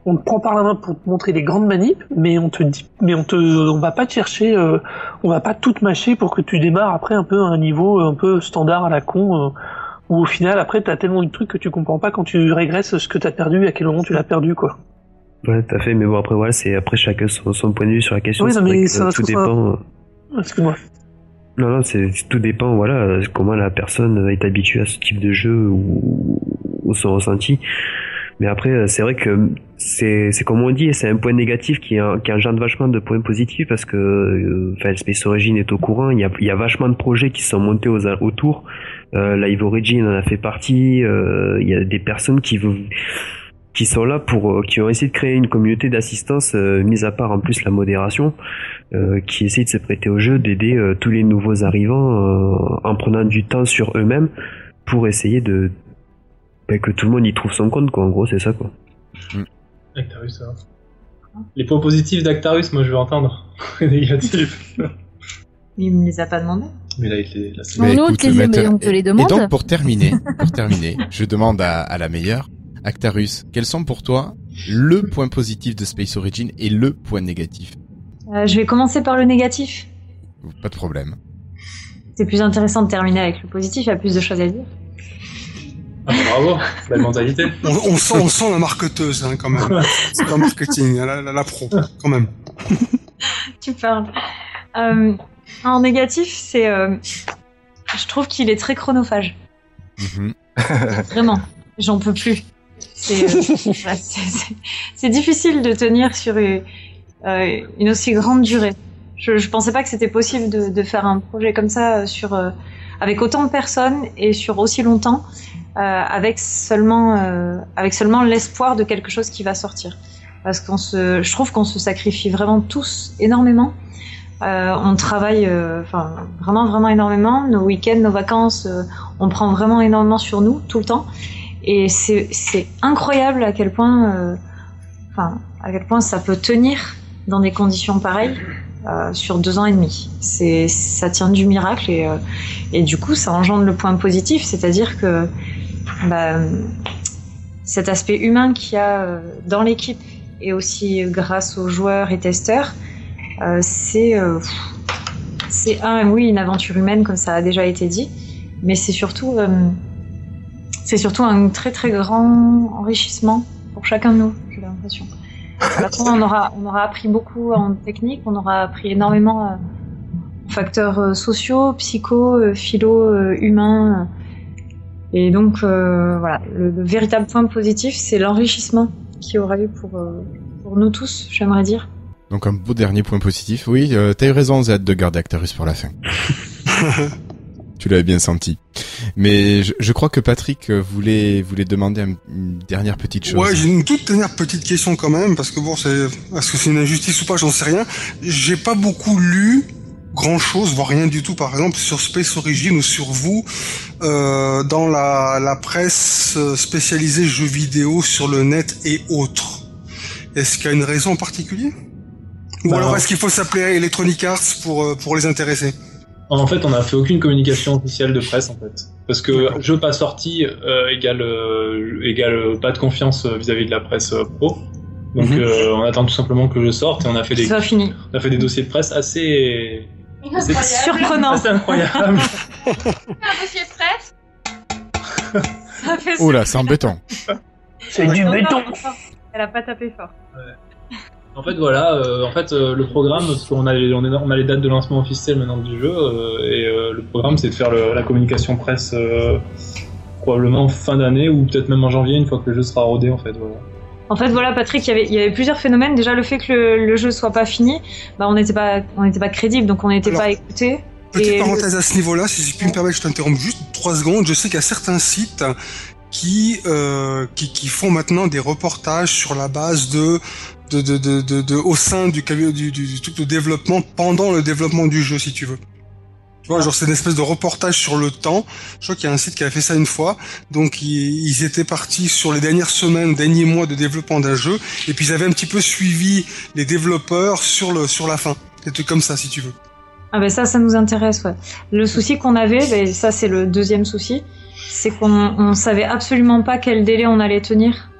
on te prend par la main pour te montrer les grandes manips, mais on te dit, mais on te, on va pas te chercher, euh, on va pas tout mâcher pour que tu démarres après un peu à un niveau un peu standard à la con. Euh, où au final après t'as tellement de trucs que tu comprends pas quand tu régresses ce que t'as perdu à quel moment tu l'as perdu quoi. Ouais, tout à fait, mais bon, après, voilà, c'est après chacun son, point de vue sur la question. Oui, mais ça, tout dépend. Euh, Excuse-moi. Non, non, c'est tout dépend, voilà, comment la personne est habituée à ce type de jeu ou, ou son ressenti. Mais après, euh, c'est vrai que c'est, comme on dit, c'est un point négatif qui, qui engendre vachement de points positifs parce que, euh, enfin, Space Origin est au courant. Il y a, il y a vachement de projets qui sont montés aux, autour. Euh, Live Origin en a fait partie. Euh, il y a des personnes qui veulent qui sont là pour euh, qui ont essayé de créer une communauté d'assistance euh, mise à part en plus la modération euh, qui essaie de se prêter au jeu d'aider tous les nouveaux arrivants en prenant du temps sur eux-mêmes pour essayer de ben, que tout le monde y trouve son compte quoi en gros c'est ça quoi mm. Actarus hein. les points positifs d'Actarus moi je veux entendre *laughs* les *laughs* négatifs il me les a pas demandé mais là, il là, mais on, te les, on te les demande. Et donc, pour terminer, pour terminer, je demande à, à la meilleure, Actarus, quels sont pour toi le point positif de Space Origin et le point négatif? Euh, Je vais commencer par le négatif. Pas de problème. C'est plus intéressant de terminer avec le positif, il y a plus de choses à dire. Ah, bravo, la mentalité. *laughs* On, sent, on sent la marketeuse hein, quand même. *laughs* C'est pas marketing, la, la, pro, quand même. tu parles. Euh, en négatif, c'est, euh, je trouve qu'il est très chronophage. Mhm. *laughs* Vraiment, j'en peux plus. Euh, *laughs* c'est difficile de tenir sur une, euh, une aussi grande durée. Je, je pensais pas que c'était possible de, de, faire un projet comme ça euh, sur avec autant de personnes et sur aussi longtemps, euh, avec seulement avec seulement l'espoir de quelque chose qui va sortir. Parce qu'on se, je trouve qu'on se sacrifie vraiment tous énormément. Euh, on travaille, enfin vraiment vraiment énormément. Nos week-ends, nos vacances, on prend vraiment énormément sur nous tout le temps. Et c'est incroyable à quel point, euh, à quel point ça peut tenir dans des conditions pareilles euh, sur deux ans et demi. Ça tient du miracle et, euh, du coup, ça engendre le point positif, c'est-à-dire que bah, cet aspect humain qu'il y a euh, dans l'équipe et aussi grâce aux joueurs et testeurs, euh, c'est c'est un oui une aventure humaine comme ça a déjà été dit, mais c'est surtout c'est surtout un très très grand enrichissement pour chacun de nous, j'ai l'impression. on aura, on aura appris beaucoup en technique, on aura appris énormément euh, facteurs euh, sociaux, psycho, euh, philo, humains. Et donc, voilà, le, véritable point positif, c'est l'enrichissement qu'il y aura eu pour, pour nous tous, j'aimerais dire. Donc, un beau dernier point positif. Oui, t'as eu raison, Z, de garder Actarus pour la fin. *laughs* tu l'avais bien senti. Mais je, crois que Patrick voulait voulait demander une dernière petite chose. Ouais, j'ai une toute dernière petite question quand même parce que bon, c'est est-ce que c'est une injustice ou pas, j'en sais rien. J'ai pas beaucoup lu grand chose, voire rien du tout, par exemple, sur Space Origin ou sur vous, euh, dans la, la presse spécialisée jeux vidéo sur le net et autres. Est-ce qu'il y a une raison en particulier? Ou bah alors est-ce qu'il faut s'appeler Electronic Arts pour, euh, pour les intéresser en fait, on n'a fait aucune communication officielle de presse en fait, parce que jeu pas sorti euh, égale euh, égale euh, pas de confiance vis-à-vis de la presse pro. Donc mhm. on attend tout simplement que je sorte et on a fait des Ça fini. on a fait des dossiers de presse assez, assez surprenant, assez incroyable. *laughs* un dossier de presse. oh là, c'est embêtant. C'est du béton. Elle a pas tapé fort. Ouais. En fait, voilà, euh, en fait, euh, le programme, parce qu'on a, on, on a les dates de lancement officielles maintenant du jeu, euh, et le programme, c'est de faire la communication presse probablement fin d'année ou peut-être même en janvier, une fois que le jeu sera rodé, en fait. Voilà. En fait, voilà, Patrick, il y avait, il y avait plusieurs phénomènes. Déjà, le fait que le, le jeu soit pas fini, bah, on n'était pas, on n'était pas crédible, donc on n'était pas écouté. Petite parenthèse à ce niveau-là, si je puis me permettre, je t'interromps juste trois secondes. Je sais qu'il y a certains sites qui, euh, qui, qui font maintenant des reportages sur la base de au sein du, du, du, truc de développement pendant le développement du jeu, si tu veux. Tu vois, genre c'est une espèce de reportage sur le temps. Je crois qu'il y a un site qui a fait ça une fois. Donc ils, étaient partis sur les dernières semaines, derniers mois de développement d'un jeu, et puis ils avaient un petit peu suivi les développeurs sur le sur la fin. Des trucs comme ça, si tu veux. Ah ben ça, ça nous intéresse. Le souci qu'on avait, ben ça c'est le deuxième souci, c'est qu'on on savait absolument pas quel délai on allait tenir.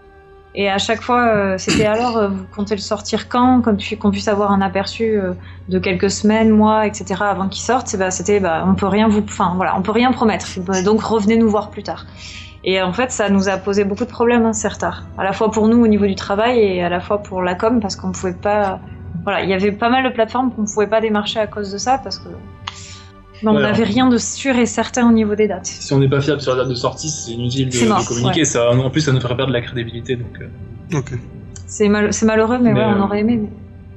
Et à chaque fois, euh, c'était alors, euh, vous comptez le sortir quand, qu'on puisse avoir un aperçu euh, de quelques semaines, mois, etc. avant qu'il sorte. Bah, c'était, bah, on peut rien vous, enfin voilà, on peut rien promettre. Donc revenez nous voir plus tard. Et en fait, ça nous a posé beaucoup de problèmes, hein, certes, à la fois pour nous au niveau du travail et à la fois pour la com, parce qu'on pouvait pas, voilà, il y avait pas mal de plateformes qu'on pouvait pas démarcher à cause de ça, parce que on n'avait rien de sûr et certain au niveau des dates. Si on n'est pas fiable sur la date de sortie, c'est inutile de, communiquer. Ça, en plus, ça nous ferait perdre de la crédibilité. Donc, euh. C'est malheureux, mais, ouais, on euh, aurait aimé. Mais...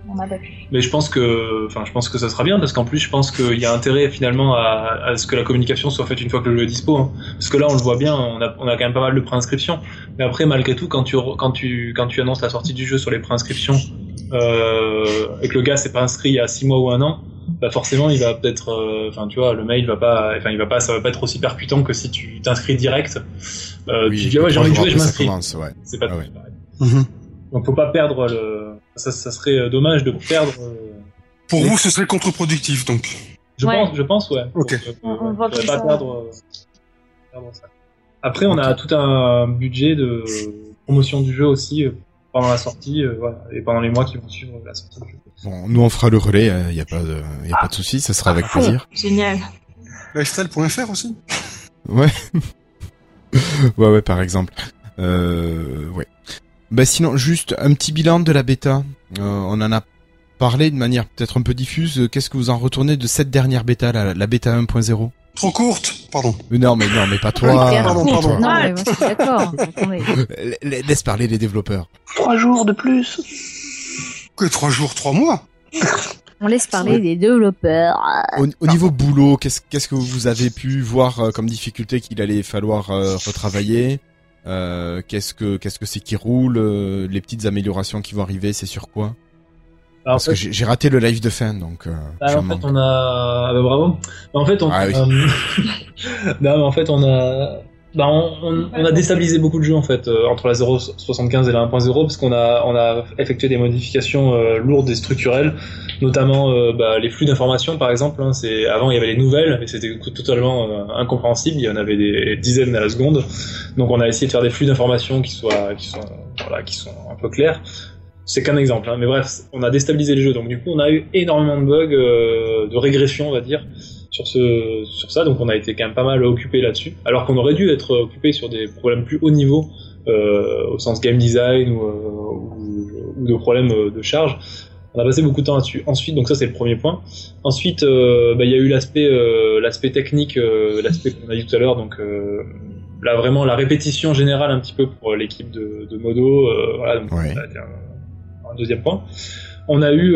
On a pas pu. Mais je pense que, enfin, je pense que ça sera bien parce qu'en plus, je pense qu'il y a intérêt finalement à, ce que la communication soit faite une fois que le jeu est dispo. Hein. Parce que là, on le voit bien, on a, on a quand même pas mal de préinscriptions. Mais après, malgré tout, quand tu, quand tu, quand tu annonces la sortie du jeu sur les préinscriptions euh, et que le gars s'est pas inscrit il y a 6 mois ou un an, bah forcément il va peut-être euh, enfin tu vois le mail va pas enfin il va pas ça va pas être aussi percutant que si tu t'inscris direct. Euh, tu dis ouais j'ai envie de jouer je m'inscris. ouais. c'est pas ah, ouais. pareil. Mm-hmm. donc faut pas perdre le ça, ça serait euh, dommage de perdre euh, pour vous ce serait contre-productif donc. Je pense je pense ouais. Ok. On, va pas perdre, perdre ça. après on a tout un budget de promotion du jeu aussi pendant la sortie voilà, et pendant les mois qui vont suivre la sortie du jeu Bon, nous on fera le relais, il euh, n'y a pas de, y a pas de souci, ça sera avec plaisir. Génial. Lifestyle.fr aussi. Ouais. *laughs* ouais, ouais, par exemple. Euh, ouais. Bah sinon, juste un petit bilan de la bêta. Euh, on en a parlé de manière peut-être un peu diffuse. Qu'est-ce que vous en retournez de cette dernière bêta, la, la bêta 1.0 Trop courte, pardon. Non, mais non, mais pas toi. pardon, pardon. Non, mais moi, je suis d'accord. Laisse parler les développeurs. Trois jours de plus. Que trois jours, trois mois On laisse parler des développeurs. Au, niveau boulot, qu'est-ce qu'est-ce que vous avez pu voir euh, comme difficulté qu'il allait falloir euh, retravailler euh, Qu'est-ce que qu'est-ce que c'est qui roule Les petites améliorations qui vont arriver, c'est sur quoi Parce que j'ai raté le live de fin, donc. Bah, en fait, on a. Ah, bah, bravo. En fait, on. Ah, oui. *laughs* non, mais en fait, on a bah on, a déstabilisé beaucoup de jeux en fait euh, entre la 0.75 et la 1.0 parce qu'on a effectué des modifications euh, lourdes et structurelles, notamment euh, bah, les flux d'informations par exemple. Hein, avant il y avait les nouvelles et c'était totalement incompréhensible. Il y en avait des dizaines à la seconde. Donc on a essayé de faire des flux d'informations qui soient sont un peu clairs. C'est qu'un exemple, hein, mais bref, on a déstabilisé le jeu. Donc du coup on a eu énormément de bugs, de régression on va dire sur ce sur ça donc on a été quand même pas mal occupé là-dessus. Alors qu'on aurait dû être occupé sur des problèmes plus haut niveau euh, au sens game design ou, euh, ou, de problèmes de charge. On a passé beaucoup de temps là-dessus. Ensuite donc ça c'est le premier point. Ensuite euh, bah, il y a eu l'aspect l'aspect technique l'aspect qu'on a dit tout à l'heure. Donc là vraiment la répétition générale un petit peu pour l'équipe de, de, Modo voilà donc un, deuxième point on a eu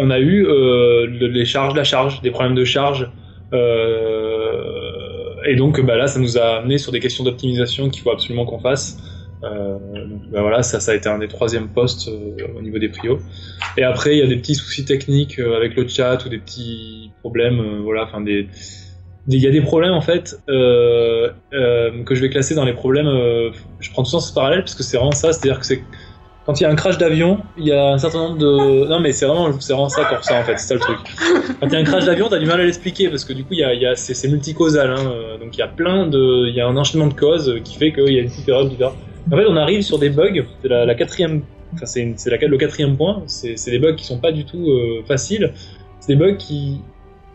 on a eu euh, les charges, la charge, des problèmes de charge. Euh, et donc bah là, ça nous a amené sur des questions d'optimisation qu'il faut absolument qu'on fasse. Euh, bah voilà, ça, ça a été un des troisièmes postes au niveau des prios. Et après, il y a des petits soucis techniques avec le chat ou des petits problèmes, voilà, enfin des, il y a des problèmes en fait que je vais classer dans les problèmes. je prends tout ça en parallèle parce que c'est vraiment ça, c'est-à-dire que c'est quand il y a un crash d'avion, il y a un certain nombre de. Non, mais c'est vraiment, vraiment ça qu'on ça en fait, c'est ça le truc. Quand il y a un crash d'avion, t'as du mal à l'expliquer parce que du coup, y a, y a c'est, multicausal. Hein, euh, donc il y a plein de. Il y a un enchaînement de causes qui fait qu'il y a une petite période bizarre. En fait, on arrive sur des bugs, c'est la, quatrième. Enfin, c'est, le quatrième point. C'est, des bugs qui sont pas du tout euh, faciles. C'est des bugs qui,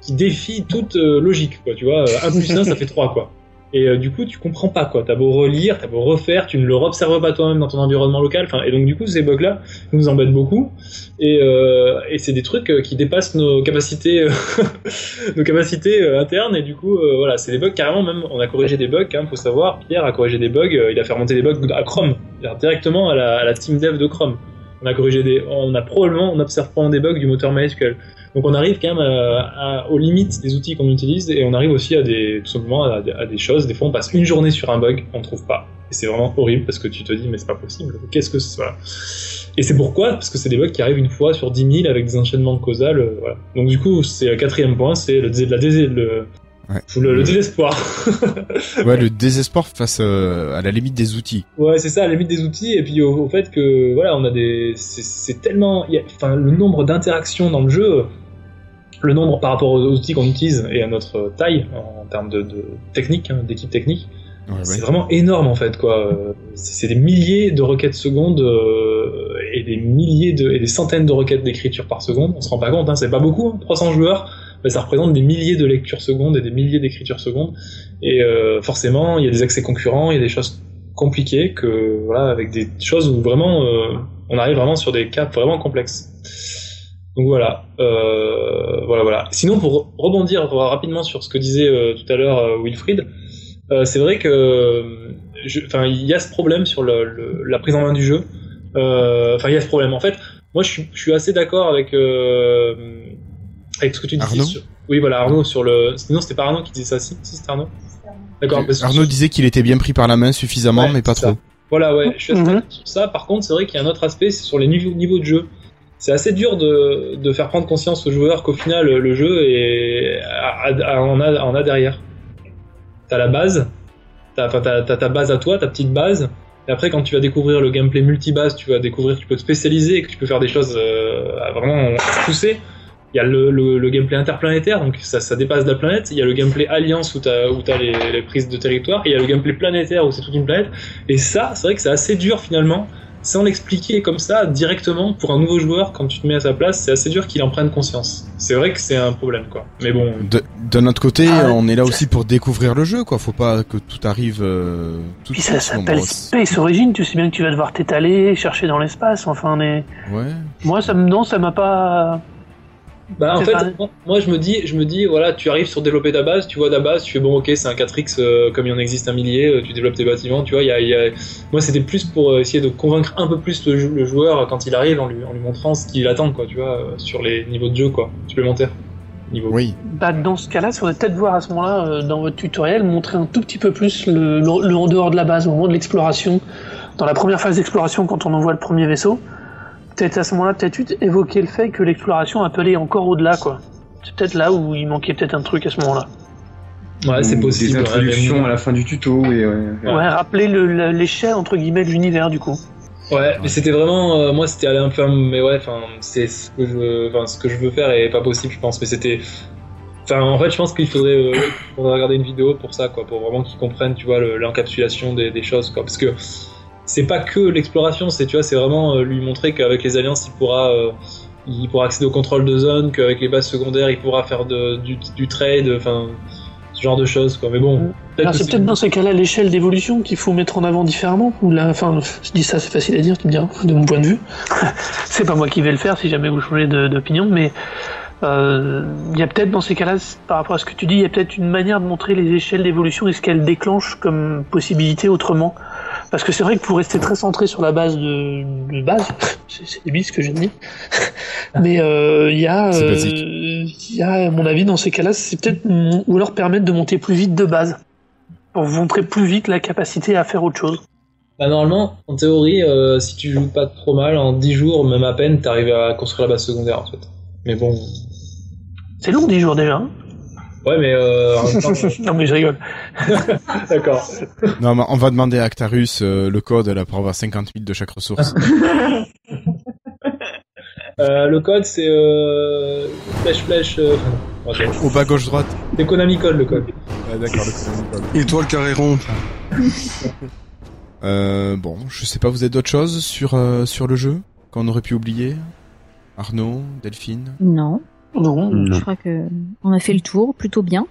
qui défient toute euh, logique, quoi. Tu vois, 1 plus 1, ça fait 3, quoi. Et euh, du coup, tu comprends pas quoi. T'as beau relire, t'as beau refaire, tu ne le observes pas toi-même dans ton environnement local. Et donc du coup, ces bugs-là nous embêtent beaucoup. Et, euh, et c'est des trucs euh, qui dépassent nos capacités, *laughs* nos capacités internes. Et du coup, voilà, c'est des bugs carrément. Même, on a corrigé des bugs. Hein, faut savoir, Pierre a corrigé des bugs. il a fait remonter des bugs à Chrome, directement à la, à la team dev de Chrome. On a corrigé des, on a probablement, on observe probablement des bugs du moteur MySQL. Donc on arrive quand même à, aux limites des outils qu'on utilise et on arrive aussi à des, tout simplement à, des choses. Des fois on passe une journée sur un bug, on trouve pas. Et c'est vraiment horrible parce que tu te dis mais c'est pas possible. Qu'est-ce que c'est voilà. Et c'est pourquoi? Parce que c'est des bugs qui arrivent une fois sur 10 000 avec des enchaînements causales. Euh, voilà. Donc du coup c'est le quatrième point, c'est le, la le, Ouais. Le, désespoir. *laughs* ouais, le désespoir face euh, à la limite des outils. Ouais, c'est ça, à la limite des outils, et puis au, fait que voilà, on a des, c'est tellement, enfin, le nombre d'interactions dans le jeu, le nombre par rapport aux outils qu'on utilise et à notre taille en, termes de, technique, hein, d'équipe technique, c'est vraiment énorme en fait quoi. C'est des milliers de requêtes secondes euh, et des milliers de, et des centaines de requêtes d'écriture par seconde. On se rend pas compte, hein, c'est pas beaucoup, 300 hein, joueurs, mais ça représente des milliers de lectures secondes et des milliers d'écritures secondes. Et euh, forcément, il y a des accès concurrents, il y a des choses compliquées que voilà, avec des choses où vraiment euh, on arrive vraiment sur des cas vraiment complexes. Donc voilà, euh, voilà, voilà. Sinon, pour rebondir rapidement sur ce que disait euh, tout à l'heure euh, Wilfried, c'est vrai que, enfin, il y a ce problème sur le, la prise en main du jeu. Enfin, il y a ce problème. En fait, moi, je suis, je suis assez d'accord avec avec ce que tu disais. Sur... Oui, voilà, Arnaud sur le. Non, c'était pas Arnaud qui disait ça, si, si c'était Arnaud. D'accord. Arnaud disait qu'il était bien pris par la main suffisamment, mais pas trop. Voilà, ouais, je suis assez mhm. sur ça. Par contre, c'est vrai qu'il y a un autre aspect, c'est sur les niveaux, niveaux de jeu c'est assez dur de, de, faire prendre conscience aux joueurs qu'au final le jeu est, en, a, en a derrière. T'as la base, t'as as, ta base à toi, ta petite base, et après quand tu vas découvrir le gameplay multibase, tu vas découvrir que tu peux te spécialiser, que tu peux faire des choses euh, vraiment poussées. Il y a le, le, gameplay interplanétaire, donc ça, ça, dépasse la planète. Il y a le gameplay alliance où tu as, où les, prises de territoire. Et il y a le gameplay planétaire où c'est toute une planète. Et ça, c'est vrai que c'est assez dur finalement sans l'expliquer comme ça directement pour un nouveau joueur quand tu te mets à sa place c'est assez dur qu'il en prenne conscience. C'est vrai que c'est un problème quoi. Mais bon. D'un autre côté ah on est là aussi pour découvrir le jeu quoi. Faut pas que tout arrive euh, tout puis ça s'appelle Space Origin tu sais bien que tu vas devoir t'étaler chercher dans l'espace enfin mais ouais. Moi ça me non ça m'a pas bah en fait, moi je me dis, je me dis, voilà, tu arrives sur développer ta base, tu vois ta base, tu fais bon, ok, c'est un 4x euh, comme il en existe un millier, euh, tu développes tes bâtiments, tu vois. Y a, y a... Moi c'était plus pour euh, essayer de convaincre un peu plus le, joueur quand il arrive en lui, en lui montrant ce qu'il attend, quoi, tu vois, sur les niveaux de jeu, quoi, supplémentaires. Niveau. Oui. Bah dans ce cas-là, il faudrait peut-être voir à ce moment-là dans votre tutoriel montrer un tout petit peu plus le, le en dehors de la base au moment de l'exploration, dans la première phase d'exploration quand on envoie le premier vaisseau peut-être à ce moment-là, peut-être évoquer le fait que l'exploration appelait encore au-delà, quoi. C'est peut-être là où il manquait peut-être un truc à ce moment-là. Ouais, c'est possible. Des introductions à la fin du tuto et ouais. ouais rappeler l'échelle entre guillemets de l'univers du coup. Ouais, mais c'était vraiment, euh, moi c'était aller un peu, mais ouais, enfin c'est ce que je, enfin ce que je veux faire est pas possible, je pense. Mais c'était, enfin en fait, je pense qu'il faudrait, euh, faudrait, regarder une vidéo pour ça, quoi, pour vraiment qu'ils comprennent, tu vois, l'encapsulation des, des, choses, quoi, parce que c'est pas que l'exploration, c'est tu vois, c'est vraiment euh, lui montrer qu'avec les alliances, il pourra euh, il pourra accéder au contrôle de zone, qu'avec les bases secondaires, il pourra faire de, du, du, trade, enfin ce genre de choses quoi. Mais bon. c'est peut-être dans ces cas-là l'échelle d'évolution qu'il faut mettre en avant différemment. Ou là, enfin, je dis ça, c'est facile à dire, tu me diras, de mon point de vue. *laughs* c'est pas moi qui vais le faire si jamais vous changez d'opinion, mais euh, il y a peut-être dans ces cas-là, par rapport à ce que tu dis, il y a peut-être une manière de montrer les échelles d'évolution et ce qu'elles déclenchent comme possibilité autrement. Parce que c'est vrai que pour rester très centré sur la base de, base, *laughs* c'est débile ce que j'ai dit, mais euh, il y a, euh, il y a, à mon avis, dans ces cas-là, c'est peut-être ou alors permettre de monter plus vite de base pour vous montrer plus vite la capacité à faire autre chose. Bah normalement, en théorie, euh, si tu joues pas trop mal, en 10 jours, même à peine, t'arrives à construire la base secondaire en fait. Mais bon. C'est long 10 jours déjà. Hein Ouais, mais euh, *laughs* non, mais je rigole. *laughs* D'accord. Non, mais on va demander à Actarus euh, le code là pour avoir 50 000 de chaque ressource. *laughs* euh, le code, c'est euh, flèche flèche. Euh, Au bas gauche droite. C'est Konami Code le code. Ouais, d'accord, le Konami Code. Étoile carré rond. euh, bon, je sais pas, vous avez d'autres choses sur euh, sur le jeu qu'on aurait pu oublier? Arnaud, Delphine? Non. Non, je crois que on a fait le tour plutôt bien.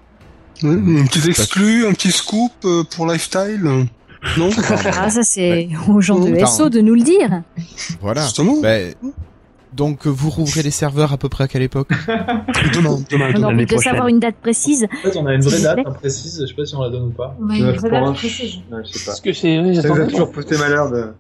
une petite exclu, un petit scoop euh, pour Lifestyle Non? Ah, ça c'est aux gens de SO de nous le dire. Voilà. Justement. Ben, donc vous rouvrez les serveurs à peu près à quelle époque? Demain, demain, On a envie de savoir une date précise. En fait, on a une vraie date précise, je sais pas si on la donne ou pas. On a une vraie date précise. je sais pas. Parce que c'est... Ça vous a toujours posté malheur de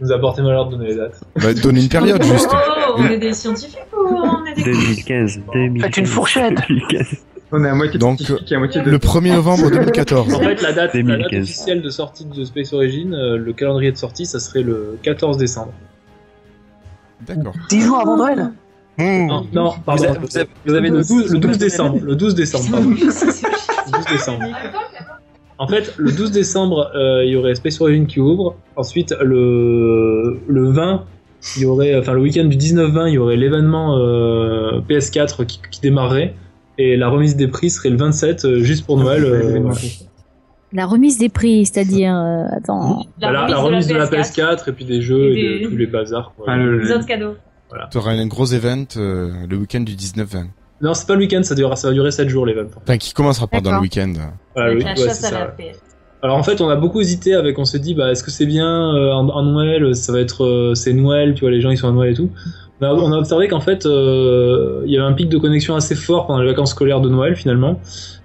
nous a porté malheur de donner les dates. Bah, donner une période juste. Oh, on est des scientifiques ou on est des 2015, 2015. Faites une fourchette. 2015. On est à moitié Donc, à moitié de... le 1er novembre *laughs* 2014. En fait, la date, la date officielle de sortie de Space Origin, euh, le calendrier de sortie, ça serait le 14 décembre. D'accord. 10 jours avant Noël mmh. Non, non, pardon. Vous avez, vous avez le, 12, le 12 décembre. Le 12 décembre, pardon. *laughs* le 12 décembre. En fait, le 12 décembre, euh, il y aurait Space Origin qui ouvre. Ensuite, le, le 20, il y aurait, enfin le week-end du 19-20, il y aurait l'événement euh, PS4 qui, qui, démarrerait et la remise des prix serait le 27 euh, juste pour Noël. Euh, la remise des prix, c'est-à-dire, attends. La, la, remise, de, la PS4 et puis des jeux et, tous les bazars. Quoi. Ah, les autres cadeaux. Voilà. Tu auras un gros event le week-end du 19-20. Non, c'est pas le week-end, ça, ça va durer 7 jours l'event. Enfin, qui commencera pas dans le week-end. Voilà, oui, ouais, ça. Alors en fait, on a beaucoup hésité avec, on s'est dit, bah, est-ce que c'est bien euh, en, Noël, ça va être, euh, c'est Noël, tu vois, les gens ils sont à Noël et tout. On a, on a observé qu'en fait, euh, il y avait un pic de connexion assez fort pendant les vacances scolaires de Noël finalement,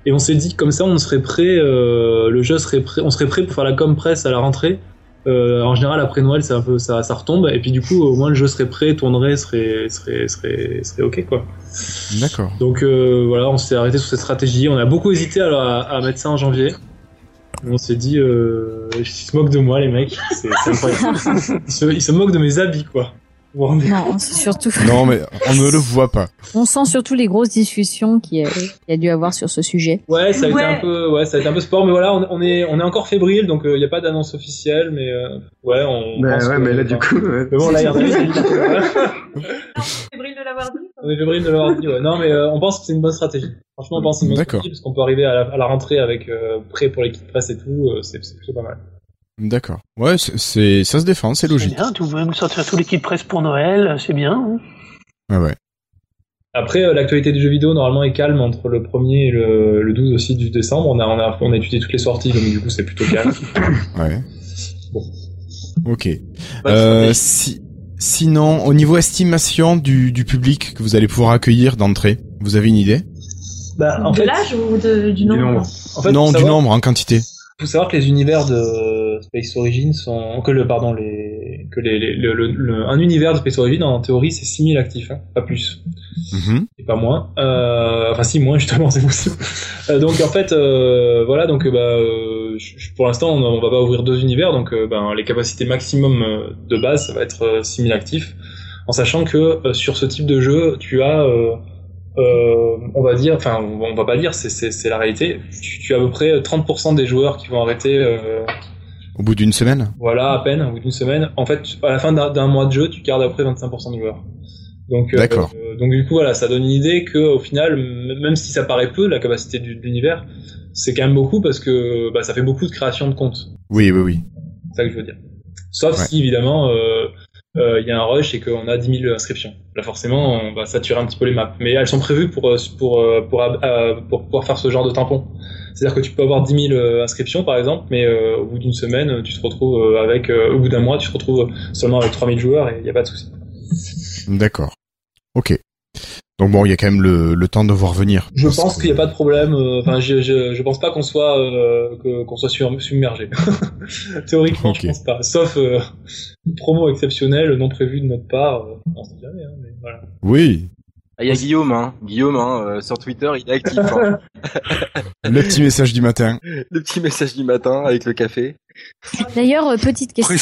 et on s'est dit que comme ça, on serait prêt, le jeu serait prêt, on serait prêt pour faire la com presse à la rentrée. En général, après Noël, c'est un peu, ça, ça retombe, et puis du coup, au moins le jeu serait prêt, tournerait, serait, serait, serait, serait ok quoi. D'accord. Donc voilà, on s'est arrêté sur cette stratégie. On a beaucoup hésité à, à mettre ça en janvier. On s'est dit, euh, ils se moquent de moi, les mecs. C'est incroyable. *laughs* ils, se, ils se moquent de mes habits, quoi. Non, surtout. *laughs* non, mais on ne le voit pas. On sent surtout les grosses discussions qu'il y, a dû avoir sur ce sujet. Ouais, ça a été un peu, ouais, ça a été un peu sport, mais voilà, on, est, on est encore fébrile, donc euh, il n'y a pas d'annonce officielle, mais euh, ouais, on. Bah, ouais, mais là, du coup. Mais bon, là, il y a. *laughs* fébrile de l'avoir dit. On est fébrile de l'avoir dit, ouais. Non, mais euh, on pense que c'est une bonne stratégie. Franchement, on pense que c'est une bonne stratégie parce qu'on peut arriver à la, rentrée avec prêt pour l'équipe presse et tout, c'est plutôt pas mal. D'accord. Ouais, c'est ça se défend, c'est logique. Bien, tu veux me sortir tout l'équipe presse pour Noël, c'est bien. Hein ouais, ouais. Après, euh, l'actualité du jeu vidéo normalement est calme entre le 1er et le, le 12 aussi du décembre. On a, on a, on a étudié toutes les sorties, donc du coup c'est plutôt calme. *coughs* ouais. Bon. Ok. Euh, si, sinon, au niveau estimation du, du public que vous allez pouvoir accueillir d'entrée, vous avez une idée? Bah, en De l'âge ou de, du nombre, En fait, Non, du nombre en quantité. Il faut savoir que les univers de Space Origin sont que le pardon les que les, le, le, un univers de Space Origin en théorie c'est 6000 actifs hein, pas plus. Mm-hmm. et pas moins. Euh, enfin si moins justement *laughs* c'est possible euh, donc en fait euh, voilà donc bah euh, pour l'instant on, on, va pas ouvrir deux univers donc euh, ben les capacités maximum euh, de base ça va être 6000 actifs. En sachant que sur ce type de jeu tu as euh, on va dire, enfin, on va pas dire, c'est la réalité. Tu, as à peu près 30% des joueurs qui vont arrêter. Euh, au bout d'une semaine Voilà, à peine, au bout d'une semaine. En fait, à la fin d'un mois de jeu, tu gardes à peu près 25% des joueurs. Donc, euh, D'accord. donc du coup, voilà, ça donne une idée que au final, même si ça paraît peu, la capacité de l'univers, c'est quand même beaucoup parce que bah, ça fait beaucoup de création de comptes. Oui, oui, oui. C'est ça que je veux dire. Sauf si évidemment euh, il y a un rush et qu'on a 10 000 inscriptions. Là, forcément, on va saturer un petit peu les maps. Mais elles sont prévues pour, euh, pour, euh, pour, pour, pouvoir faire ce genre de tampon. C'est-à-dire que tu peux avoir 10 000 inscriptions, par exemple, mais au bout d'une semaine, tu te retrouves avec, au bout d'un mois, tu te retrouves seulement avec 3 000 joueurs et il n'y a pas de souci. D'accord. Ok. Donc bon, il y a quand même le, le temps de voir venir. Je pense qu'il n'y a pas de problème. Euh, enfin, je, je, je pense pas qu'on soit euh, qu'on soit submergé. *laughs* Théoriquement, je pense pas. Sauf euh, une promo exceptionnelle non prévue de notre part. on sait jamais, hein, mais voilà. Oui. Ah, il y a Guillaume, hein. Guillaume, hein, sur Twitter, il est actif. Hein. *laughs* le petit message du matin. Le petit message du matin avec le café. D'ailleurs, petite question.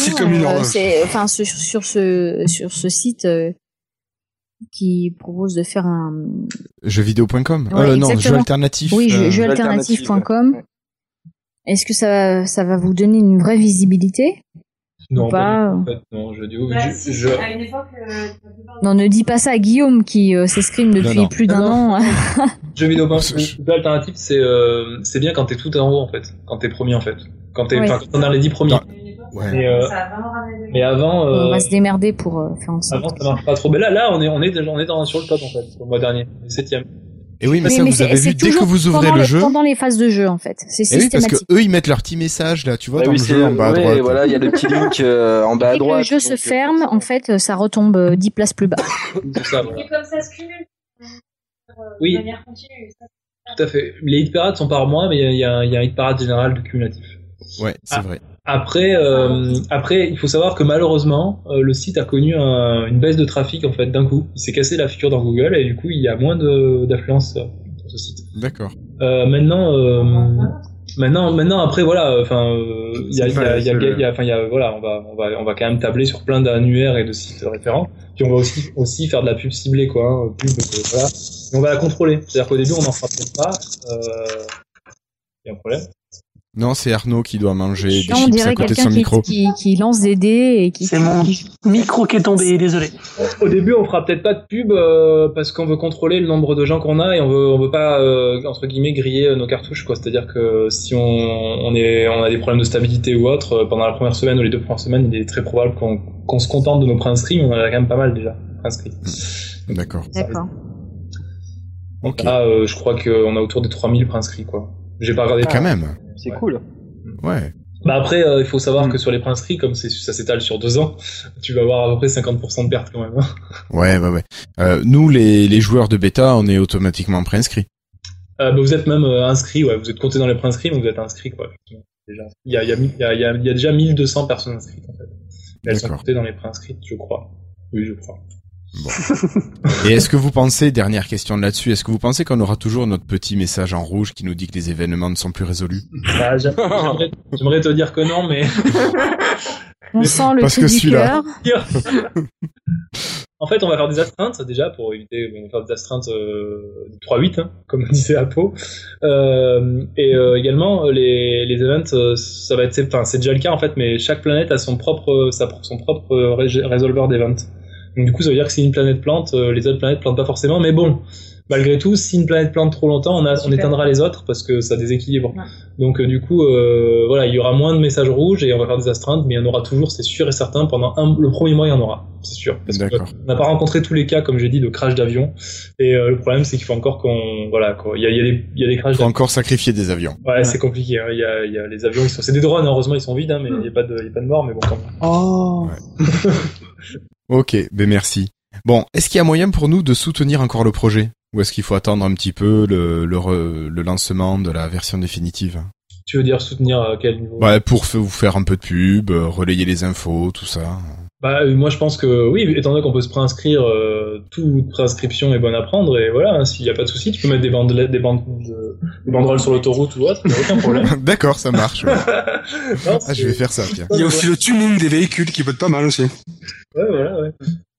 c'est, enfin, sur, sur ce sur ce site qui propose de faire un jeuxvideo.com euh, non jeu alternatif oui jeu, euh, alternatif.com est-ce que ça ça va vous donner une vraie visibilité non, pas, en fait, non, je dis oui, bah, je, je... À une époque, euh, non, ne dis pas ça à Guillaume qui euh, s'escrime depuis plus d'un an. *laughs* Jeux vidéo alternatif, c'est euh, c'est bien quand t'es tout en haut en fait, quand t'es premier en fait, quand t'es, ouais. quand dans les dix premiers. Ouais. Mais, euh, mais avant, euh, on va se démerder pour euh, faire en sorte. Avant, ça marche pas trop. Mais là, là, on est, on est, on est dans, sur le top en fait, le mois dernier, le septième. Et oui, mais, ça, vous avez vu dès que vous ouvrez le, jeu. Pendant les phases de jeu, en fait. C'est systématique. oui, parce que eux, ils mettent leur petit message là, tu vois, ah dans oui, le jeu en bas à droite. voilà, il y a le petit link euh, en bas à droite. Dès que le jeu se ferme, en fait, ça retombe 10 places plus bas. *laughs* C'est ça. Et comme ça se cumule. Oui. De manière continue. Tout à fait. Les hit parades sont par mois, mais il y a, y a un hit parade général de cumulatif. Ouais, c'est vrai. Après, euh, après, il faut savoir que malheureusement, euh, le site a connu un, une baisse de trafic en fait d'un coup. Il s'est cassé la figure dans Google et du coup, il y a moins d'affluence sur ce site. D'accord. Euh, maintenant, euh, maintenant, maintenant, après, voilà, enfin, il y a, il y a, il y a, enfin, il y a, voilà, on va, on va, on va quand même tabler sur plein d'annuaires et de sites référents. Puis on va aussi, aussi faire de la pub ciblée, quoi, hein, pub, voilà. Et on va la contrôler. C'est-à-dire qu'au début, on n'en fera peut-être pas. Il y a un problème. Non, c'est Arnaud qui doit manger des non, chips à côté de son qui, micro. Qui, qui, lance des dés et qui. C'est mon micro qui est tombé, désolé. Au début, on fera peut-être pas de pub euh, parce qu'on veut contrôler le nombre de gens qu'on a et on veut, on veut pas euh, entre guillemets griller euh, nos cartouches quoi. C'est-à-dire que si on, on est, on a des problèmes de stabilité ou autre pendant la première semaine ou les deux premières semaines, il est très probable qu'on qu'on se contente de nos préinscrits. mais On en a quand même pas mal déjà préinscrits. D'accord. D'accord. Ok. Là, euh, je crois qu'on a autour des 3000 préinscrits quoi. J'ai pas regardé. Quand même. C'est cool. Ouais. Bah après, euh, il faut savoir que sur les préinscrits, comme c'est ça s'étale sur deux ans, tu vas avoir à peu près 50% de pertes quand même. hein. Ouais, ouais, ouais. Euh, nous, les, les joueurs de bêta, on est automatiquement préinscrits. Euh, bah, vous êtes même euh, inscrit, ouais, vous êtes compté dans les préinscrits, donc vous êtes inscrit quoi. Déjà. Il y a, il y, a, il y, a, il y a- il y a déjà 1200 personnes inscrites en fait. Mais elles sont comptées dans les préinscrites, je crois. Oui, je crois. Et est-ce que vous pensez, dernière question là-dessus, est-ce que vous pensez qu'on aura toujours notre petit message en rouge qui nous dit que les événements ne sont plus résolus? Bah, j'a- J'aimerais te dire que non, mais On sent le Parce que du celui-là- en fait, on va faire des astreintes déjà pour éviter. On va faire des astreintes euh, de 3-8, hein, comme disait Apo. Euh, et euh, également, les, les events, euh, ça va être. Enfin, c'est déjà le cas en fait, mais chaque planète a son propre, sa, son propre ré- résolveur d'event. Donc du coup, ça veut dire que si une planète plante, euh, les autres planètes plantent pas forcément. Mais bon, malgré tout, si une planète plante trop longtemps, on, a, on Super. éteindra les autres parce que ça déséquilibre. Ouais. Donc euh, du coup, euh, voilà, il y aura moins de messages rouges et on va faire des astreintes, mais il y en aura toujours, c'est sûr et certain. Pendant un, le premier mois, il y en aura, c'est sûr. Parce que D'accord. on n'a pas rencontré tous les cas, comme j'ai dit, de crash d'avion. Et euh, le problème, c'est qu'il faut encore qu'on, voilà, quoi. Il y a, y a des, il y a des crashs. Il faut encore sacrifier des avions. Ouais, c'est compliqué. hein. Il y a, il y a les avions, ils sont, c'est des drones. Heureusement, ils sont vides, hein, mais il n'y a pas de, il y a pas de mort, mais bon, quand même. Oh. *laughs* Ok, ben merci. Bon, est-ce qu'il y a moyen pour nous de soutenir encore le projet? Ou est-ce qu'il faut attendre un petit peu le, le, re- le lancement de la version définitive? Tu veux dire soutenir à quel niveau? Ouais, pour vous faire un peu de pub, euh, relayer les infos, tout ça. Bah, euh, moi je pense que oui, étant donné qu'on peut se préinscrire, euh, toute préinscription est bonne à prendre et voilà, hein, s'il n'y a pas de souci, tu peux mettre des bandelettes, des, bandes, de- des banderoles sur l'autoroute ou autre, il n'y a aucun problème. *laughs* D'accord, ça marche. ouais. *laughs* Non, Ah, je vais faire ça. Il y a aussi le tuning des véhicules qui peut être pas mal aussi. Ouais, voilà, ouais.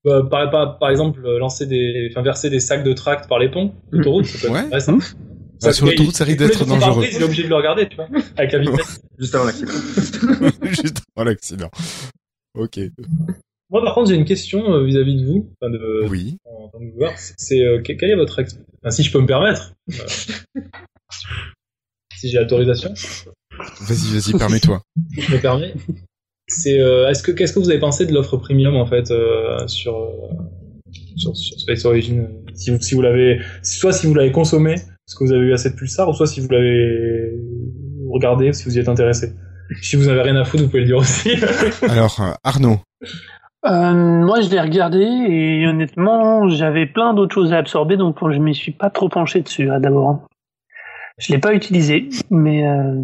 Bah, par, par, par exemple, euh, lancer des, enfin, verser des sacs de tract par les ponts, l'autoroute, ça peut être Ouais. intéressant. Bah, sur l'autoroute, ça risque d'être dangereux. Il est obligé de le regarder, tu vois, avec la vitesse. *laughs* Juste avant l'accident. Juste avant l'accident. Ok. Moi, par contre, j'ai une question euh, vis-à-vis de vous, enfin, de, Oui. en tant que joueur, c'est- euh, que- quel est votre ex... enfin, si je peux me permettre, euh, *laughs* si j'ai l'autorisation, Vas-y, vas-y, permets-toi. je me permets, c'est euh, est-ce que qu'est-ce que vous avez pensé de l'offre premium en fait sur, sur sur Space Origin si vous si vous l'avez soit si vous l'avez consommé est-ce que vous avez eu assez de pulsar ou soit si vous l'avez regardé si vous y êtes intéressé? Si vous n'avez rien à foutre vous pouvez le dire aussi *laughs* Alors, euh, Arnaud. Euh, moi, je l'ai regardé et honnêtement, j'avais plein d'autres choses à absorber, donc je m'y suis pas trop penché dessus hein, d'abord. Je l'ai pas utilisé, mais euh,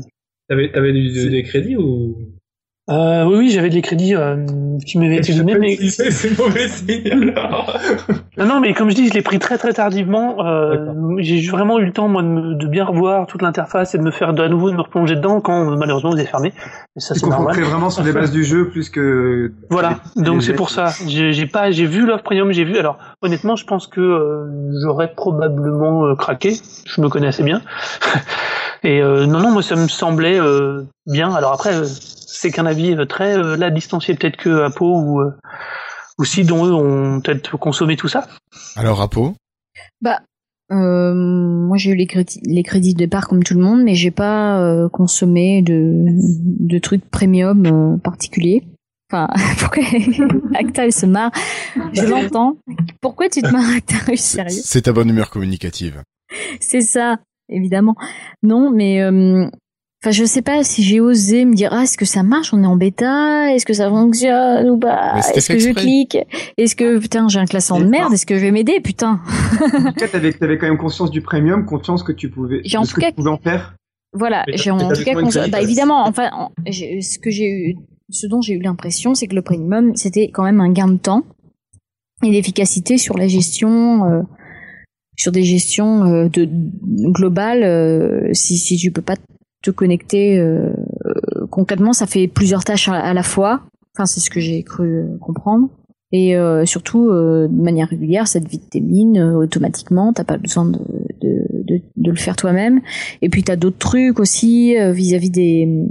t'avais des crédits ou? Euh, oui, oui, j'avais des crédits euh, qui m'avaient été donnés, mais c'est c'est *laughs* mauvais signe alors non, non, mais comme je dis, je l'ai pris très très tardivement. Euh, j'ai vraiment eu le temps moi de, me- de bien revoir toute l'interface et de me faire de à nouveau de me replonger dedans quand malheureusement vous est fermé. Et ça c'est normal. vraiment sur les bases du jeu plus que. Voilà, donc c'est pour ça. J'ai j'ai pas, j'ai vu l'offre premium, j'ai vu. Alors honnêtement, je pense que euh, j'aurais probablement euh, craqué. Je me connais assez bien. *laughs* Et euh, non, non, moi ça me semblait euh, bien. Alors après, euh, c'est qu'un avis euh, très euh, là distancié peut-être que Apo ou euh, ou si dont eux ont peut-être consommé tout ça. Alors, Apo? Bah, euh, moi j'ai eu les crédits, les crédits de départ comme tout le monde, mais j'ai pas euh, consommé de, de trucs premium euh, particuliers. Enfin, *laughs* pourquoi Acta elle se marre Je l'entends. Pourquoi tu te marres Acta? Je suis sérieux? C'est ta bonne humeur communicative. C'est ça, évidemment. Non, mais euh, enfin, je sais pas si j'ai osé me dire ah est-ce que ça marche On est en bêta Est-ce que ça fonctionne ou pas Est-ce que je clique Est-ce que putain j'ai un classement de merde Est-ce que je vais m'aider Putain. En tout *laughs* cas, t'avais, t'avais quand même conscience du premium, conscience que tu pouvais, en de ce tout que cas- tu pouvais en faire. Voilà, j'ai en tout cas conscience- bah évidemment, enfin, en- ce que j'ai eu, ce dont j'ai eu l'impression, c'est que le premium, c'était quand même un gain de temps et d'efficacité sur la gestion, euh, sur des gestions euh, de globales. euh, si si tu peux pas te connecter euh, euh, concrètement, ça fait plusieurs tâches à, la fois. Enfin, c'est ce que j'ai cru euh, comprendre. Et euh, surtout, euh, de manière régulière, ça te vide tes mines euh, automatiquement. T'as pas besoin de, de, de, de le faire toi-même. Et puis t'as d'autres trucs aussi vis-à-vis des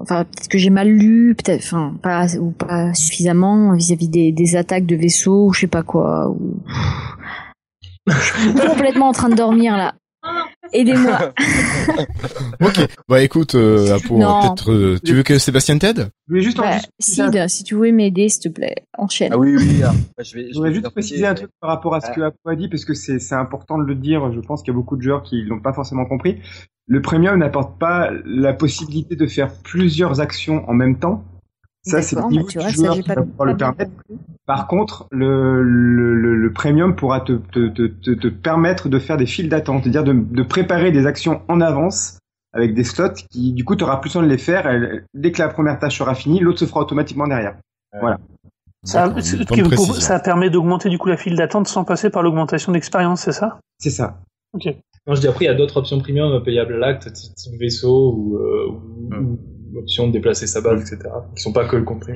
enfin peut-être que j'ai mal lu, peut-être, enfin pas ou pas suffisamment vis-à-vis des, des, attaques de vaisseaux ou je sais pas quoi. Ou... je suis *laughs* complètement en train de dormir là. Aidez-moi. *laughs* ok. Bah écoute, euh, pour peut-être, euh, tu veux que Sébastien t'aide? Je voulais juste bah, Sid, si tu veux m'aider, s'il te plaît, enchaîne. Ah oui, oui. Ah, bah, je, vais, je, voudrais juste préciser un truc par rapport à ce que Apo a dit, parce que c'est important de le dire. Je pense qu'il y a beaucoup de joueurs qui l'ont pas forcément compris. Le premium n'apporte pas la possibilité de faire plusieurs actions en même temps. Ça, c'est le niveau bah, du joueur qui va pouvoir le permettre. Par contre, le, le, le, premium pourra te, te, te, te, permettre de faire des files d'attente, c'est-à-dire de, de, préparer des actions en avance avec des slots qui, du coup, tu auras plus besoin de les faire. dès que la première tâche sera finie, l'autre se fera automatiquement derrière. Voilà. Ça, ça permet d'augmenter du coup la file d'attente sans passer par l'augmentation d'expérience, c'est ça? C'est ça. Ok. Non, je dis après, il y a d'autres options premium payables à l'acte, type vaisseau ou, euh, ou l'option de déplacer sa base, etc. Qui sont pas que le compris.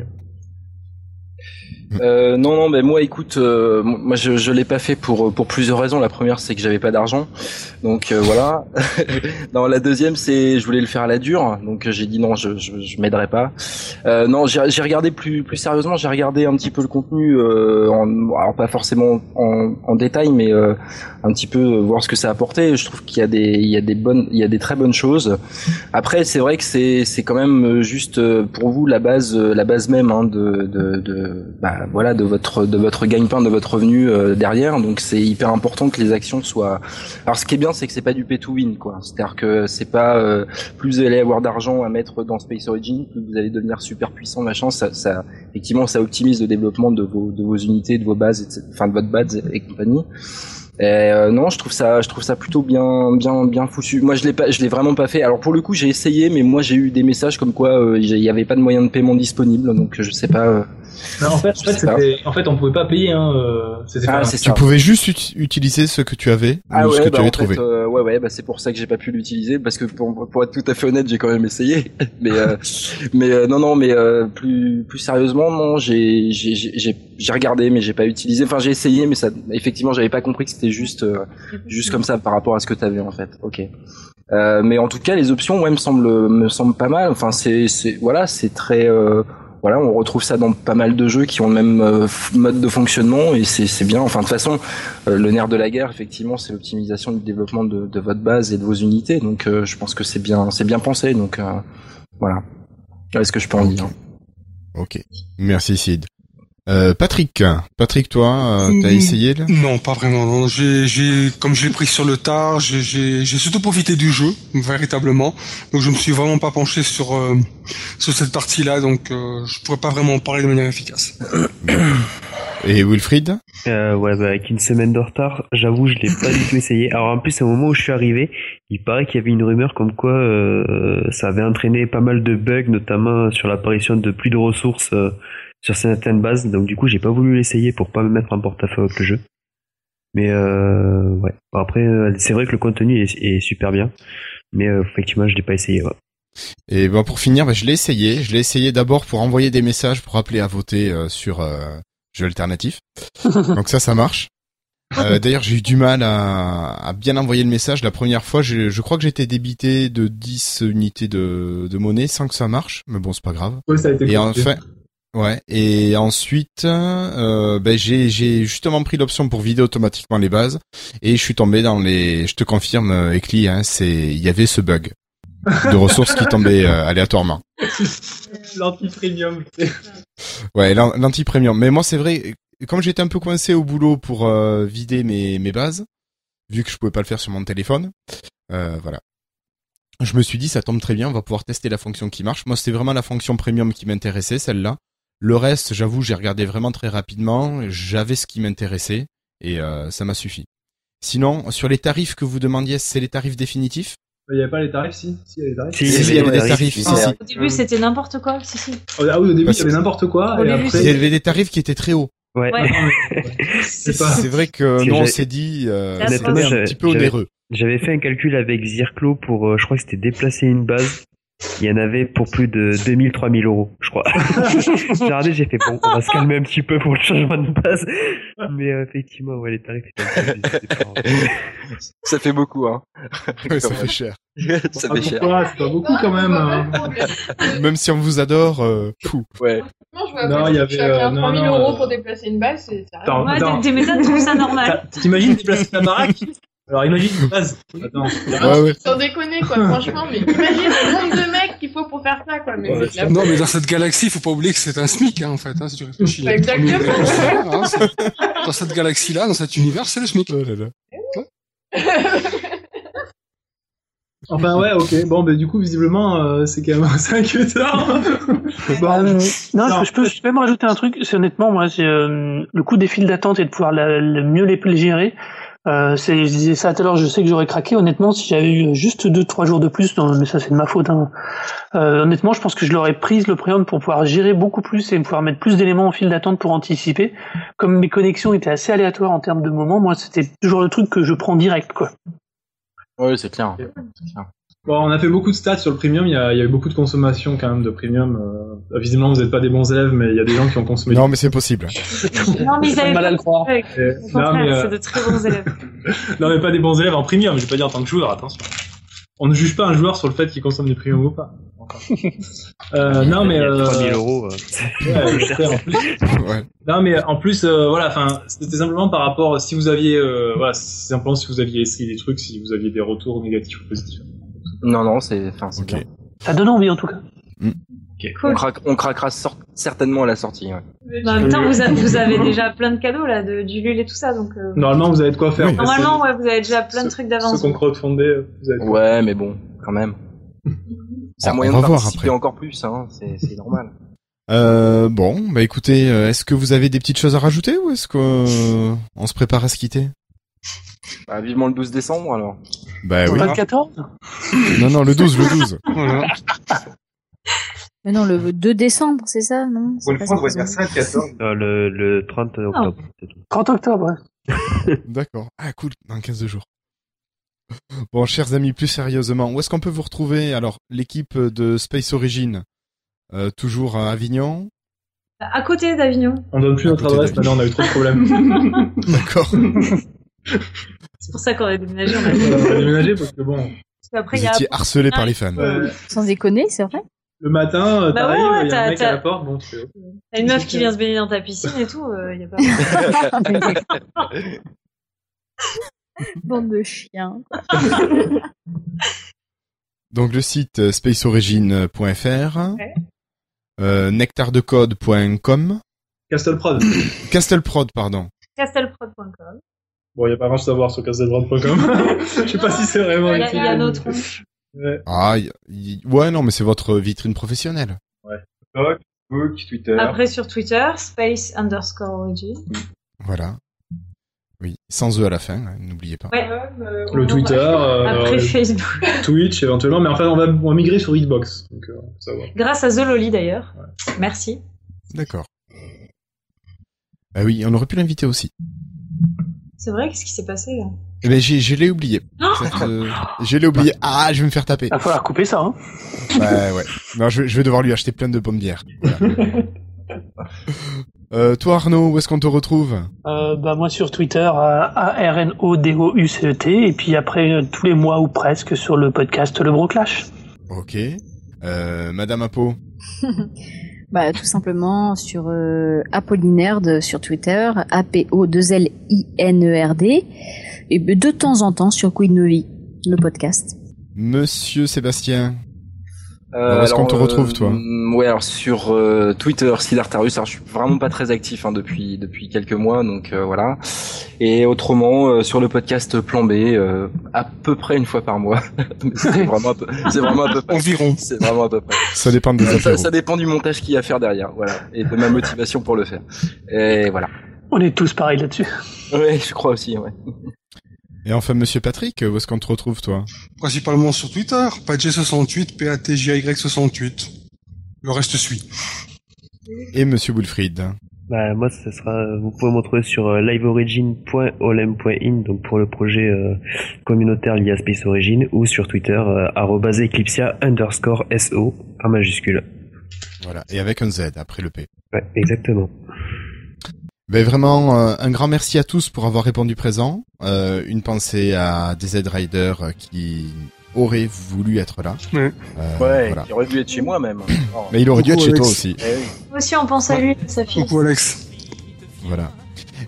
Euh, non, non, mais moi, écoute, euh, moi, je, je l'ai pas fait pour pour plusieurs raisons. La première, c'est que j'avais pas d'argent, donc euh, voilà. *laughs* non, la deuxième, c'est je voulais le faire à la dure, donc j'ai dit non, je je, je m'aiderai pas. Euh, non, j'ai regardé plus plus sérieusement, j'ai regardé un petit peu le contenu, en, alors pas forcément en, en détail, mais un petit peu voir ce que ça apportait. Je trouve qu'il y a des il y a des bonnes il y a des très bonnes choses. Après, c'est vrai que c'est c'est quand même juste pour vous la base la base même hein, de de, de bah, voilà de votre de votre gagne-pain, de votre revenu euh, derrière. Donc c'est hyper important que les actions soient. Alors ce qui est bien, c'est que c'est pas du pay to win, quoi. C'est-à-dire que c'est pas euh, plus vous allez avoir d'argent à mettre dans Space Origin, plus vous allez devenir super puissant, machin. Ça, ça effectivement, ça optimise le développement de vos de vos unités, de vos bases, enfin de votre base et compagnie. Et euh, non, je trouve ça, je trouve ça plutôt bien, bien, bien foutu. Moi, je l'ai pas, je l'ai vraiment pas fait. Alors pour le coup, j'ai essayé, mais moi, j'ai eu des messages comme quoi il n'y avait pas de moyen de paiement disponible, donc je sais pas en, fait, en, fait, on pouvait pas payer. Hein, euh, ah, tu pouvais juste utiliser ce que tu avais ah, ou ce que tu bah, avais trouvé. Euh, ouais, ouais, bah, c'est pour ça que j'ai pas pu l'utiliser parce que pour, pour, être tout à fait honnête, j'ai quand même essayé. *laughs* mais euh, mais euh, non, non, mais plus plus sérieusement, non, j'ai j'ai j'ai regardé, mais j'ai pas utilisé. Enfin, j'ai essayé, mais ça, effectivement, j'avais pas compris que c'était juste juste comme ça par rapport à ce que tu avais en fait. Ok. mais en tout cas, les options, ouais, me semblent me semblent pas mal. Enfin, c'est c'est voilà, c'est très voilà, on retrouve ça dans pas mal de jeux qui ont le même euh, mode de fonctionnement et c'est bien. Enfin, de toute façon, euh, le nerf de la guerre, effectivement, c'est l'optimisation du développement de, de, votre base et de vos unités. Donc, euh, je pense que c'est bien, c'est bien pensé. Donc, voilà. Est-ce que je peux en dire? Ok. Merci Sid. Euh, Patrick, Patrick, toi, euh, t'as mm, essayé là? Non, pas vraiment. Non. J'ai, j'ai, comme je l'ai pris sur le tard, j'ai, j'ai, j'ai surtout profité du jeu, véritablement. Donc je me suis vraiment pas penché sur euh, sur cette partie-là, donc euh, je pourrais pas vraiment en parler de manière efficace. *coughs* Et Wilfried? Euh, Ouais, bah, avec une semaine de retard, j'avoue, je l'ai pas du tout essayé. Alors en plus, au moment où je suis arrivé, il paraît qu'il y avait une rumeur comme quoi euh, ça avait entraîné pas mal de bugs, notamment sur l'apparition de plus de ressources sur certaines bases. Donc du coup, j'ai pas voulu l'essayer pour pas me mettre en porte-à-faux avec le jeu. Mais euh, ouais. après, euh, c'est vrai que le contenu est, super bien, mais euh, effectivement, je l'ai pas essayé. Et bon, pour finir, bah, je l'ai essayé. Je l'ai essayé d'abord pour envoyer des messages pour appeler à voter sur jeu alternatif. *laughs* Donc ça, ça marche. D'ailleurs, j'ai eu du mal à, bien envoyer le message. La première fois, je, je crois que j'étais débité de 10 unités de, de monnaie sans que ça marche. Mais bon, c'est pas grave. ça a été et enfin, Ouais. Et ensuite, euh, ben j'ai j'ai justement pris l'option pour vider automatiquement les bases et je suis tombé dans les. Je te confirme, Ekli, hein, c'est il y avait ce bug de ressources qui tombaient euh, aléatoirement. *laughs* L'anti-premium. ouais, l'anti-premium. Mais moi, c'est vrai, comme j'étais un peu coincé au boulot pour euh, vider mes mes bases, vu que je pouvais pas le faire sur mon téléphone, euh, voilà. Je me suis dit, ça tombe très bien, on va pouvoir tester la fonction qui marche. Moi, c'était vraiment la fonction premium qui m'intéressait, celle-là. Le reste, j'avoue, j'ai regardé vraiment très rapidement. J'avais ce qui m'intéressait et euh, ça m'a suffi. Sinon, sur les tarifs que vous demandiez, c'est les tarifs définitifs? Il n'y avait pas les tarifs, si Si, il y avait les tarifs. Si, il y avait des tarifs. Au début, c'était n'importe quoi, si, si. Ah oui, au début, il y avait n'importe quoi. Et après... Il y avait des tarifs qui étaient très hauts. Ouais. *laughs* c'est vrai que nous, on s'est dit, euh, c'était un petit peu onéreux. J'avais fait un calcul avec Zirklo pour, euh, je crois que c'était déplacer une base Il y en avait pour plus de 2000, 3000 euros, je crois. *laughs* j'ai regardé, j'ai fait bon, on va se calmer un petit peu pour le changement de base. Mais euh, effectivement, ouais, les tarifs étaient Ça fait beaucoup, hein. Ouais, ça fait cher. *laughs* ça fait cher. C'est pas beaucoup quand même. hein. *laughs* Même si on vous adore, euh, fou. Ouais. Non, il y avait, euh, non, 3000 non, euros euh, pour déplacer une balle, c'est rien. T'as- T'imagines déplacer ta baraque? Alors imagine une *laughs* base. Attends. Ouais, ouais. Sans déconner, quoi, franchement, mais imagine le nombre de mecs qu'il faut pour faire ça, quoi. Mais Ouais, Non, mais dans cette galaxie, faut pas oublier que c'est un SMIC, hein, en fait, hein, si tu réfléchis. Bah, exactement. Hein, dans cette galaxie-là, dans cet univers, c'est le SMIC. Oh là là. Enfin ouais, ok. Bon, bah du coup, visiblement, euh, c'est quand même assez inquiétant. Bah, euh, non, Non. Je, peux, je peux même rajouter un truc. C'est honnêtement, moi, c'est euh, le coup des files d'attente et de pouvoir la- le mieux les, les gérer. Euh, c'est, je disais ça tout à l'heure, je sais que j'aurais craqué. Honnêtement, si j'avais eu juste deux, trois jours de plus, non, mais ça c'est de ma faute. Hein. Euh, honnêtement, je pense que je l'aurais prise le premium pour pouvoir gérer beaucoup plus et pouvoir mettre plus d'éléments en file d'attente pour anticiper. Comme mes connexions étaient assez aléatoires en termes de moments, moi c'était toujours le truc que je prends direct, quoi. Ouais, c'est clair. Bon, on a fait beaucoup de stats sur le premium. Il y a, il y a eu beaucoup de consommation quand même de premium. Euh, visiblement, vous n'êtes pas des bons élèves, mais il y a des gens qui ont consommé. Non, mais c'est possible. *laughs* Non, mais ils avaient mal à le croire. Ouais, Euh, Au non, contraire, mais, euh, c'est de très bons élèves. *laughs* non, mais pas des bons élèves en premium. Je vais pas dire en tant que joueur. Attention. On ne juge pas un joueur sur le fait qu'il consomme des premiums ou pas. Euh, non, mais euh, 3000 euros. euh, ouais, *laughs* en plus. Ouais. Non, mais en plus, euh, voilà, enfin, c'était simplement par rapport si vous aviez, euh, voilà, c'est simplement si vous aviez essayé des trucs, si vous aviez des retours négatifs ou positifs. Non, non, c'est, enfin, c'est Ok. bien. Ça donne envie en tout cas. On, craque, on craquera certainement à la sortie. Ouais. Bah, en même temps, vous avez, vous avez *laughs* déjà plein de cadeaux là, de, du LUL et tout ça, donc. euh, Normalement, vous avez de quoi faire. Oui. Normalement, ouais, vous avez déjà plein de ceux- trucs Ceux d'avance. qu'on crowdfundé, vous avez Ouais, mais bon, quand même. *laughs* C'est un moyen de voir participer après. encore plus, hein. C'est, normal. Euh, bon, bah écoutez, euh, est-ce que vous avez des petites choses à rajouter ou est-ce qu'on on se prépare à se quitter? Bah, vivement le 12 décembre, alors. Bah oui. Pas le 14 Non, non, le 12, le 12. *laughs* Voilà. Mais non, le 2 décembre, c'est ça, non? C'est Pour pas une fois, on va ça. dire ça le 14. euh, le, le 30 octobre, c'est tout. 30 octobre, ouais. *laughs* D'accord. Ah, cool, dans 15 jours. Bon, chers amis, plus sérieusement, où est-ce qu'on peut vous retrouver? Alors, l'équipe de Space Origin, euh, toujours à Avignon? À côté d'Avignon. On donne plus À notre adresse, maintenant on a eu trop de problèmes. *laughs* D'accord. C'est pour ça qu'on a déménagé. On a... *laughs* on a déménagé parce que bon, Parce qu'après, Vous il y a. étiez harcelé par les fans. euh, Sans déconner, c'est vrai le matin, euh, Bah t'arrives, ouais, ouais, il y a un mec à la porte, bon, ok. T'as une meuf qui vient se baigner dans ta piscine et tout, euh, il y a pas. *laughs* *laughs* Bande de chiens. Donc le site spaceorigin.fr, Ouais. euh, nectardecode.com, Castleprod. *coughs* Castleprod, pardon. Castelprod.com. Bon, il y a pas grand chose à voir sur castleprod.com. *laughs* Je sais pas si c'est vraiment Il y a, tronches. Ouais. Ah, y- y- ouais, non, mais c'est votre vitrine professionnelle. Facebook, Twitter. Après sur Twitter, space underscore origin. Voilà. Oui, sans eux à la fin, hein, n'oubliez pas. Ouais. Le Twitter, euh, Après euh, Facebook. *laughs* Twitch éventuellement, mais enfin on va, on va migrer sur Hitbox. Donc euh, ça va. Grâce à The Loli d'ailleurs. Merci. D'accord. Ah oui, on aurait pu l'inviter aussi. C'est vrai, qu'est-ce qui s'est passé là? Eh ben, j'ai, je l'ai oublié. Cette, euh, je l'ai oublié. Ah, je vais me faire taper. Il va falloir couper ça, hein. Ouais, ouais. Non, je, vais- je vais devoir lui acheter plein de pommes bières. *laughs* Voilà. euh, toi, Arnaud, où est-ce qu'on te retrouve? Euh, bah moi sur Twitter A-R-N-O-D-O-U-C-E-T et puis après euh, tous les mois ou presque sur le podcast Le Broclash. Ok. Euh, Madame Apo. *laughs* Bah, tout simplement sur euh, sur Twitter, A-P-O-2-L-I-N-E-R-D, E et de temps en temps sur Queen le podcast. Monsieur Sébastien. Euh, Alors, où est-ce qu'on te retrouve, euh, toi mm, Ouais, alors sur euh, Twitter, Sidartarus, alors je suis vraiment pas très actif hein, depuis depuis quelques mois, donc euh, voilà. Et autrement, euh, sur le podcast Plan B, euh, à peu près une fois par mois. *laughs* C'est vraiment, à peu- c'est vraiment à peu *laughs* près. Environ. C'est vraiment à peu près. Ça dépend des Ça, ça dépend du montage qu'il y a à faire derrière, voilà, et de ma motivation pour le faire. Et voilà. On est tous pareils là-dessus. Ouais, je crois aussi, ouais. Et enfin, Monsieur Patrick, où est-ce qu'on te retrouve, toi? Principalement sur Twitter, PatG68, P-A-T-J-Y68. Le reste suit. Et Monsieur Wilfried. Bah, moi, ce sera, vous pouvez me retrouver sur euh, liveorigin.olem.in, donc pour le projet euh, communautaire lié à Space Origin, ou sur Twitter, euh, eclipsia underscore SO, en majuscule. Voilà, et avec un Z après le P. Ouais, exactement. Ben vraiment, un grand merci à tous pour avoir répondu présent. une pensée à DZ Rider qui aurait voulu être là. Ouais, euh, il aurait dû être chez moi même. *coughs* Mais il aurait dû être chez toi aussi. Eh moi aussi, on pense à lui, sa fille. Coucou Alex. Voilà.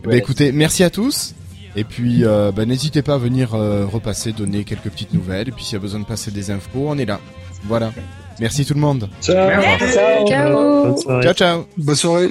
Bah, écoutez, merci à tous. Et puis, euh, bah, n'hésitez pas à venir euh, repasser, donner quelques petites nouvelles. Et puis, s'il y a besoin de passer des infos, on est là. Voilà. Merci tout le monde. Ciao. Ciao. Ciao, ciao. Bonne soirée.